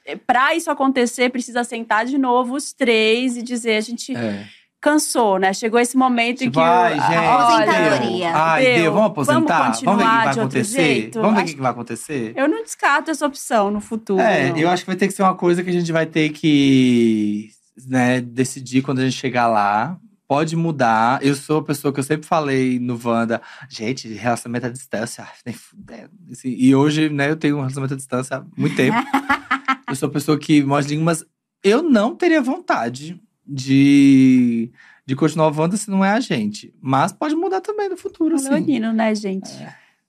é, pra isso acontecer, precisa sentar de novo os três e dizer: a gente É. cansou, né? Chegou esse momento em que. ai, o- gente, aposentadoria. deu. Ai, Deu. deu. Vamos aposentar? Vamos ver o que vai acontecer? Vamos ver o Acho- que vai acontecer? Eu não descarto essa opção no futuro. É, não. eu acho que vai ter que ser uma coisa que a gente vai ter que né, decidir quando a gente chegar lá. Pode mudar. Eu sou a pessoa que eu sempre falei no Wanda, gente, relacionamento à distância, ah, nem fudendo. Assim, e hoje, né, eu tenho um relacionamento à distância há muito tempo. eu sou a pessoa que mostra língua, mas eu não teria vontade de, de continuar o Wanda se não é a gente. Mas pode mudar também no futuro, assim. Leonino, né, gente?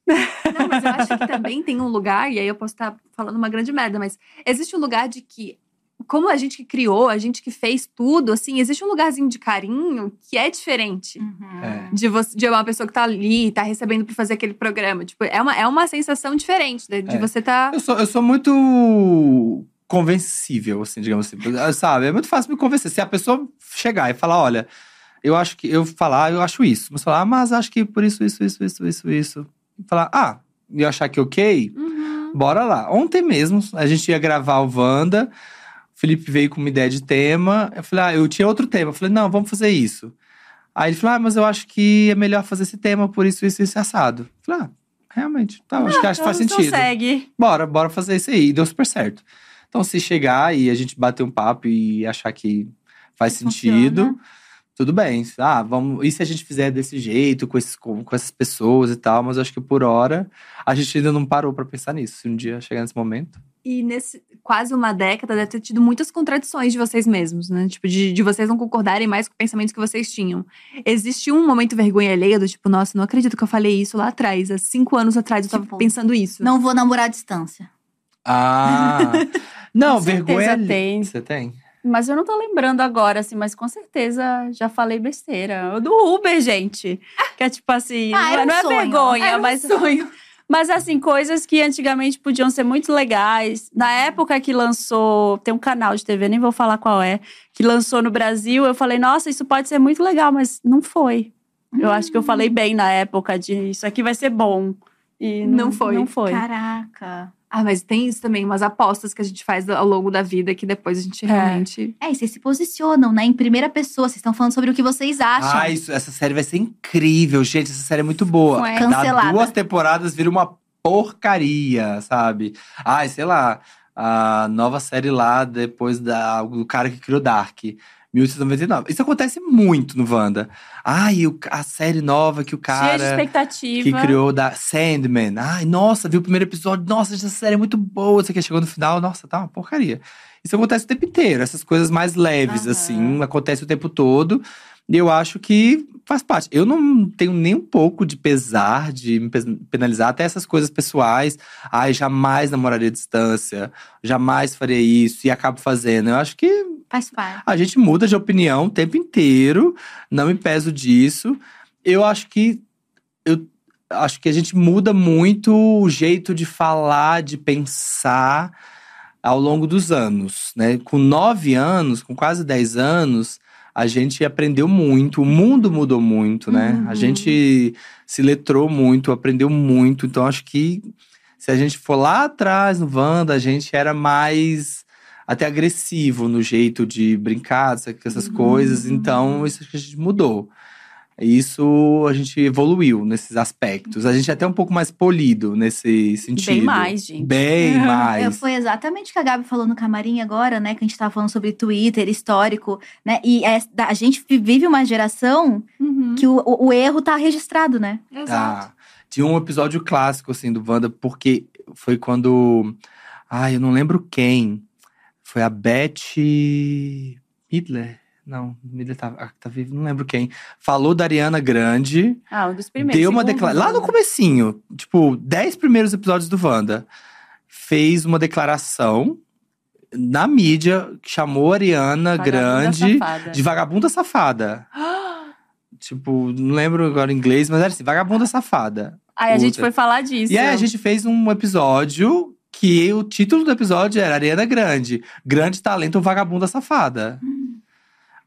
Não, mas eu acho que também tem um lugar, e aí eu posso estar falando uma grande merda, mas existe um lugar de que, como a gente que criou, a gente que fez tudo, assim, existe um lugarzinho de carinho que é diferente. Uhum. É. De, você, de uma pessoa que tá ali, tá recebendo pra fazer aquele programa. Tipo, é uma, é uma sensação diferente de, de É. você tá. Eu sou, eu sou muito convencível, assim, digamos assim. Sabe? É muito fácil me convencer. Se a pessoa chegar e falar, olha, eu acho que. Eu falar, eu acho isso. Mas falar, ah, mas acho que por isso, isso, isso, isso, isso, isso. Falar, ah, e eu achar que ok, Uhum. bora lá. Ontem mesmo, a gente ia gravar o Wanda. O Felipe veio com uma ideia de tema. Eu falei, ah, eu tinha outro tema. Eu falei, não, vamos fazer isso. Aí ele falou, ah, mas eu acho que é melhor fazer esse tema por isso, isso, isso, assado. Eu falei, ah, realmente, tá, acho que acho que faz Então sentido segue. bora, bora fazer isso aí. E deu super certo. Então, se chegar e a gente bater um papo e achar que faz Funciona. sentido, tudo bem. Ah, vamos. E se a gente fizer desse jeito, com, esses, com, com essas pessoas e tal? Mas eu acho que por hora a gente ainda não parou pra pensar nisso. Se um dia chegar nesse momento. E nesse quase uma década deve ter tido muitas contradições de vocês mesmos, né? Tipo, de, de vocês não concordarem mais com pensamentos que vocês tinham. Existe um momento vergonha alheia do tipo, nossa, não acredito que eu falei isso lá atrás. Há cinco anos atrás eu tava Tipo, pensando isso. Não vou namorar à distância. Ah! não, Com vergonha. ali- tem. Você tem? Mas eu não tô lembrando agora, assim, mas com certeza já falei besteira. O do Uber, gente. Que é tipo assim, Ah, não, era é- um não é sonho. vergonha, Era um mas. sonho. Mas assim, coisas que antigamente podiam ser muito legais. Na época que lançou, tem um canal de TV, nem vou falar qual é, que lançou no Brasil, eu falei, nossa, isso pode ser muito legal, mas não foi. Eu acho que eu falei bem na época de isso aqui vai ser bom. E não, Não foi. Não foi. Caraca. Ah, mas tem isso também, umas apostas que a gente faz ao longo da vida que depois a gente realmente. É, e vocês se posicionam, né? Em primeira pessoa. Vocês estão falando sobre o que vocês acham. Ah, isso, essa série vai ser incrível, gente. Essa série é muito boa. Ué. Dá Cancelada. duas temporadas, vira uma porcaria, sabe? Ai, sei lá, a nova série lá, depois da, do cara que criou Dark. 1899. Isso acontece muito no Wanda. Ai, o, a série nova que o Cheia de cara que expectativa. criou da Sandman. Ai, nossa, viu o primeiro episódio. Nossa, essa série é muito boa. Você que chegou no final, nossa, tá uma porcaria. Isso acontece o tempo inteiro. Essas coisas mais leves, Aham. assim, acontece o tempo todo. Eu acho que faz parte. Eu não tenho nem um pouco de pesar de me pe- penalizar até essas coisas pessoais. Ai, jamais namoraria à distância, jamais faria isso e acabo fazendo. Eu acho que Faz parte. a gente muda de opinião o tempo inteiro, não me peso disso. Eu acho que eu acho que a gente muda muito o jeito de falar, de pensar ao longo dos anos, né? Com nove anos, com quase dez anos, a gente aprendeu muito, o mundo mudou muito, né? Uhum. A gente se letrou muito, aprendeu muito. Então, acho que se a gente for lá atrás no Wanda, a gente era mais até agressivo no jeito de brincar, essas Uhum. coisas. Então, isso acho que a gente mudou. Isso a gente evoluiu nesses aspectos. A gente é até um pouco mais polido nesse sentido. mais, gente. Bem mais. foi exatamente o que a Gabi falou no camarim agora, né? Que a gente tava falando sobre Twitter, histórico, né? E é- a gente vive uma geração Uhum. que o, o- o erro tá registrado, né? Exato. Ah, tinha um episódio clássico, assim, do Wanda, porque foi quando. Ai, eu não lembro quem. Foi a Beth Midler. Não, Midler tá, tá vivo, não lembro quem. Falou da Ariana Grande. Ah, um dos primeiros. Deu uma declaração. Lá no comecinho, tipo, 10 primeiros episódios do Wanda. Fez uma declaração na mídia que chamou a Ariana Vagabunda Grande safada. de vagabunda safada. Tipo, não lembro agora em inglês, mas era assim, vagabunda safada. Aí a gente foi falar disso. E aí a gente fez um episódio que o título do episódio era Ariana Grande. Grande talento vagabunda safada.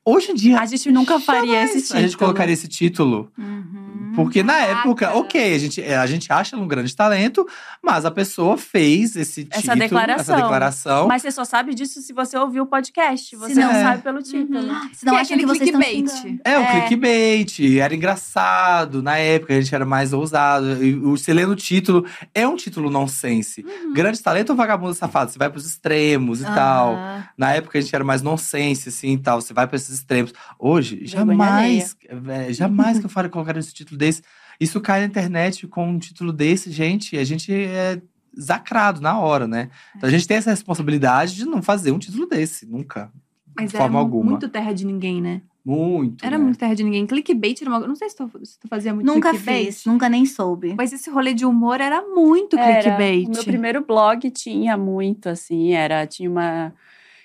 Hoje em dia, A gente nunca faria jamais esse título. a gente colocaria esse título. Uhum. Porque na caraca. época, ok, a gente, a gente acha um grande talento, mas a pessoa fez esse Essa título, declaração. essa declaração. Mas você só sabe disso se você ouvir o podcast. Você não, não- sabe pelo título. Se não Que é que aquele vocês estão clickbait. É, o É. clickbait, era engraçado. Na época, a gente era mais ousado. E o- Você lendo o título, é um título nonsense. Uhum. Grande talento ou vagabundo safado? Você vai pros extremos e tal. Na época, a gente era mais nonsense, assim, e tal. Você vai pra esses extremos. Hoje, Vergonha jamais, é, jamais que eu fale colocar esse título desse. Isso cai na internet com um título desse, gente. A gente é zacrado na hora, né? Então a gente tem essa responsabilidade de não fazer um título desse, nunca. Mas de forma alguma. muito terra de ninguém, né? Muito. Era né? muito terra de ninguém. Clickbait era uma. Não sei se tu, se tu fazia muito Nunca clickbait. fez, nunca nem soube. Mas esse rolê de humor era muito Era. clickbait. O meu primeiro blog tinha muito, assim, era, tinha uma.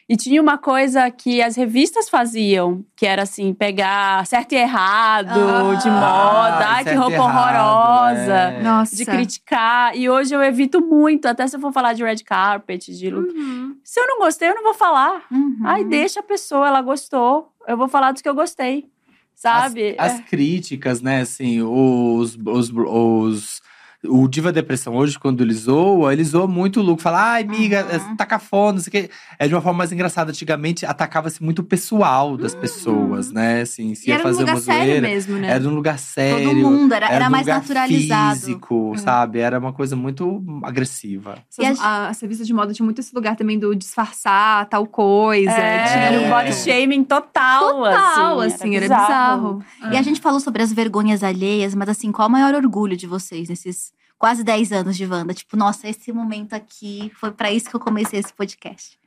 E tinha uma coisa que as revistas faziam, que era assim, pegar certo e errado, Ah. de moda, ai, que roupa errado, horrorosa. é. Nossa. De criticar. E hoje eu evito muito, até se eu for falar de red carpet, de look. Uhum. Se eu não gostei, eu não vou falar. Uhum. Ai, deixa a pessoa, ela gostou. Eu vou falar dos que eu gostei. Sabe? As, É. as críticas, né, assim, os, os, os- O Diva Depressão hoje, quando ele zoa, ele zoa muito o Luke. Fala, ai, amiga, Uhum. tá cafona, não sei o quê. É de uma forma mais engraçada. Antigamente, atacava-se muito o pessoal das pessoas, né? Assim, se E ia era fazer lugar uma sério zoeira. mesmo, né? Era num lugar sério. Todo mundo, era, era num mais lugar naturalizado. físico, sabe? Era uma coisa muito agressiva. Essas- E a- a, revistas de moda tinha muito esse lugar também do disfarçar tal coisa. É, tinha era um body shaming total, Total, assim. assim, era bizarro. E a gente falou sobre as vergonhas alheias, mas assim, qual o maior orgulho de vocês nesses quase 10 anos de Wanda? Tipo, nossa, esse momento aqui foi pra isso que eu comecei esse podcast.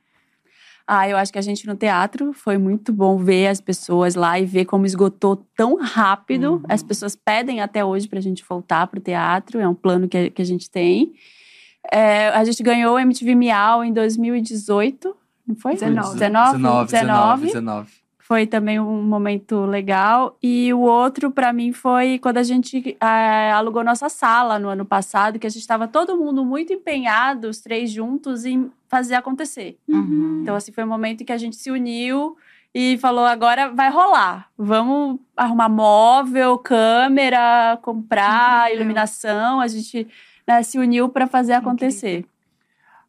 Ah, eu acho que a gente no teatro foi muito bom ver as pessoas lá e ver como esgotou tão rápido. Uhum. As pessoas pedem até hoje pra gente voltar pro teatro, é um plano que, a- que a gente tem. É, a gente ganhou o MTV Miau em 2018, não foi? 19. 19, 19, 19, 19. Foi também um momento legal. E o outro, pra mim, foi quando a gente eh, alugou nossa sala no ano passado, que a gente estava todo mundo muito empenhado, os três juntos, em fazer acontecer. Uhum. Então, assim, foi um momento em que a gente se uniu e falou: agora vai rolar. Vamos arrumar móvel, câmera, comprar, Incrível. iluminação. A gente né, se uniu para fazer acontecer.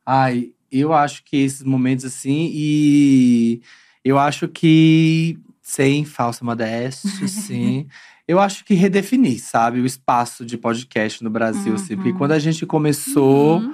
Ai, eu acho que esses momentos assim, e eu acho que, sem falsa modéstia, sim, eu acho que redefinir, sabe, o espaço de podcast no Brasil, assim, porque Uhum. quando a gente começou, Uhum.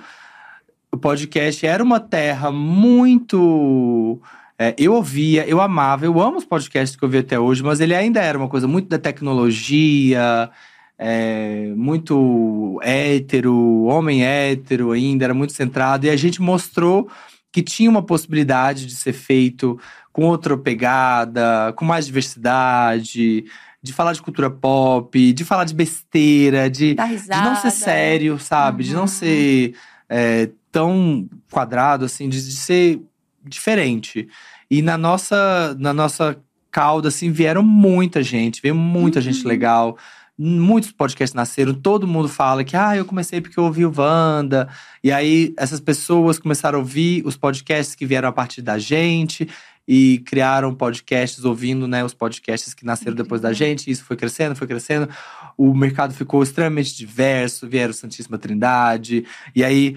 o podcast era uma terra muito. é, eu ouvia, eu amava, eu amo os podcasts que eu ouvi até hoje, mas ele ainda era uma coisa muito da tecnologia, é, muito hétero, homem hétero ainda, era muito centrado. E a gente mostrou que tinha uma possibilidade de ser feito com outra pegada, com mais diversidade, de falar de cultura pop, de falar de besteira, de, de não ser sério, sabe? De não Uhum. ser é, tão quadrado, assim, de, de ser diferente. E na nossa, na nossa cauda, assim, vieram muita gente, veio muita gente Uhum. legal. Muitos podcasts nasceram, todo mundo fala que ah, eu comecei porque eu ouvi o Wanda. E aí essas pessoas começaram a ouvir os podcasts que vieram a partir da gente e criaram podcasts ouvindo, né, os podcasts que nasceram depois da gente. Isso foi crescendo, foi crescendo. O mercado ficou extremamente diverso, vieram Santíssima Trindade. E aí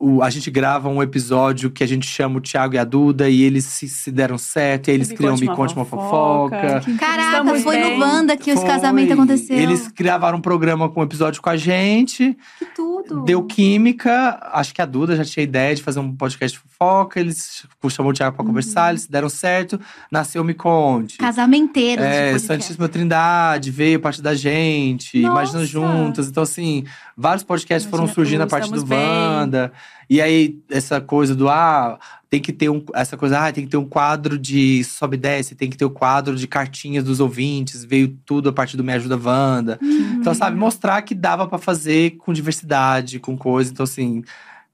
o- o- a gente grava um episódio que a gente chama o Thiago e a Duda e eles se, se deram certo, e aí eles Me criam Me Conte uma Fofoca. Fofoca. Caraca, Estamos foi bem. no Wanda que os Foi. casamentos aconteceram. Eles gravaram um programa com um episódio com a gente, Que tudo. deu química. Acho que a Duda já tinha ideia de fazer um podcast de fofoca. Eles chamou o Thiago pra conversar, eles se deram certo. Nasceu Me Conte. Casamenteiro. É, Santíssima Trindade veio a partir da gente, Nossa! Imaginando Juntas. Então, assim, vários podcasts foram Imagina surgindo a Tu, partir do Estamos Bem. Wanda. E aí, essa coisa do ah, tem que ter um. Essa coisa, ah, tem que ter um quadro de sobe e desce, tem que ter o quadro de cartinhas dos ouvintes, veio tudo a partir do Me Ajuda Wanda. Então, sabe, mostrar que dava pra fazer com diversidade, com coisa. Então, assim,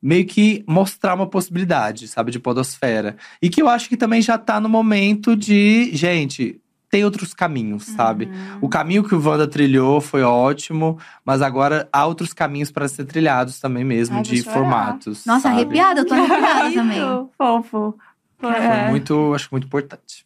meio que mostrar uma possibilidade, sabe, de podosfera. E que eu acho que também já tá no momento de, gente, tem outros caminhos, sabe? Uhum. O caminho que o Wanda trilhou foi ótimo, mas agora há outros caminhos para ser trilhados também mesmo, Ai, de formatos. Nossa, sabe? arrepiada, eu tô arrepiada também. Fofo. Foi É. muito, acho muito importante.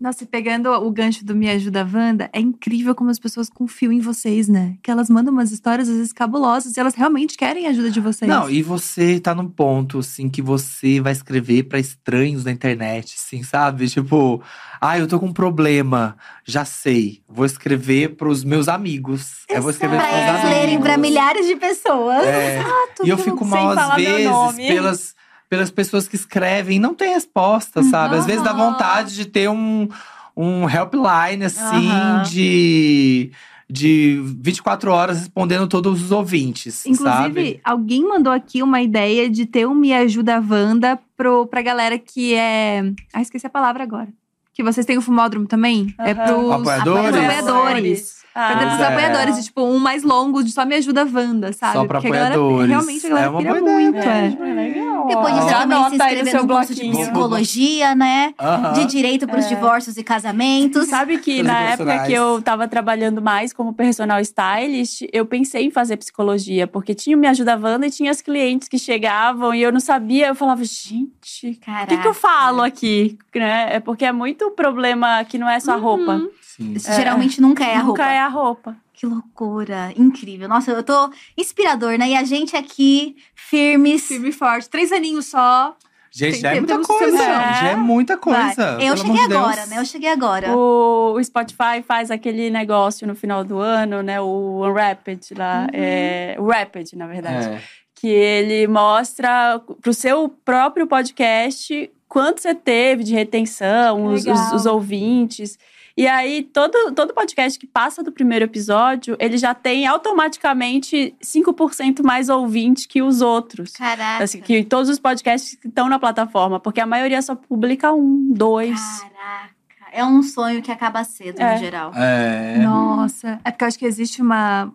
Nossa, e pegando o gancho do Me Ajuda Wanda, é incrível como as pessoas confiam em vocês, né? Que elas mandam umas histórias, às vezes, cabulosas, e elas realmente querem a ajuda de vocês. Não, e você tá num ponto, assim, que você vai escrever pra estranhos na internet, assim, sabe? Tipo, ah, eu tô com um problema, já sei. Vou escrever pros meus amigos. Eu vou escrever Pra pros meus eles amigos. lerem pra milhares de pessoas. É, e eu fico mal sem às vezes pelas, pelas pessoas que escrevem, não tem resposta, sabe? Às vezes dá vontade de ter um, um helpline, assim, Aham. de, de 24 horas respondendo todos os ouvintes, Inclusive, sabe? alguém mandou aqui uma ideia de ter um Me Ajuda Wanda pro, pra galera que é. Ah, esqueci a palavra agora. Que vocês têm o fumódromo também? É Aham. pros Apoiadores? apoiadores. Pra ter Ah, Pois é. apoiadores, tipo, um mais longo de só me ajuda Wanda, sabe? Só pra Porque a galera, apoiadores. realmente a galera É queria ideia, muito, é. é legal. Depois disso, Ó. Já também se inscrever no curso de psicologia, né? Aham. De direito pros É. divórcios e casamentos. Sabe que Os na época que eu tava trabalhando mais como personal stylist, eu pensei em fazer psicologia, porque tinha o Me Ajuda Wanda e tinha as clientes que chegavam e eu não sabia. Eu falava, gente, o que, que eu falo aqui? Né? É porque é muito problema que não é só a roupa. Sim. Isso geralmente nunca é a Nunca roupa. é a roupa. Que loucura. Incrível. Nossa, eu tô inspirador, né? E a gente aqui, firmes. Firme e forte. Três aninhos só. Gente, Tem já é muita coisa. Já é muita coisa. Vai. Eu cheguei de agora, né? Eu cheguei agora. O, o Spotify faz aquele negócio no final do ano, né? O Unwrapped lá. É, o Rapid, na verdade. É. que ele mostra pro seu próprio podcast quanto você teve de retenção, os, os- os ouvintes. E aí, todo, todo podcast que passa do primeiro episódio, ele já tem automaticamente 5% mais ouvinte que os outros. Caraca. Assim, que todos os podcasts que estão na plataforma, porque a maioria só publica um, dois. Caraca. É um sonho que acaba cedo, É. no geral. É. Nossa. É porque eu acho que existe uma,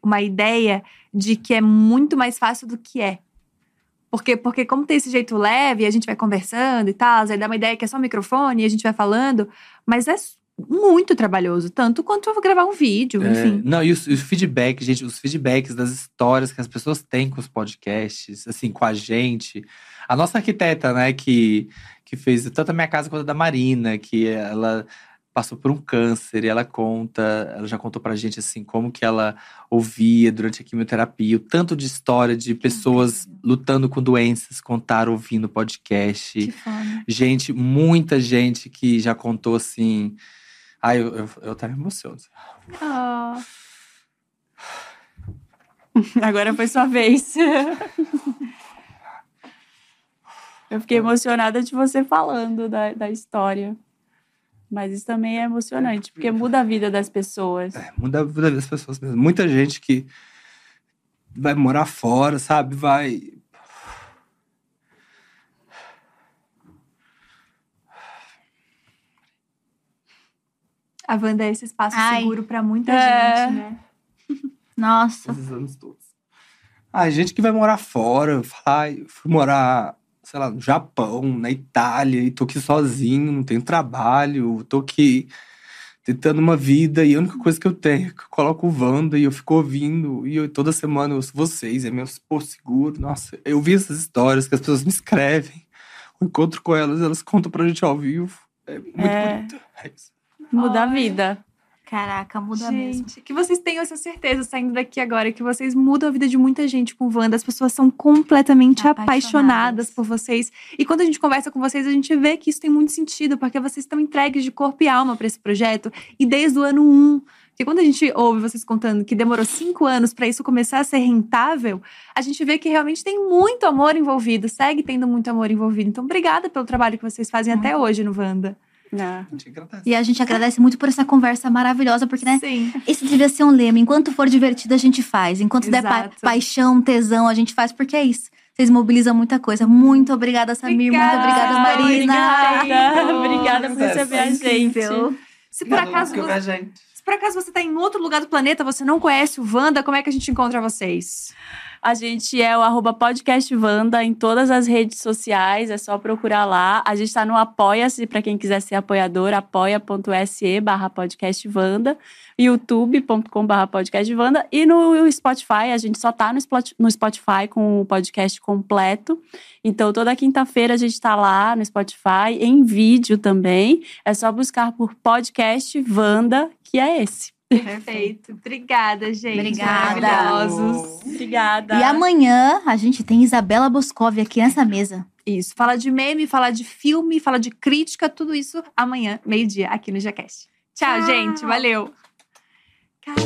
uma ideia de que é muito mais fácil do que é. Porque, porque como tem esse jeito leve, a gente vai conversando e tal, aí dá uma ideia que é só microfone e a gente vai falando, mas é muito trabalhoso, tanto quanto eu vou gravar um vídeo, É, enfim. não, e os, os feedbacks, gente, os feedbacks das histórias que as pessoas têm com os podcasts, assim, com a gente. A nossa arquiteta, né, que, que fez tanto a minha casa quanto a da Marina, que ela passou por um câncer e ela conta, ela já contou pra gente, assim, como que ela ouvia durante a quimioterapia, o tanto de história de pessoas lutando com doenças, contaram ouvindo podcast. Gente, muita gente que já contou, assim. Ai, eu, eu, eu até me emociono. Ah. Agora foi sua vez. Eu fiquei emocionada de você falando da, da história. Mas isso também é emocionante, porque muda a vida das pessoas. É, muda a vida das pessoas mesmo. Muita gente que vai morar fora, sabe? Vai. A Wanda é esse espaço Ai. seguro pra muita É. gente, né? Nossa. Esses anos todos. Ah, gente que vai morar fora. Fala, "Ai, fui morar, sei lá, no Japão, na Itália, e tô aqui sozinho, não tenho trabalho, tô aqui tentando uma vida, e a única coisa que eu tenho é que eu coloco o Wanda e eu fico ouvindo, e eu, toda semana eu ouço vocês, é meu porto seguro. Nossa, eu vi essas histórias que as pessoas me escrevem. O encontro com elas, elas contam pra gente ao vivo. É muito É. bonito. É isso. Muda a Ai. vida. Caraca, muda mesmo. Gente, que vocês tenham essa certeza saindo daqui agora, que vocês mudam a vida de muita gente com Wanda. As pessoas são completamente Apaixonadas. apaixonadas por vocês. E quando a gente conversa com vocês, a gente vê que isso tem muito sentido, porque vocês estão entregues de corpo e alma para esse projeto. E desde o ano um. Porque quando a gente ouve vocês contando que demorou cinco anos para isso começar a ser rentável, a gente vê que realmente tem muito amor envolvido, segue tendo muito amor envolvido. Então, obrigada pelo trabalho que vocês fazem até hoje no Wanda. A gente agradece. E a gente agradece muito por essa conversa maravilhosa, porque, né? Sim. Esse devia ser um lema. Enquanto for divertido, a gente faz. Enquanto der pa- Exato. paixão, tesão, a gente faz, porque é isso. Vocês mobilizam muita coisa. Muito obrigada, Samir. Muito obrigada, Marina. Obrigada, obrigada por receber a gente. Se por acaso Fica você com a gente. Se por acaso você tá em outro lugar do planeta, você não conhece o Wanda, como é que a gente encontra vocês? A gente é o arroba podcastvanda em todas as redes sociais, é só procurar lá. A gente está no Apoia-se, para quem quiser ser apoiador, apoia.se barra podcastvanda, youtube.com barra podcastvanda e no Spotify, a gente só tá no Spotify com o podcast completo. Então, toda quinta-feira a gente está lá no Spotify, em vídeo também. É só buscar por podcast Vanda, que é esse. Perfeito. Obrigada, gente. Obrigada. Maravilhosos. Obrigada. E amanhã a gente tem Isabela Boscov aqui nessa mesa. Isso. Fala de meme, fala de filme, fala de crítica, tudo isso amanhã, meio-dia, aqui no Jacast. Tchau, Tchau. gente. Valeu. Cara,